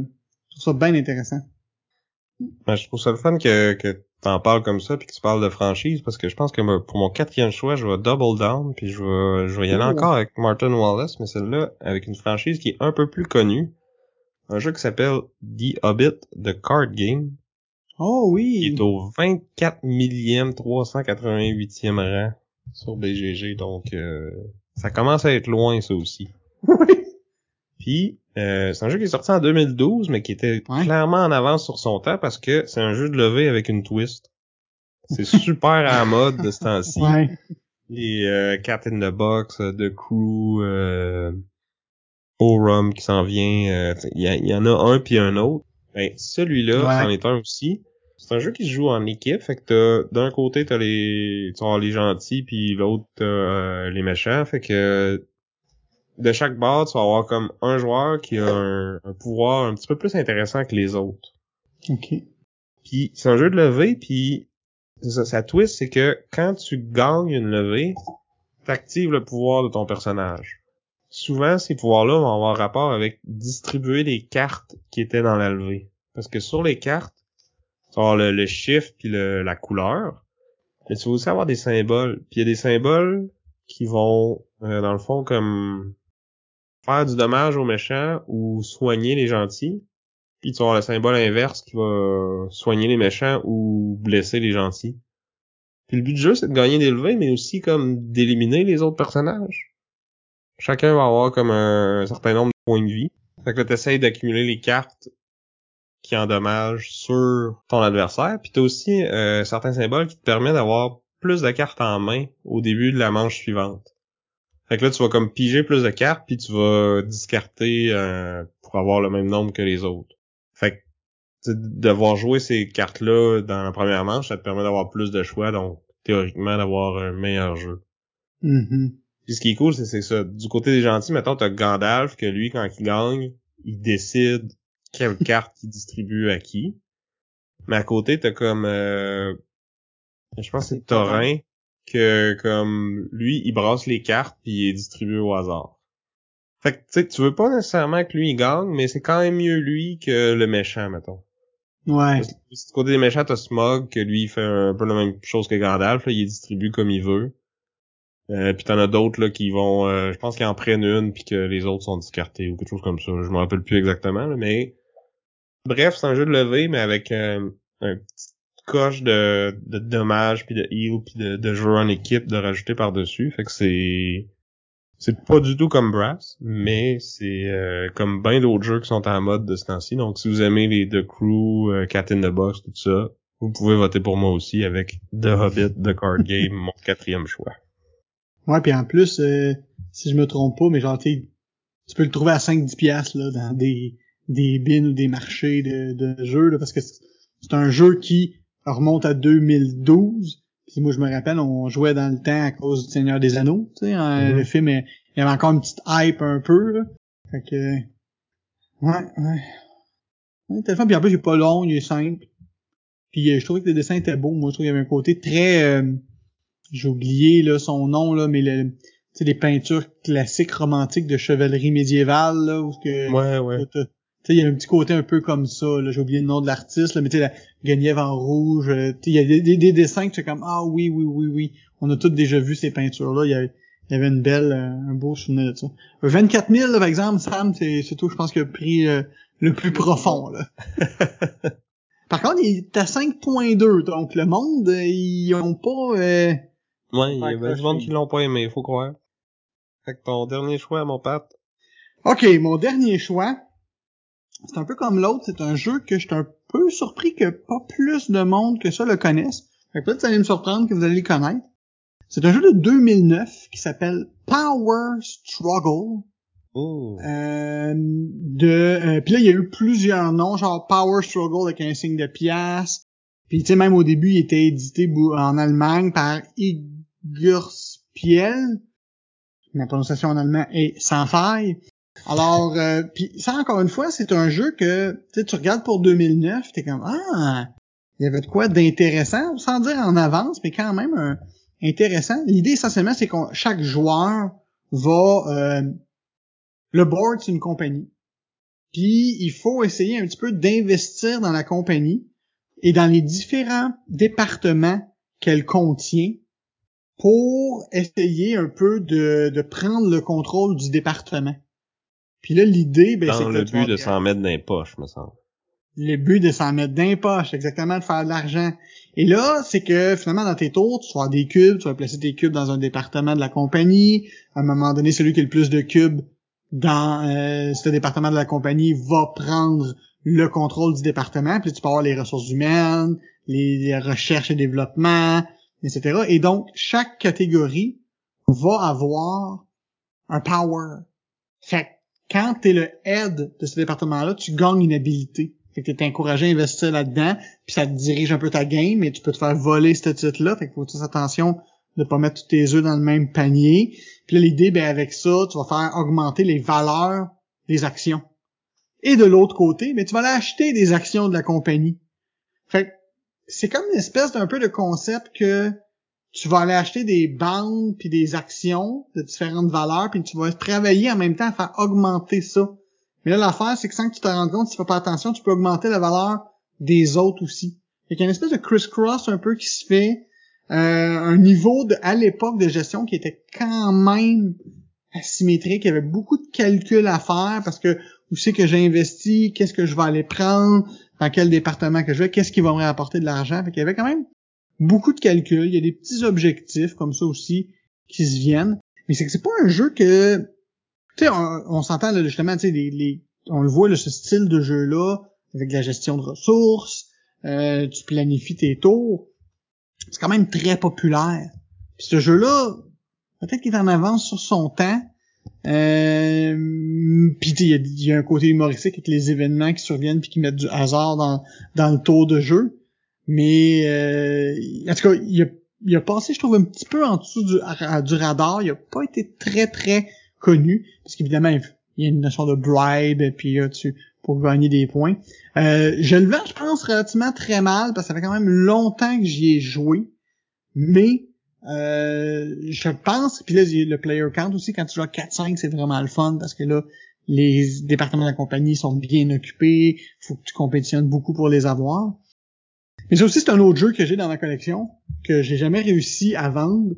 S2: je trouve ça bien intéressant.
S1: Ben, je trouve ça le fun que, que t'en parles comme ça puis que tu parles de franchise parce que je pense que me- pour mon quatrième choix, je vais double down puis je vais, je vais y aller
S2: Oh.
S1: encore avec Martin Wallace, mais celle-là avec une franchise qui est un peu plus connue. Un jeu qui s'appelle The Hobbit, The Card Game,
S2: Oh
S1: qui
S2: oui.
S1: est au 24 millième 388e rang sur BGG, donc euh, ça commence à être loin ça aussi.
S2: Oui.
S1: Puis, euh, c'est un jeu qui est sorti en 2012, mais qui était
S2: Ouais.
S1: clairement en avance sur son temps parce que c'est un jeu de levée avec une twist. C'est super à la mode de ce temps-ci.
S2: Ouais.
S1: Les euh, Cat in the Box, euh, The Crew, euh, Orum qui s'en vient. euh, Il y, en a un puis un autre. Ben, celui-là,
S2: Ouais.
S1: c'en est un aussi. C'est un jeu qui se joue en équipe, fait que t'as- d'un côté t'as les, avoir les gentils puis l'autre t'as euh, les méchants, fait que de chaque bord tu vas avoir comme un joueur qui a un, un pouvoir un petit peu plus intéressant que les autres.
S2: Ok.
S1: Puis c'est un jeu de levée, puis ça, sa twist, c'est que quand tu gagnes une levée, t'actives le pouvoir de ton personnage. Souvent, ces pouvoirs-là vont avoir rapport avec distribuer les cartes qui étaient dans la levée. Parce que sur les cartes, tu vas avoir le, le chiffre puis le- la couleur, mais tu vas aussi avoir des symboles. Puis il y a des symboles qui vont, euh, dans le fond, comme faire du dommage aux méchants ou soigner les gentils. Puis tu vas le symbole inverse qui va soigner les méchants ou blesser les gentils. Puis le but du jeu, c'est de gagner des levées, mais aussi comme d'éliminer les autres personnages. Chacun va avoir comme un, certain nombre de points de vie. Fait que là, t'essayes d'accumuler les cartes qui endommagent sur ton adversaire. Puis t'as aussi euh, certains symboles qui te permettent d'avoir plus de cartes en main au début de la manche suivante. Fait que là, tu vas comme piger plus de cartes, puis tu vas discarter euh, pour avoir le même nombre que les autres. Fait que devoir jouer ces cartes-là dans la première manche, ça te permet d'avoir plus de choix, donc théoriquement d'avoir un meilleur jeu.
S2: Mm-hmm.
S1: Puis ce qui est cool, c'est ça. Du côté des gentils, mettons, t'as Gandalf, que lui, quand il gagne, il décide quelle carte il distribue à qui. Mais à côté, t'as comme... Euh, je pense que c'est Thorin, que comme lui, il brasse les cartes puis il est distribué au hasard. Fait que tu sais, tu veux pas nécessairement que lui il gagne, mais c'est quand même mieux lui que le méchant, mettons.
S2: Ouais.
S1: du côté des méchants, t'as Smog, que lui il fait un peu la même chose que Gandalf, là, il est distribué comme il veut. Euh, puis t'en as d'autres là qui vont, euh, je pense qu'ils en prennent une puis que les autres sont discartés ou quelque chose comme ça. Je me rappelle plus exactement, mais bref, c'est un jeu de levée mais avec euh, un petit coche de, de dommages puis de heal puis de, de joueurs en équipe de rajouter par dessus. Fait que c'est c'est pas du tout comme Brass, mais c'est euh, comme bien d'autres jeux qui sont en mode de ce temps-ci. Donc si vous aimez les The Crew, euh, Cat in the Box, tout ça, vous pouvez voter pour moi aussi avec The Hobbit, The Card Game, mon quatrième choix.
S2: Ouais, puis en plus, euh, si je me trompe pas, mais genre, tu peux le trouver à 5-10 piastres, là, dans des, des bins ou des marchés de, de jeux, là, parce que c'est un jeu qui remonte à 2012. Puis moi, je me rappelle, on jouait dans le temps à cause du Seigneur des Anneaux, tu sais, hein,
S1: Mhm.
S2: le film, il y avait encore une petite hype un peu, là. Fait que, ouais, ouais. Ouais, téléphone, puis en plus, il est pas long, il est simple. Puis euh, je trouvais que le dessin était beau. Moi, je trouvais qu'il y avait un côté très... euh, J'ai oublié là, son nom, là, mais le, tu sais, les peintures classiques romantiques de chevalerie médiévale, là, où que...
S1: Ouais, ouais.
S2: Sais, il y a un petit côté un peu comme ça, là. J'ai oublié le nom de l'artiste, là, mais tu sais, la Guenièvre en rouge. euh, tu sais, il y a des, des, des dessins que tu es comme, ah oui, oui, oui, oui. On a tous déjà vu ces peintures-là. Il y avait, il y avait une belle, euh, un beau souvenir de ça. Euh, 24 000, là, par exemple, Sam, c'est, c'est tout, je pense, qu'il a pris euh, le plus profond, là. Par contre, il est à 5.2, donc le monde, euh, ils ont pas... euh,
S1: Ouais, il y a du monde qui l'ont pas aimé, faut croire. Fait que ton dernier choix, mon Pat.
S2: Ok, mon dernier choix, c'est un peu comme l'autre, c'est un jeu que je suis un peu surpris que pas plus de monde que ça le connaisse. Fait que peut-être que ça allait me surprendre que vous allez le connaître. C'est un jeu de 2009 qui s'appelle Power Struggle.
S1: Oh.
S2: Euh, de, euh, puis là, il y a eu plusieurs noms, genre Power Struggle avec un signe de pièce. Puis tu sais, même au début, il était édité en Allemagne par Igurspiel. Ma prononciation en allemand est sans faille. Alors, euh, puis ça encore une fois, c'est un jeu que tu regardes pour 2009, t'es comme ah, il y avait de quoi d'intéressant, sans dire en avance, mais quand même euh, intéressant. L'idée essentiellement, c'est qu'on chaque joueur va euh, le board, c'est une compagnie. Puis il faut essayer un petit peu d'investir dans la compagnie et dans les différents départements qu'elle contient pour essayer un peu de prendre le contrôle du département. Puis là, l'idée, ben, c'est
S1: le but de s'en mettre dans les poches, me semble.
S2: le but de s'en mettre dans les poches, exactement, de faire de l'argent. Et là, c'est que finalement, dans tes tours, tu vas avoir des cubes, tu vas placer tes cubes dans un département de la compagnie. À un moment donné, celui qui a le plus de cubes dans euh, ce département de la compagnie va prendre le contrôle du département. Puis tu peux avoir les ressources humaines, les, les recherches et développement, etc. Et donc, chaque catégorie va avoir un power. Fait que quand t'es le head de ce département-là, tu gagnes une habilité. Fait que t'es encouragé à investir là-dedans, puis ça te dirige un peu ta game, mais tu peux te faire voler ce titre-là. Fait qu'il faut faire attention de pas mettre tous tes œufs dans le même panier. Puis l'idée, ben avec ça, tu vas faire augmenter les valeurs des actions. Et de l'autre côté, ben tu vas aller acheter des actions de la compagnie. Fait que c'est comme une espèce d'un peu de concept que tu vas aller acheter des bandes puis des actions de différentes valeurs puis tu vas travailler en même temps à faire augmenter ça. Mais là, l'affaire, c'est que sans que tu te rendes compte, si tu fais pas attention, tu peux augmenter la valeur des autres aussi. Fait qu'il y a une espèce de criss-cross un peu qui se fait, euh, un niveau de, à l'époque de gestion qui était quand même asymétrique. Il y avait beaucoup de calculs à faire parce que où c'est que j'ai investi, qu'est-ce que je vais aller prendre, dans quel département que je vais, qu'est-ce qui va me rapporter de l'argent. Fait qu'il y avait quand même beaucoup de calculs, il y a des petits objectifs comme ça aussi qui se viennent. Mais c'est que c'est pas un jeu que, tu sais, on, on s'entend justement, tu sais, les, les, on le voit là, ce style de jeu là avec la gestion de ressources, euh, tu planifies tes tours, c'est quand même très populaire. Puis ce jeu là, peut-être qu'il est en avance sur son temps. Euh, puis il y, a- il y a un côté humoristique avec les événements qui surviennent puis qui mettent du hasard dans, dans le tour de jeu. Mais euh, en tout cas, il a, il a passé, je trouve, un petit peu en dessous du, du radar. Il a pas été très très connu parce qu'évidemment il y a une notion de bribe puis là, tu pour gagner des points. Euh, je le vends, je pense, relativement très mal parce que ça fait quand même longtemps que j'y ai joué. Mais euh, je pense, puis là, le player count aussi, quand tu joues à 4-5, c'est vraiment le fun parce que là, les départements de la compagnie sont bien occupés, faut que tu compétitionnes beaucoup pour les avoir. Mais ça aussi, c'est un autre jeu que j'ai dans ma collection, que j'ai jamais réussi à vendre.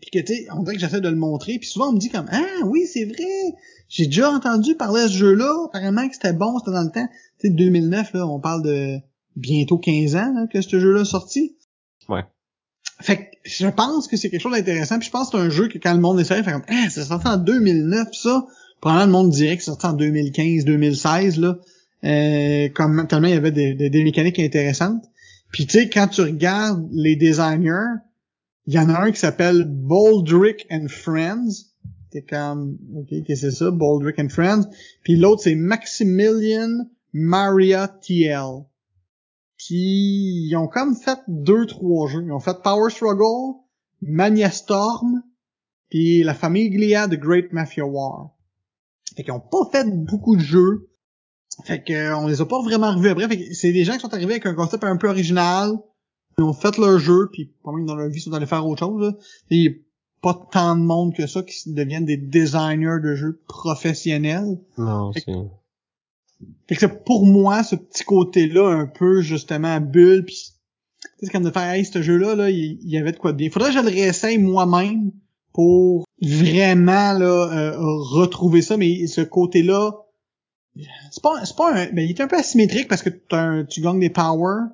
S2: Puis que, tu sais, on dirait que j'essaie de le montrer, puis souvent on me dit comme « Ah, oui, c'est vrai! J'ai déjà entendu parler de ce jeu-là, apparemment que c'était bon, c'était dans le temps. » Tu sais, 2009, là, on parle de bientôt 15 ans là, que ce jeu-là est sorti.
S1: Ouais.
S2: Fait que je pense que c'est quelque chose d'intéressant. Puis je pense que c'est un jeu que quand le monde essaie, fait comme Ah, c'est sorti en 2009 ça. Probablement le monde dirait que c'est sorti en 2015, 2016 là. Euh, comme tellement il y avait des, des, mécaniques intéressantes. Puis tu sais, quand tu regardes les designers, il y en a un qui s'appelle Baldrick and Friends. T'es comme OK, qu'est-ce que c'est ça, Baldrick and Friends. Puis l'autre c'est Maximilian Maria TL. Puis ils ont comme fait deux, trois jeux. Ils ont fait Power Struggle, Mania Storm, puis la famille Glia de Great Mafia War. Fait qu'ils ont pas fait beaucoup de jeux. Fait que euh, on les a pas vraiment revus après. Fait que c'est des gens qui sont arrivés avec un concept un peu original. Ils ont fait leur jeu, puis probablement dans leur vie, ils sont allés faire autre chose. Il y a pas tant de monde que ça qui deviennent des designers de jeux professionnels.
S1: Non,
S2: Fait
S1: c'est...
S2: Fait que c'est pour moi ce petit côté-là un peu justement bulle puis tu sais, c'est comme de faire hey ce jeu-là là il il y avait de quoi de bien. Faudrait que je le réessaye moi-même pour vraiment là euh, retrouver ça mais ce côté-là c'est pas pas un ben, il est un peu asymétrique parce que un- tu gagnes des powers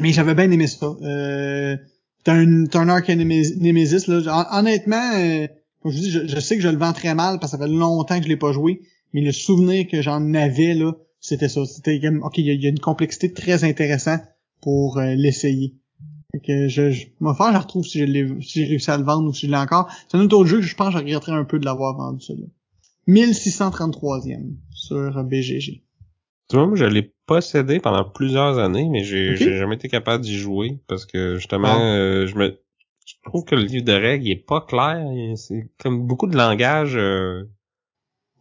S2: mais j'avais bien aimé ça. Euh, t'as un t'as un arc Némésis là Hon- honnêtement euh, comme je dis je, je sais que je le vends très mal parce que ça fait longtemps que je l'ai pas joué mais le souvenir que j'en avais là, c'était ça. C'était ok, il y, a- une complexité très intéressante pour euh, l'essayer. Que je, je vais faire, je retrouve si je l'ai, si j'ai réussi à le vendre ou si je l'ai encore. C'est un autre jeu que je pense que je regretterais un peu de l'avoir vendu celui-là. 1633e sur BGG.
S1: Tu vois, moi, je l'ai possédé pendant plusieurs années, mais j'ai
S2: Ok.
S1: j'ai jamais été capable d'y jouer parce que justement,
S2: Ah.
S1: euh, je me je trouve que le livre de règles il est pas clair. C'est comme beaucoup de langage euh,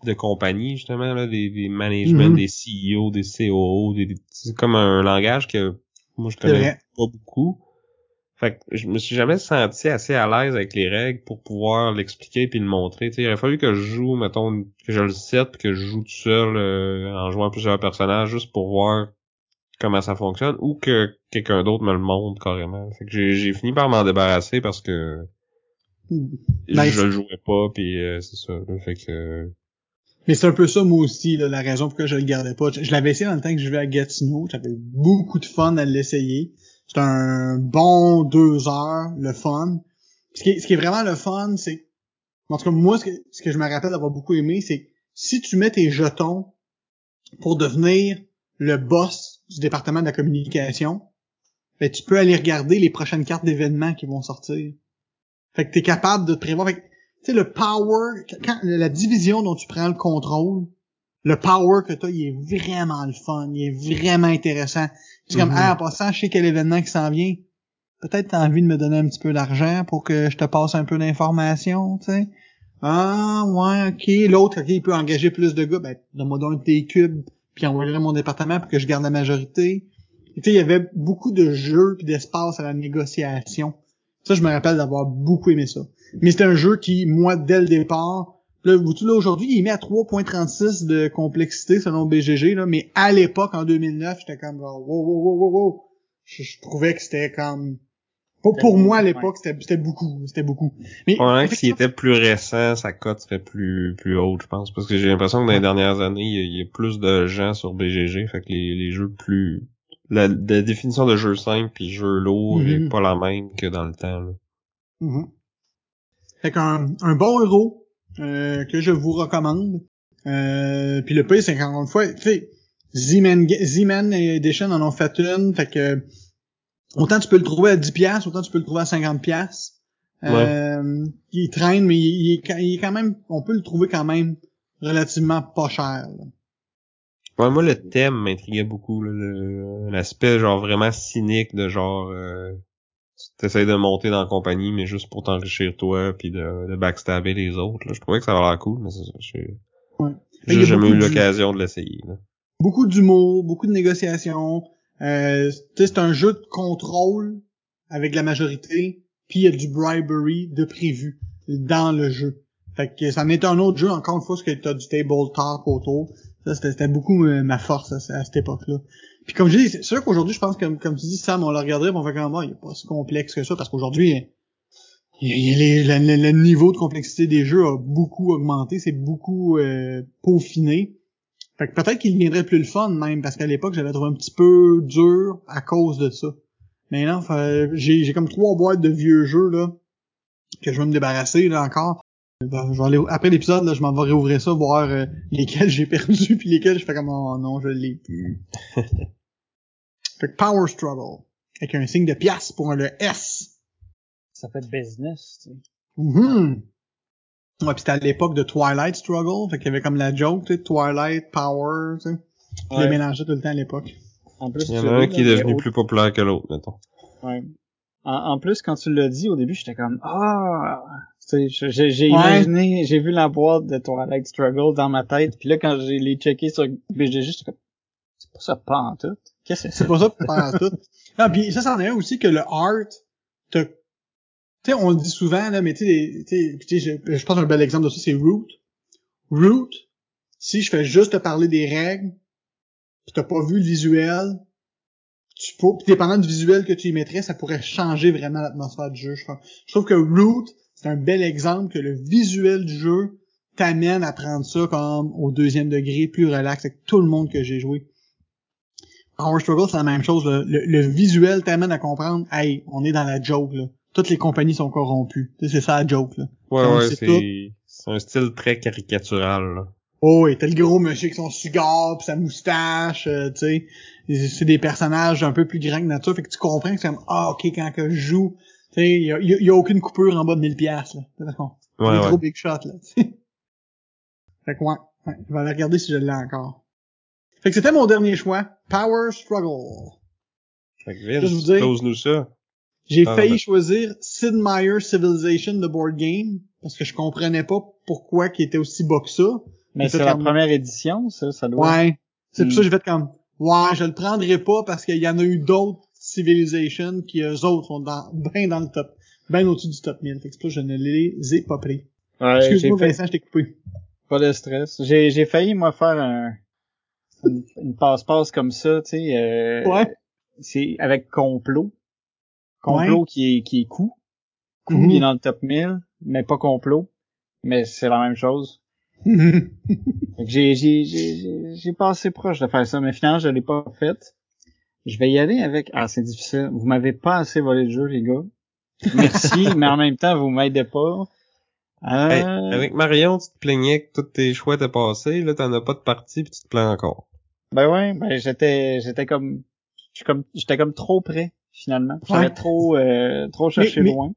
S1: de compagnie, justement, là, des, des management,
S2: Mhm.
S1: des CEO, des COO, des, c'est comme un langage que moi je connais pas beaucoup. Fait que je me suis jamais senti assez à l'aise avec les règles pour pouvoir l'expliquer puis le montrer. Tu sais, il aurait fallu que je joue, mettons, que je le set puis que je joue tout seul euh, en jouant plusieurs personnages juste pour voir comment ça fonctionne ou que quelqu'un d'autre me le montre carrément. Fait que j'ai, fini par m'en débarrasser parce que
S2: Nice.
S1: je le jouais pas puis euh, c'est ça. là. Fait que
S2: Mais c'est un peu ça moi aussi, là, la raison pourquoi je le gardais pas. Je, je l'avais essayé dans le temps que je vivais à Gatineau. J'avais beaucoup de fun à l'essayer. C'est un bon deux heures, le fun. Ce qui est, vraiment le fun, c'est en tout cas moi ce que, je me rappelle d'avoir beaucoup aimé, c'est si tu mets tes jetons pour devenir le boss du département de la communication, ben tu peux aller regarder les prochaines cartes d'événements qui vont sortir. Fait que t'es capable de te prévoir. Fait que, tu sais, le power, quand, la division dont tu prends le contrôle, le power que t'as, il est vraiment le fun, il est vraiment intéressant. C'est comme, ah, en passant, je sais quel événement qui s'en vient. Peut-être t'as envie de me donner un petit peu d'argent pour que je te passe un peu d'informations, tu sais. Ah, ouais, ok. L'autre, ok, il peut engager plus de gars. Ben, donne-moi donc tes cubes, puis envoyer mon département pour que je garde la majorité. Tu sais, il y avait beaucoup de jeux puis d'espace à la négociation. Ça, je me rappelle d'avoir beaucoup aimé ça. Mais c'était un jeu qui, moi, dès le départ, là, vous là, aujourd'hui, il est mis à 3.36 de complexité selon BGG, là, mais à l'époque, en 2009, j'étais comme, genre, wow, wow, wow, wow, wow. Je, je trouvais que c'était comme, pour, pour moi, à l'époque, c'était, c'était beaucoup, c'était beaucoup. Mais,
S1: Probablement que s'il était plus récent, sa cote serait plus plus haute, je pense. Parce que j'ai l'impression que dans les
S2: Ouais.
S1: dernières années, il y, a, il y a plus de gens sur BGG, fait que les, les jeux plus la, la définition de jeu simple puis jeu lourd
S2: Mhm.
S1: est pas la même que dans le temps. Là.
S2: Mhm. Fait qu'un un bon héros euh, que je vous recommande. Euh, puis le pire, c'est qu'encore une fois, tu sais, Z-Man Edition en ont fait une, fait que autant tu peux le trouver à 10 pièces, autant tu peux le trouver à 50 pièces. Euh, il traîne, mais il, il est, quand- il est quand même, on peut le trouver quand même relativement pas cher. là.
S1: Ouais, moi, le thème m'intriguait beaucoup. L'aspect genre vraiment cynique de genre... Euh, t'essayes de monter dans la compagnie, mais juste pour t'enrichir toi, puis de, de backstabber les autres. Là. Je trouvais que ça avait l'air cool, mais c'est ça. J'ai
S2: Ouais.
S1: jamais eu l'occasion de l'essayer.
S2: beaucoup d'humour, beaucoup de négociations. Euh, c'est un jeu de contrôle avec la majorité, puis il y a du bribery de prévu dans le jeu. Fait que ça en est un autre jeu, encore une fois, parce que t'as du table talk autour. Ça, c'était beaucoup euh, ma force à, à cette époque-là. Puis comme je dis, c'est sûr qu'aujourd'hui, je pense que, comme tu dis, Sam, on le regarderait, on fait comme, ah, il est pas si complexe que ça, parce qu'aujourd'hui, le, niveau de complexité des jeux a beaucoup augmenté, c'est beaucoup euh, peaufiné. Fait que peut-être qu'il deviendrait plus le fun même, parce qu'à l'époque, j'avais trouvé un petit peu dur à cause de ça. J'ai j'ai comme trois boîtes de vieux jeux là que je vais me débarrasser là encore. Ben, je vais aller- après l'épisode, là, je m'en vais réouvrir ça, voir euh, lesquels j'ai perdu puis lesquels je fais comme oh non, je l'ai plus. fait que Power Struggle. Avec un signe de pièce pour le S.
S3: Ça fait business, tu sais.
S2: Mhm. Ouais, pis c'était à l'époque de Twilight Struggle, fait qu'il y avait comme la joke, tu sais, Twilight, Power, tu sais. Je les
S3: Ouais.
S2: mélangeais tout le temps à l'époque.
S3: En plus,
S1: Il y en a un qui est devenu plus populaire que l'autre, mettons.
S3: Ouais. En, en plus, quand tu l'as dit au début, j'étais comme ah, tu sais, j'ai j'ai
S2: Ouais.
S3: imaginé, j'ai vu la boîte de Twilight Struggle dans ma tête, puis là quand j'ai les checké sur BGG, j'étais comme c'est pas ça pas en tout. Qu'est-ce que c'est?
S2: Pas ça faire tout. Non, puis ça, c'en est un aussi que le art, te... tu sais, on le dit souvent, là, mais tu sais, je, je pense un bel exemple de ça, c'est Root. Root, si je fais juste te parler des règles, pis t'as pas vu le visuel, tu peux, pis dépendant du visuel que tu y mettrais, ça pourrait changer vraiment l'atmosphère du jeu. Je, trouve. je trouve que Root, c'est un bel exemple que le visuel du jeu t'amène à prendre ça comme au deuxième degré, plus relax avec tout le monde que j'ai joué. Power Struggle, c'est la même chose. Le, le- le visuel t'amène à comprendre, hey, on est dans la joke, là. Toutes les compagnies sont corrompues. C'est ça la joke, là.
S1: Ouais,
S2: Donc,
S1: ouais,
S2: c'est
S1: c'est un style très caricatural. Là.
S2: Oh, oui, t'as le gros monsieur avec son cigare pis sa moustache, euh, tu sais. Et C'est des personnages un peu plus grands que nature, fait que tu comprends que c'est comme, ah, ok, quand que je joue, tu sais, y a, y a- y a aucune coupure en bas de 1000 pièces là. Parce qu'on-
S1: Ouais, ouais.
S2: gros big shots, là, tu sais. Fait que ouais, ouais, je vais aller regarder si je l'ai encore. Fait que c'était mon dernier choix, Power Struggle.
S1: Fait que
S2: Juste vous
S1: Vince,
S2: dire-
S1: close-nous ça.
S2: J'ai
S1: Ah,
S2: failli
S1: ben.
S2: choisir Sid Meier's Civilization de board game parce que je comprenais pas pourquoi il était aussi bas que ça.
S3: Mais c'est la
S2: comme-
S3: première édition, ça, ça doit.
S2: Ouais. C'est pour
S3: Hmm.
S2: ça que j'ai fait comme ouais, je le prendrai pas parce qu'il y en a eu d'autres Civilization qui eux autres sont dans bien dans le top, bien au-dessus du top 1000. Fait que c'est pour ça que je ne les ai pas pris.
S3: Ouais,
S2: Excuse-moi
S3: fait
S2: Vincent, je t'ai coupé.
S3: pas de stress. J'ai j'ai failli moi faire un une, une passe-passe comme ça, tu sais. euh,
S2: Ouais.
S3: C'est avec complot. Complot qui est qui est coup. Coup il est dans le top 1000, mais pas complot. Mais c'est la même chose. Fait que j'ai, j'ai, j'ai, j'ai- j'ai passé proche de faire ça, mais finalement, je l'ai pas fait. Je vais y aller avec, ah, c'est difficile. Vous m'avez pas assez volé le jeu, les gars. Merci, mais en même temps, vous m'aidez pas. Euh,
S1: Hey, avec Marion, tu te plaignais que tous tes choix étaient passés, là, t'en as pas de partie pis tu te plains encore.
S3: Ben ouais, ben j'étais, j'étais comme, je suis comme, j'étais comme trop près, finalement. J'avais
S2: Ouais.
S3: trop, euh, trop cherché
S2: mais-
S3: loin.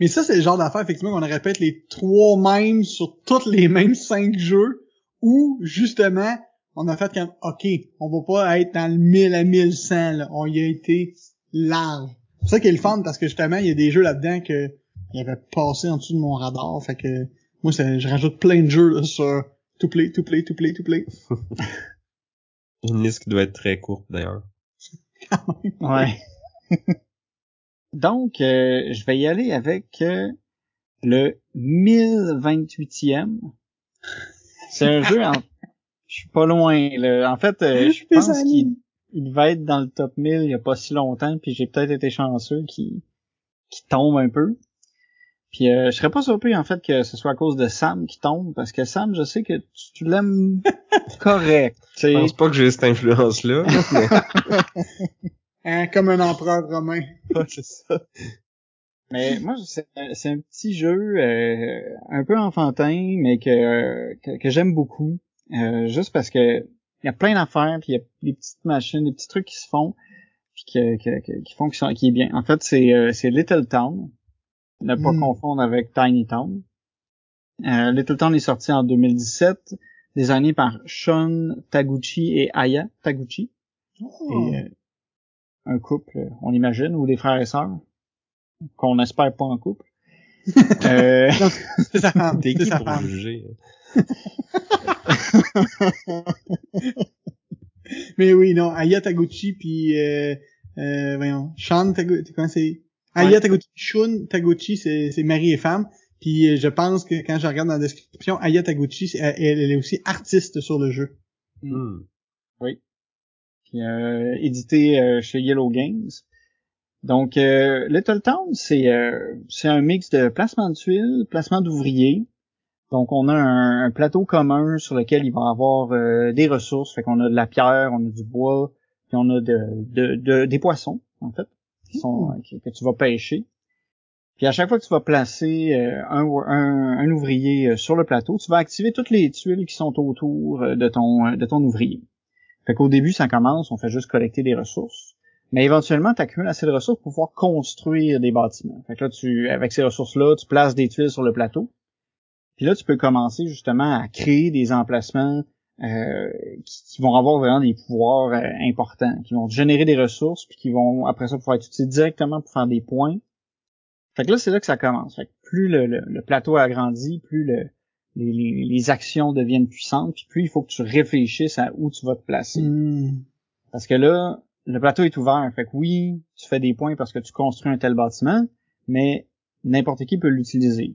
S2: Mais ça, c'est le genre d'affaire, effectivement, qu'on répète les trois mêmes sur tous les mêmes cinq jeux, où, justement, on a fait comme, OK, on va pas être dans le 1000 à 1100, là. On y a été large. C'est ça qui est le fun, parce que, justement, il y a des jeux là-dedans que, il avait passé en dessous de mon radar, fait que, moi, je rajoute plein de jeux, là, sur to play, to play, to play, to play.
S1: Une liste qui doit être très courte, d'ailleurs.
S3: Ouais. Donc, euh, je vais y aller avec euh, le 1028e. C'est un jeu, en... je suis pas loin. Là. En fait, euh, je
S2: Les
S3: pense qu'il il va être dans le top 1000 il y a pas si longtemps, puis j'ai peut-être été chanceux qu'il qu'il tombe un peu. Puis euh, je serais pas surpris en fait que ce soit à cause de Sam qui tombe, parce que Sam, je sais que tu, tu l'aimes correct. tu
S1: Je pense pas que j'ai cette influence-là. mais-
S2: Hein, comme un empereur romain.
S1: c'est ça.
S3: Mais moi, c'est c'est un petit jeu euh, un peu enfantin, mais que, que, que j'aime beaucoup. Euh, juste parce que il y a plein d'affaires, puis il y a des petites machines, des petits trucs qui se font, puis que, que, que- qui font qui, sont, qui est bien. En fait, c'est euh, c'est Little Town. Ne pas
S2: Mm.
S3: confondre avec Tiny Town. Euh, Little Town est sorti en 2017, designé par Sean Taguchi et Aya Taguchi.
S2: Oh.
S3: Et, euh, un couple, euh, on imagine, ou des frères et sœurs, qu'on espère pas en couple. euh.
S1: T'es qui pour juger?
S2: Mais oui, non, Aya Taguchi puis euh, euh, voyons, Sean Taguchi, comment c'est Aya
S3: Ouais.
S2: Taguchi, Shun Taguchi, c'est c'est mari et femme. Puis euh, je pense que quand je regarde dans la description, Aya Taguchi, elle, elle est aussi artiste sur le jeu.
S1: Hmm.
S3: puis, euh, édité euh, chez Yellow Games. Donc, euh, Little Town, c'est euh, c'est un mix de placement de tuiles, placement d'ouvriers. Donc, on a un, un plateau commun sur lequel il va y avoir euh, des ressources. Fait qu'on a de la pierre, on a du bois, puis on a de, de, de- des poissons, en fait, euh, que tu vas pêcher. Puis à chaque fois que tu vas placer euh, un, ouvrier euh, sur le plateau, tu vas activer toutes les tuiles qui sont autour de ton de ton ouvrier. Fait qu'au début, ça commence, on fait juste collecter des ressources. Mais éventuellement, tu accumules assez de ressources pour pouvoir construire des bâtiments. Fait que là, tu, avec ces ressources-là, tu places des tuiles sur le plateau. Puis là, tu peux commencer justement à créer des emplacements euh, qui, qui vont avoir vraiment des pouvoirs euh, importants, qui vont générer des ressources, puis qui vont après ça pouvoir être utilisés directement pour faire des points. Fait que là, c'est là que ça commence. Fait que plus le, le- le plateau agrandit, plus le, les, les- actions deviennent puissantes, puis plus il faut que tu réfléchisses à où tu vas te placer.
S2: Hmm.
S3: Parce que là, le plateau est ouvert. Fait que oui, tu fais des points parce que tu construis un tel bâtiment, mais n'importe qui peut l'utiliser.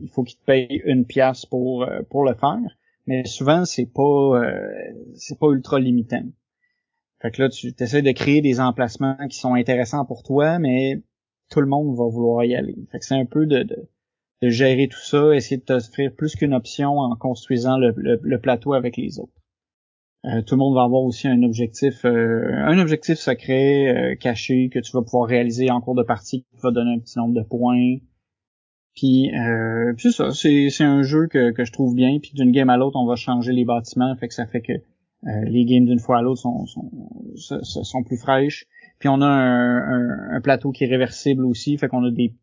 S3: Il faut qu'il te paye une pièce pour euh, pour le faire, mais souvent c'est pas euh, c'est pas ultra limitant. Fait que là, tu essaies de créer des emplacements qui sont intéressants pour toi, mais tout le monde va vouloir y aller. Fait que c'est un peu de, de, de gérer tout ça, essayer de t'offrir plus qu'une option en construisant le, le- plateau avec les autres. Euh, tout le monde va avoir aussi un objectif, euh, un objectif secret euh, caché que tu vas pouvoir réaliser en cours de partie qui va donner un petit nombre de points. Puis, euh, c'est ça, c'est, c'est un jeu que, que je trouve bien. Puis d'une game à l'autre, on va changer les bâtiments, fait que ça fait que euh, les games d'une fois à l'autre sont, sont, sont, plus fraîches. Puis on a un, un, un plateau qui est réversible aussi, fait qu'on a des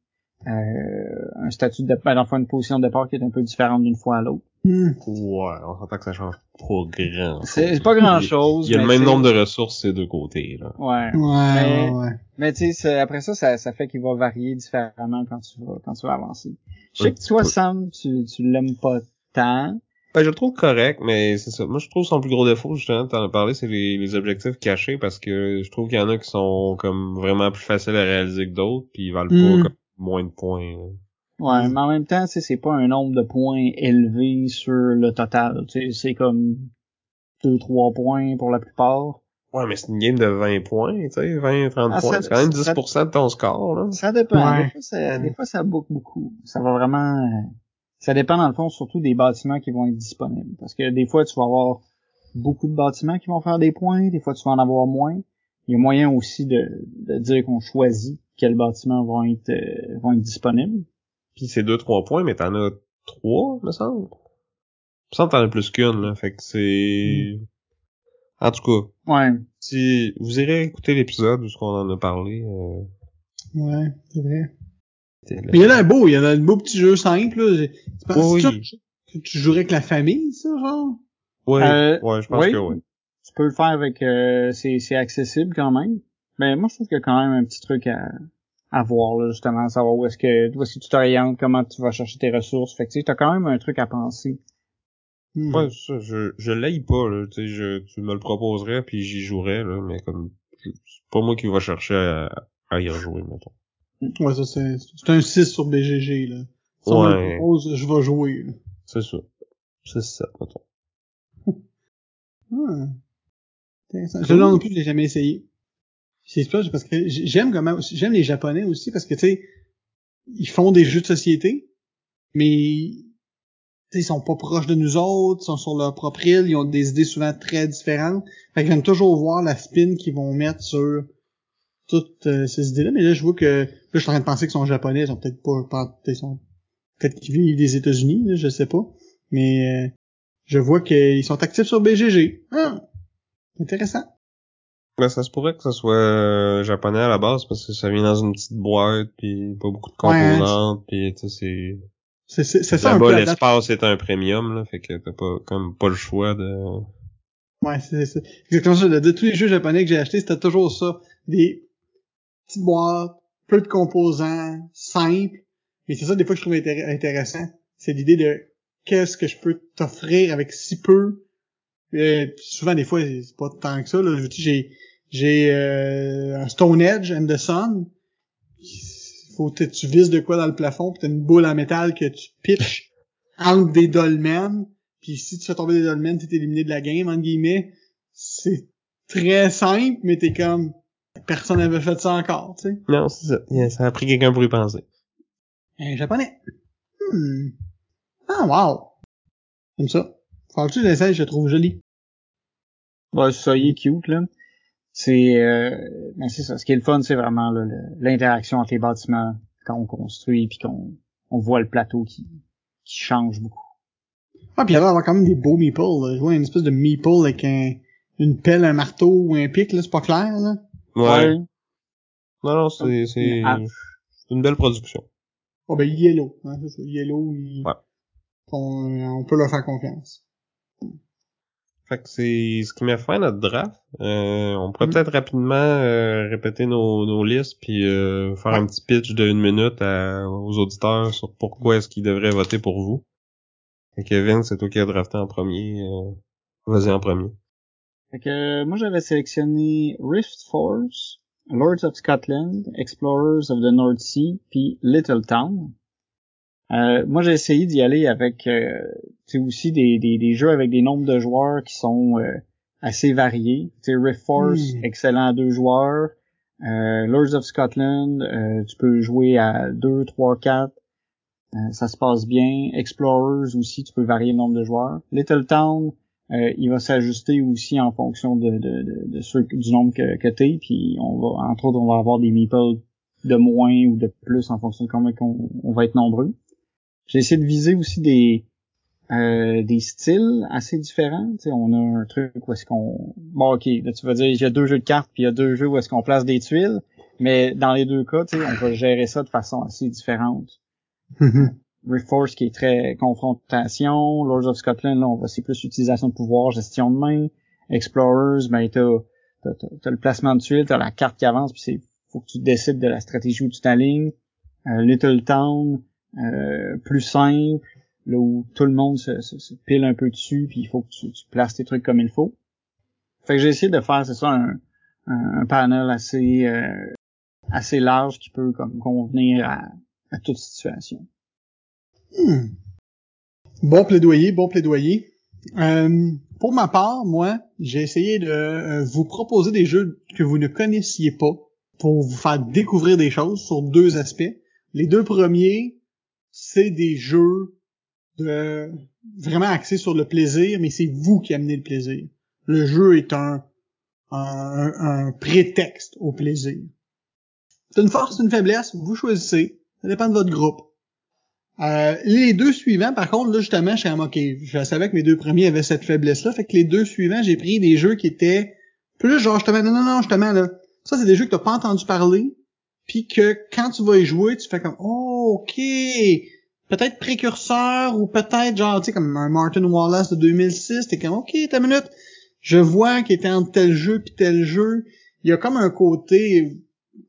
S3: un statut de ben, dans le fond, une position de départ qui est un peu différente d'une fois à l'autre.
S2: Hmm.
S1: Ouais, on s'entend que ça change pas grand.
S3: C'est, pas grand chose.
S1: Il y a le même nombre de ressources ces deux côtés, là.
S3: Ouais.
S2: Ouais,
S3: Mais-
S2: ouais, ouais.
S3: Mais tu sais, après ça, ça, ça fait qu'il va varier différemment quand tu vas, quand tu vas avancer. Je sais que toi. Sam, tu, tu l'aimes pas tant.
S1: Ben, je le trouve correct, mais c'est ça. Moi, je trouve son plus gros défaut, justement, t'en as parlé, c'est les, les objectifs cachés, parce que je trouve qu'il y en a qui sont comme vraiment plus faciles à réaliser que d'autres, puis ils valent
S2: Mm.
S1: pas comme moins de points. là.
S3: Ouais,
S2: Mm.
S3: mais en même temps, tu sais, c'est pas un nombre de points élevé sur le total. Tu sais, c'est comme 2-3 points pour la plupart.
S1: Ouais, mais c'est une game de 20 points, tu sais, 20, 30
S3: Ah,
S1: points.
S3: ça-
S1: c'est quand même
S3: ça-
S1: 10% de ton score, là.
S3: Ça dépend.
S2: Ouais.
S3: Des, fois, ça, des fois, ça boucle beaucoup. Ça va vraiment... euh, Ça dépend, dans le fond, surtout des bâtiments qui vont être disponibles. Parce que des fois, tu vas avoir beaucoup de bâtiments qui vont faire des points. Des fois, tu vas en avoir moins. Il y a moyen aussi de, de dire qu'on choisit quels bâtiments vont être, euh, vont être disponibles.
S1: Puis c'est 2-3 points, mais t'en as 3, me semble. Me semble t'en as plus qu'une, là. Fait que c'est... En tout cas,
S3: Ouais.
S1: si vous irez écouter l'épisode où ce qu'on en a parlé, euh,
S2: Ouais, c'est vrai. il y en a un beau, il y en a un beau petit jeu simple, là. Tu penses
S1: Oui,
S2: que
S1: oui.
S2: tu- que tu jouerais avec la famille, ça, genre?
S1: Ouais,
S3: Euh,
S1: ouais, je pense
S3: oui.
S1: que oui.
S3: Tu peux le faire avec... euh, c'est c'est accessible quand même. Mais moi, je trouve qu'il y a quand même un petit truc à, à voir, là, justement, à savoir où est-ce que, où est-ce que tu t'orientes, comment tu vas chercher tes ressources. Fait que, tu sais, t'as quand même un truc à penser.
S2: Hmm.
S1: Ouais, ça, je, je l'aille pas, là. Tu sais, je, tu me le proposerais, puis j'y jouerais, là, mais comme, c'est pas moi qui va chercher à, à y rejouer, mettons.
S2: Ouais, ça, c'est, c'est un 6 sur BGG, là. Si on me le
S1: Ouais.
S2: propose, je vais jouer, là.
S1: C'est ça. C'est ça, mettons.
S2: Ah. Je non plus, je l'ai jamais essayé. C'est ça, parce que j'aime comment, j'aime les japonais aussi, parce que, tu sais, ils font des jeux de société, mais ils sont pas proches de nous autres, ils sont sur leur propre île, ils ont des idées souvent très différentes. Fait que j'aime toujours voir la spin qu'ils vont mettre sur toutes euh, ces idées-là. Mais là, je vois que là, je suis en train de penser qu'ils sont japonais, ils sont peut-être pas, pas ils sont peut-être qu'ils vivent des États-Unis, je sais pas. Mais euh, je vois qu'ils sont actifs sur BGG. Ah, intéressant.
S1: Ben, ça se pourrait que ce soit euh, japonais à la base parce que ça vient dans une petite boîte puis pas beaucoup de
S2: Ouais,
S1: composantes puis tu sais c'est
S2: C'est ça
S1: là-bas
S2: date.
S1: l'espace est un premium là fait que t'as pas comme pas le choix de
S2: Ouais, c'est c'est exactement ça. De, tous les jeux japonais que j'ai achetés, c'était toujours ça. Des petites boîtes, peu de composants, simples. Mais c'est ça des fois que je trouve intér- intéressant. C'est l'idée de qu'est-ce que je peux t'offrir avec si peu. Euh, souvent des fois c'est pas tant que ça. Là. J'ai j'ai euh, un Stone Edge and the Sun. Faut que tu vises de quoi dans le plafond, puis t'as une boule en métal que tu pitches entre des dolmens. Puis si tu fais tomber des dolmens, t'es éliminé de la game, entre guillemets. C'est très simple, mais t'es comme personne n'avait fait ça encore, tu sais.
S1: non c'est ça ça a pris quelqu'un pour y penser
S2: Un japonais. Hmm. Ah wow. Comme ça. Faut-tu l'essayer, je le trouve joli.
S3: Ouais, ça y est cute, là. C'est, euh, ben c'est ça. Ce qui est le fun, c'est vraiment l'interaction entre les bâtiments quand on construit puis qu'on on voit le plateau qui, qui change beaucoup.
S2: Ah, puis il y avait avoir quand même des beaux meeples, là. Je vois une espèce de meeple avec un, une pelle, un marteau ou un pic, là, c'est pas clair, là.
S1: ouais, non non c'est c'est
S3: Ah.
S1: c'est une belle production
S2: Oh ben Yellow, hein, c'est ça. Yellow, il-
S1: Ouais.
S2: on, on peut leur faire confiance.
S1: Fait que c'est ce qui met fin à notre draft. Euh, on pourrait
S2: Mm.
S1: peut-être rapidement euh, répéter nos, nos listes puis euh, faire un petit pitch de une minute à- aux auditeurs sur pourquoi est-ce qu'ils devraient voter pour vous. Que Kevin, c'est toi qui as drafté en premier. euh, Vas-y en premier.
S3: Fait que moi j'avais sélectionné Rift Force, Lords of Scotland, Explorers of the North Sea, puis Little Town. Euh, moi j'ai essayé d'y aller avec euh, tu sais, aussi des, des, des jeux avec des nombres de joueurs qui sont euh, assez variés. Tu sais, Rift Force,
S2: Mm.
S3: excellent à deux joueurs. Euh, Lords of Scotland, euh, tu peux jouer à 2, 3, 4. Euh, ça se passe bien. Explorers aussi, tu peux varier le nombre de joueurs. Little Town, euh, il va s'ajuster aussi en fonction de, de, de, de ceux, du nombre que, que t'es. Puis on va, entre autres, on va avoir des meeples de moins ou de plus en fonction de combien on, on va être nombreux. J'ai essayé de viser aussi des euh, des styles assez différents. Tu sais, on a un truc où est-ce qu'on... Bon, ok, là tu vas dire, il y a deux jeux de cartes, puis il y a deux jeux où est-ce qu'on place des tuiles. Mais dans les deux cas, tu sais, on va gérer ça de façon assez différente. Rift Force qui est très confrontation, Lords of Scotland, là, on va c'est plus utilisation de pouvoir, gestion de main. Explorers, ben t'as, t'as, t'as- t'as le placement de tuiles, t'as la carte qui avance, puis c'est faut que tu décides de la stratégie où tu t'alignes. Euh, Little Town, euh, plus simple, là où tout le monde se, se- se pile un peu dessus, puis il faut que tu, tu places tes trucs comme il faut. Fait que j'ai essayé de faire, c'est ça, un, un, panel assez euh, assez large qui peut comme convenir à, à toute situation.
S2: Hmm. Bon plaidoyer, bon plaidoyer. Euh, pour ma part, moi, j'ai essayé de euh, vous proposer des jeux que vous ne connaissiez pas pour vous faire découvrir des choses sur deux aspects. Les deux premiers, c'est des jeux de vraiment axés sur le plaisir, mais c'est vous qui amenez le plaisir. Le jeu est un, prétexte au plaisir. C'est une force, une faiblesse, vous choisissez. Ça dépend de votre groupe. Euh, les deux suivants, par contre, là, justement, je suis ok, je savais que mes deux premiers avaient cette faiblesse-là, fait que les deux suivants, j'ai pris des jeux qui étaient plus genre, justement, non, non, non, justement, là, ça, c'est des jeux que t'as pas entendu parler, puis que quand tu vas y jouer, tu fais comme, oh, ok, peut-être précurseur, ou peut-être, genre, tu sais, comme un Martin Wallace de 2006, t'es comme, ok, ta minute, je vois qu'il était entre tel jeu puis tel jeu, il y a comme un côté,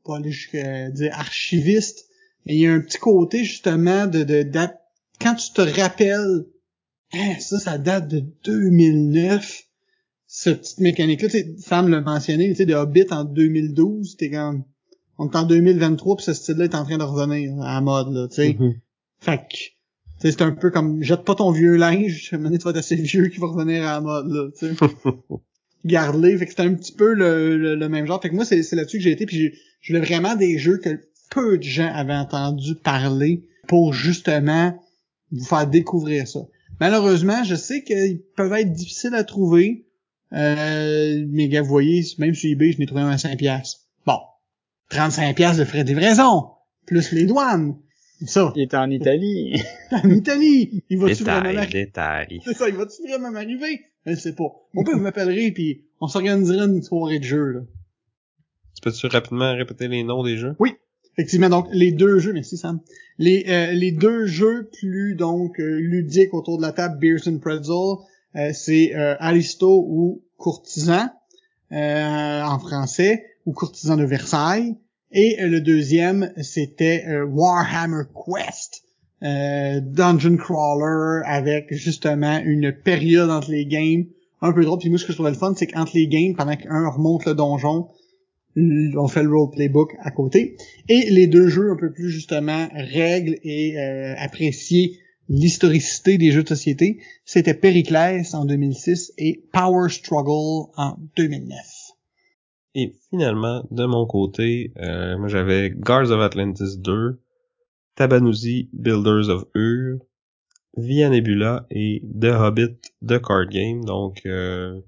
S2: pas jusqu'à dire archiviste, mais il y a un petit côté justement de, de, date- quand tu te rappelles, hein, ça, ça date de 2009, cette petite mécanique-là, tu sais, Sam l'a mentionné, tu sais, de Hobbit en 2012, t'es comme, on est en 2023 puis ce style-là est en train de revenir à la mode, là, tu sais.
S1: Mhm.
S2: Fait que, c'est un peu comme, jette pas ton vieux linge, à un moment donné, tu vas être assez vieux qui va revenir à la mode, là, tu sais. Garde-les, fait que c'est un petit peu le, le, le même genre. Fait que moi, c'est c'est là-dessus que j'ai été, puis j'ai- je voulais vraiment des jeux que peu de gens avaient entendu parler pour justement vous faire découvrir ça. Malheureusement, je sais qu'ils peuvent être difficiles à trouver. Euh, mais gars, vous voyez, même sur eBay, je n'ai trouvé un à 5 piastres. Bon. 35 piastres de frais de livraison. Plus les douanes. Ça.
S3: Il est en Italie.
S2: en Italie. Il va-tu vraiment
S1: détail.
S2: C'est ça, il va-tu vraiment m'arriver? Je sais pas. Au pire, vous m'appellerez puis on s'organisera une soirée de jeu, là.
S1: Tu peux-tu rapidement répéter les noms des jeux?
S2: Effectivement, donc les deux jeux, merci Sam. Les euh, les deux jeux plus donc euh, ludiques autour de la table, Beers and Pretzel, euh, c'est euh, Aristo ou Courtisan euh, en français ou Courtisan de Versailles. Et euh, le deuxième, c'était euh, Warhammer Quest, euh, Dungeon Crawler avec justement une période entre les games un peu drôle. Puis moi, ce que je trouvais le fun, c'est qu'entre les games, pendant qu'un remonte le donjon, on fait le roleplay book à côté. Et les deux jeux un peu plus justement règles et euh, apprécier l'historicité des jeux de société, c'était Périclès en 2006 et Power Struggle en 2009.
S1: Et finalement, de mon côté, euh, moi j'avais Guards of Atlantis 2, Tabanuzi Builders of Ur, Via Nebula et The Hobbit The Card Game. Donc, euh,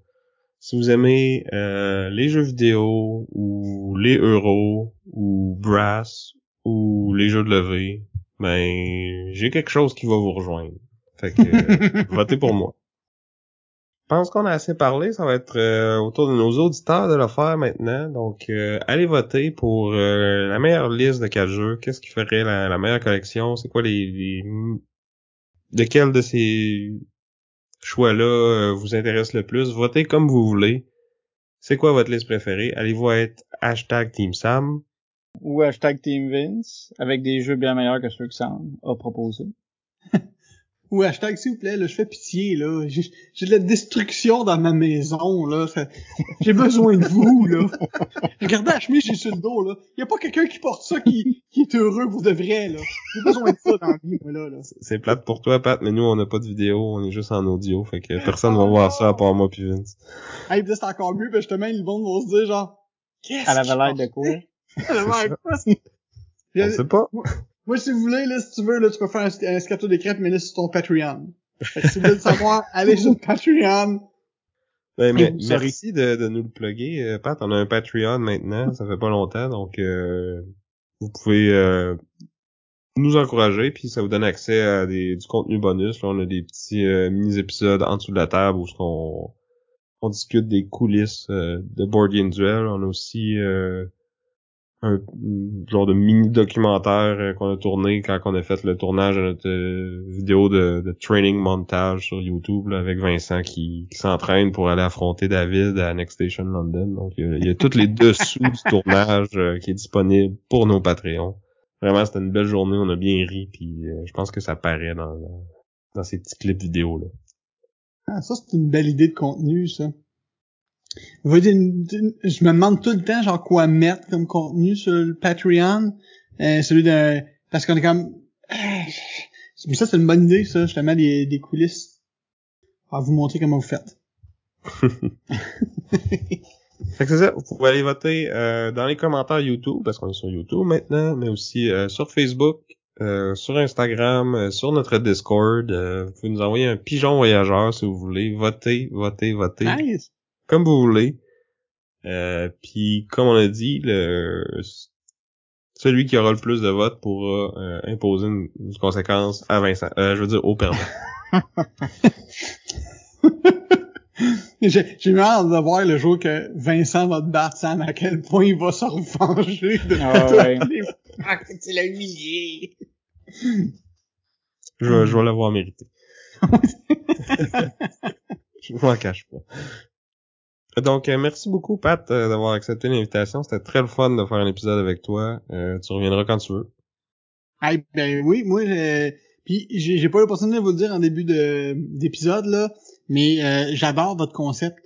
S1: si vous aimez euh, les jeux vidéo ou les euros ou Brass ou les jeux de levée, ben j'ai quelque chose qui va vous rejoindre. Fait que euh, votez pour moi. Pense qu'on a assez parlé. Ça va être euh, autour de nos auditeurs de le faire maintenant. Donc, euh, allez voter pour euh, la meilleure liste de quatre jeux. Qu'est-ce qui ferait la, la meilleure collection? C'est quoi les, les... Lequel de ces choix-là euh, vous intéresse le plus? Votez comme vous voulez. C'est quoi votre liste préférée? Allez-vous être hashtag Team Sam?
S3: Ou hashtag Team Vince, avec des jeux bien meilleurs que ceux que Sam a proposés.
S2: Ou hashtag s'il vous plaît, là, je fais pitié, là. J'ai j'ai de la destruction dans ma maison, là. Ça- J'ai besoin de vous, là. Regardez la chemise, j'ai sur le dos, là. Y a pas quelqu'un qui porte ça qui, qui est heureux pour de vrai, là. J'ai besoin de ça dans la vie, moi, là, là.
S1: C'est plate pour toi, Pat, mais nous, on n'a pas de vidéo. On est juste en audio. Fait que personne va voir ça à part moi puis Vince.
S2: Hey, c'est encore mieux, parce que justement, le monde va se dire, genre, qu'est-ce
S3: Elle avait l'air de quoi?
S2: Elle avait l'air de quoi?
S1: On sait pas.
S2: Moi, si vous voulez, là, si tu veux, là, tu peux faire un, un scato de crêpes, mais là, sur ton Patreon. Fait que si vous voulez le savoir, allez sur Patreon.
S1: Ben, mais, merci de, de nous le plugger, euh, Pat. On a un Patreon maintenant, ça fait pas longtemps, donc euh, vous pouvez euh, nous encourager, puis ça vous donne accès à des, du contenu bonus. Là, on a des petits euh, mini-épisodes en dessous de la table où on, on discute des coulisses euh, de Board Game Duel. On a aussi euh, un genre de mini-documentaire euh, qu'on a tourné quand on a fait le tournage de notre euh, vidéo de, training montage sur YouTube là, avec Vincent qui, s'entraîne pour aller affronter David à Next Station London. Donc il y a, il tous les dessous du tournage euh, qui est disponible pour nos Patreons. Vraiment, c'était une belle journée, on a bien ri, puis je pense que ça paraît dans, dans ces petits clips vidéo là.
S2: Ah, ça, c'est une belle idée de contenu, ça. Vous voyez, une- une- je me demande tout le temps, genre, quoi mettre comme contenu sur le Patreon. Euh, celui d'un... Parce qu'on est comme... Ah, Mais ça, c'est une bonne idée, ça, justement, des, des coulisses. On va vous montrer comment vous faites.
S1: Fait que c'est ça, vous pouvez aller voter euh, dans les commentaires YouTube, parce qu'on est sur YouTube maintenant, mais aussi euh, sur Facebook, euh, sur Instagram, euh, sur notre Discord. euh, vous pouvez nous envoyer un pigeon voyageur si vous voulez. Votez, votez, votez,
S2: Nice!
S1: Comme vous voulez. Euh, Puis comme on a dit, le celui qui aura le plus de votes pourra euh, imposer une, une conséquence à Vincent. Euh, je veux dire au perdant.
S2: J'ai hâte de voir le jour que Vincent va te battre, Sam, à quel point il va se revenger de
S3: Ah ouais.
S2: que tu l'as humilié.
S1: Je, vais- je vais l'avoir mérité. je m'en cache pas. Donc, euh, merci beaucoup, Pat, euh, d'avoir accepté l'invitation. C'était très le fun de faire un épisode avec toi. Euh, tu reviendras quand tu veux.
S2: Ah, ben oui, moi, euh, puis j'ai pas l'opportunité de vous le dire en début de d'épisode là, mais euh, j'adore votre concept.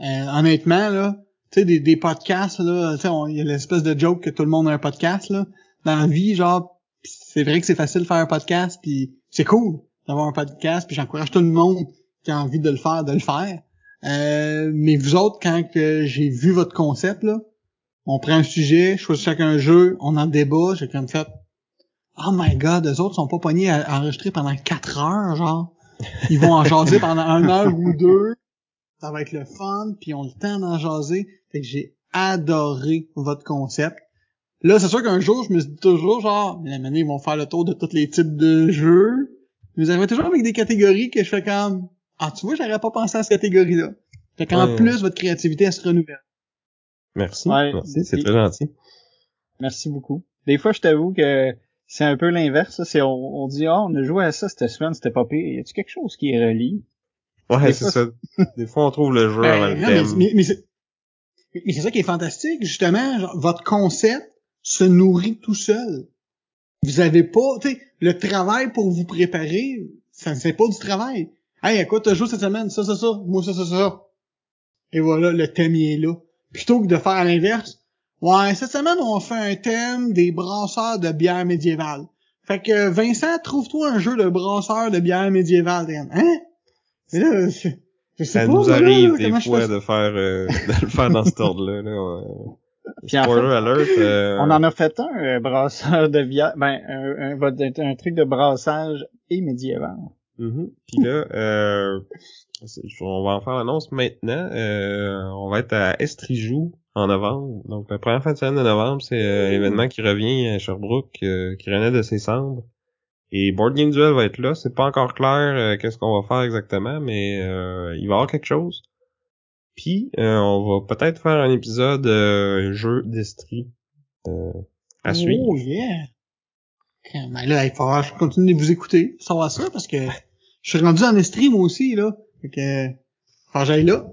S2: Euh, honnêtement là, tu sais des, des podcasts là, tu sais, il y a l'espèce de joke que tout le monde a un podcast là. Dans la vie, genre, c'est vrai que c'est facile de faire un podcast, puis c'est cool d'avoir un podcast, puis j'encourage tout le monde qui a envie de le faire de le faire. Euh, mais vous autres, quand j'ai vu votre concept là, on prend un sujet, je choisis chacun un jeu, on en débat, j'ai comme fait Oh my god, les autres sont pas pognés à, enregistrer pendant quatre heures, genre. Ils vont en jaser pendant un heure ou deux. Ça va être le fun, puis ont le temps d'en jaser. Fait que j'ai adoré votre concept. Là, c'est sûr qu'un jour, je me dis toujours, genre, la manière, ils vont faire le tour de tous les types de jeux. Vous arrivez toujours avec des catégories que je fais comme, ah, tu vois, j'aurais pas pensé à cette catégorie-là. Fait qu'en
S1: Ouais.
S2: plus, votre créativité, elle se renouvelle.
S1: Merci.
S3: Ouais.
S1: Merci, c'est très gentil.
S3: Merci beaucoup. Des fois, je t'avoue que c'est un peu l'inverse. C'est on, on dit ah, on a joué à ça cette semaine, c'était pas pire. Y a-tu quelque chose qui est relié?
S1: Ouais,
S3: Des
S1: c'est
S3: fois,
S1: ça. Des fois, on trouve le jeu
S2: Ben,
S1: avant le
S2: non,
S1: thème.
S2: mais, mais, mais c'est, mais c'est ça qui est fantastique, justement, genre, votre concept se nourrit tout seul. Vous avez pas, tu sais, le travail pour vous préparer, ça c'est pas du travail. Hey, à quoi t'as joué cette semaine? Ça, ça, ça. Moi, ça, ça, ça. Et voilà, le thème il est là. Plutôt que de faire à l'inverse. Ouais, cette semaine, on fait un thème des brasseurs de bière médiévale. Fait que, Vincent, trouve-toi un jeu de brasseur de bière médiévale. Hein? Mais là, je, je sais
S1: Ça
S2: pas,
S1: nous
S2: là,
S1: arrive des
S2: comment je
S1: fois de faire euh, de le faire dans cet ordre-là. Là.
S3: Puis en
S1: Spoiler
S3: fait,
S1: alert. euh,
S3: on en a fait un euh, brasseur de bière, ben un, un, un- un truc de brassage et médiéval.
S1: Mhm. Puis là, euh, on va en faire l'annonce maintenant. Euh, on va être à Estrijou en novembre. Donc la première fin de semaine de novembre, c'est euh, un événement qui revient à Sherbrooke, euh, qui renaît de ses cendres. Et Board Game Duel va être là. C'est pas encore clair qu'est-ce qu'on va faire exactement, mais euh, il va y avoir quelque chose. Puis euh, on va peut-être faire un épisode euh, jeu d'Estrie euh, à suivre.
S2: Oh yeah! Ben là, il va falloir que je continue de vous écouter, savoir ça, parce que je suis rendu en estrie, moi aussi, là. Fait que, faut que j'aille là.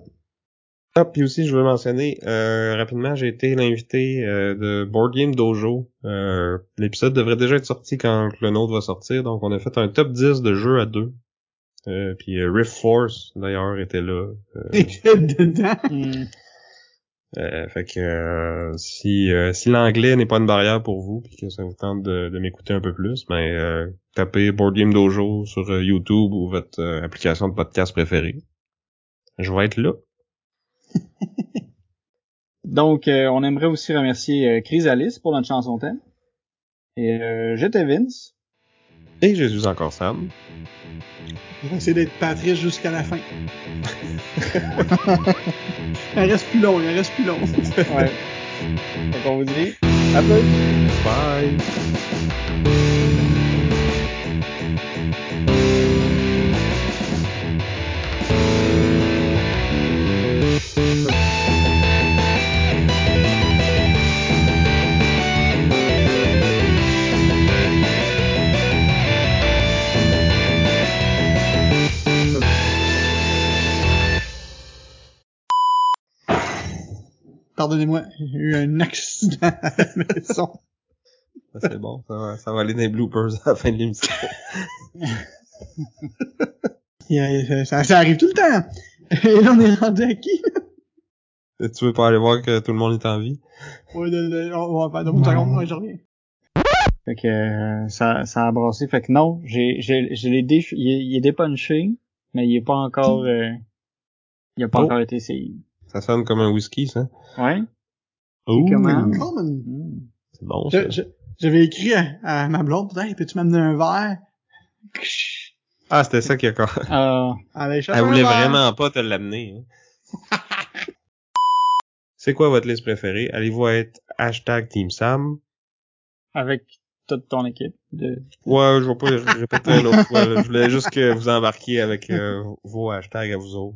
S1: Ah, puis aussi, je veux mentionner euh, rapidement, j'ai été l'invité euh, de Board Game Dojo. Euh, L'épisode devrait déjà être sorti quand le nôtre va sortir, donc on a fait un top 10 de jeux à deux. Euh, puis euh, Rift Force, d'ailleurs, était là. Euh,
S2: J'étais dedans.
S1: Euh, fait que euh, si euh, si l'anglais n'est pas une barrière pour vous, puis que ça vous tente de, de m'écouter un peu plus, ben euh, tapez Board Game Dojo sur euh, YouTube ou votre euh, application de podcast préférée. Je vais être là.
S3: Donc, on aimerait aussi remercier Chrysalis pour notre chanson thème. Et j'étais Vince.
S1: Et Jésus encore Sam.
S2: Je vais essayer d'être Patrice jusqu'à la fin. il reste plus long, il reste plus long.
S3: Ouais. Fait qu'on vous dit à plus.
S1: Bye.
S2: Pardonnez-moi, j'ai eu un accident à la maison.
S1: C'est bon, ça va, ça va aller dans les bloopers à la fin de l'émission.
S2: Ça, ça arrive tout le temps. Et là, on est rendu à qui?
S1: tu veux pas aller voir que tout le monde est en vie?
S2: De, on va faire une seconde, ouais, je reviens.
S3: Fait que euh, ça, ça a brassé. Fait que non, j'ai, j'ai, je l'ai déch... il, est, il est dépunché, mais il est pas encore, euh, il a pas
S1: Oh.
S3: encore été essayé.
S1: Ça sonne comme un whisky, ça.
S3: Ouais.
S1: Ouh,
S3: comment?
S2: Common.
S3: Hmm.
S1: C'est bon, ça.
S2: J'avais écrit à, à ma blonde, putain, peux-tu m'amener un verre?
S1: Ah, c'était ça qui a encore...
S2: Allez, chercher
S1: Elle voulait
S2: verre.
S1: vraiment pas te l'amener. hein. C'est quoi votre liste préférée? Allez-vous être hashtag Team Sam?
S3: avec toute ton équipe. De...
S1: Ouais, je vais pas répéter une autre fois. là. Je voulais juste que vous embarquiez avec euh, vos hashtags à vous autres.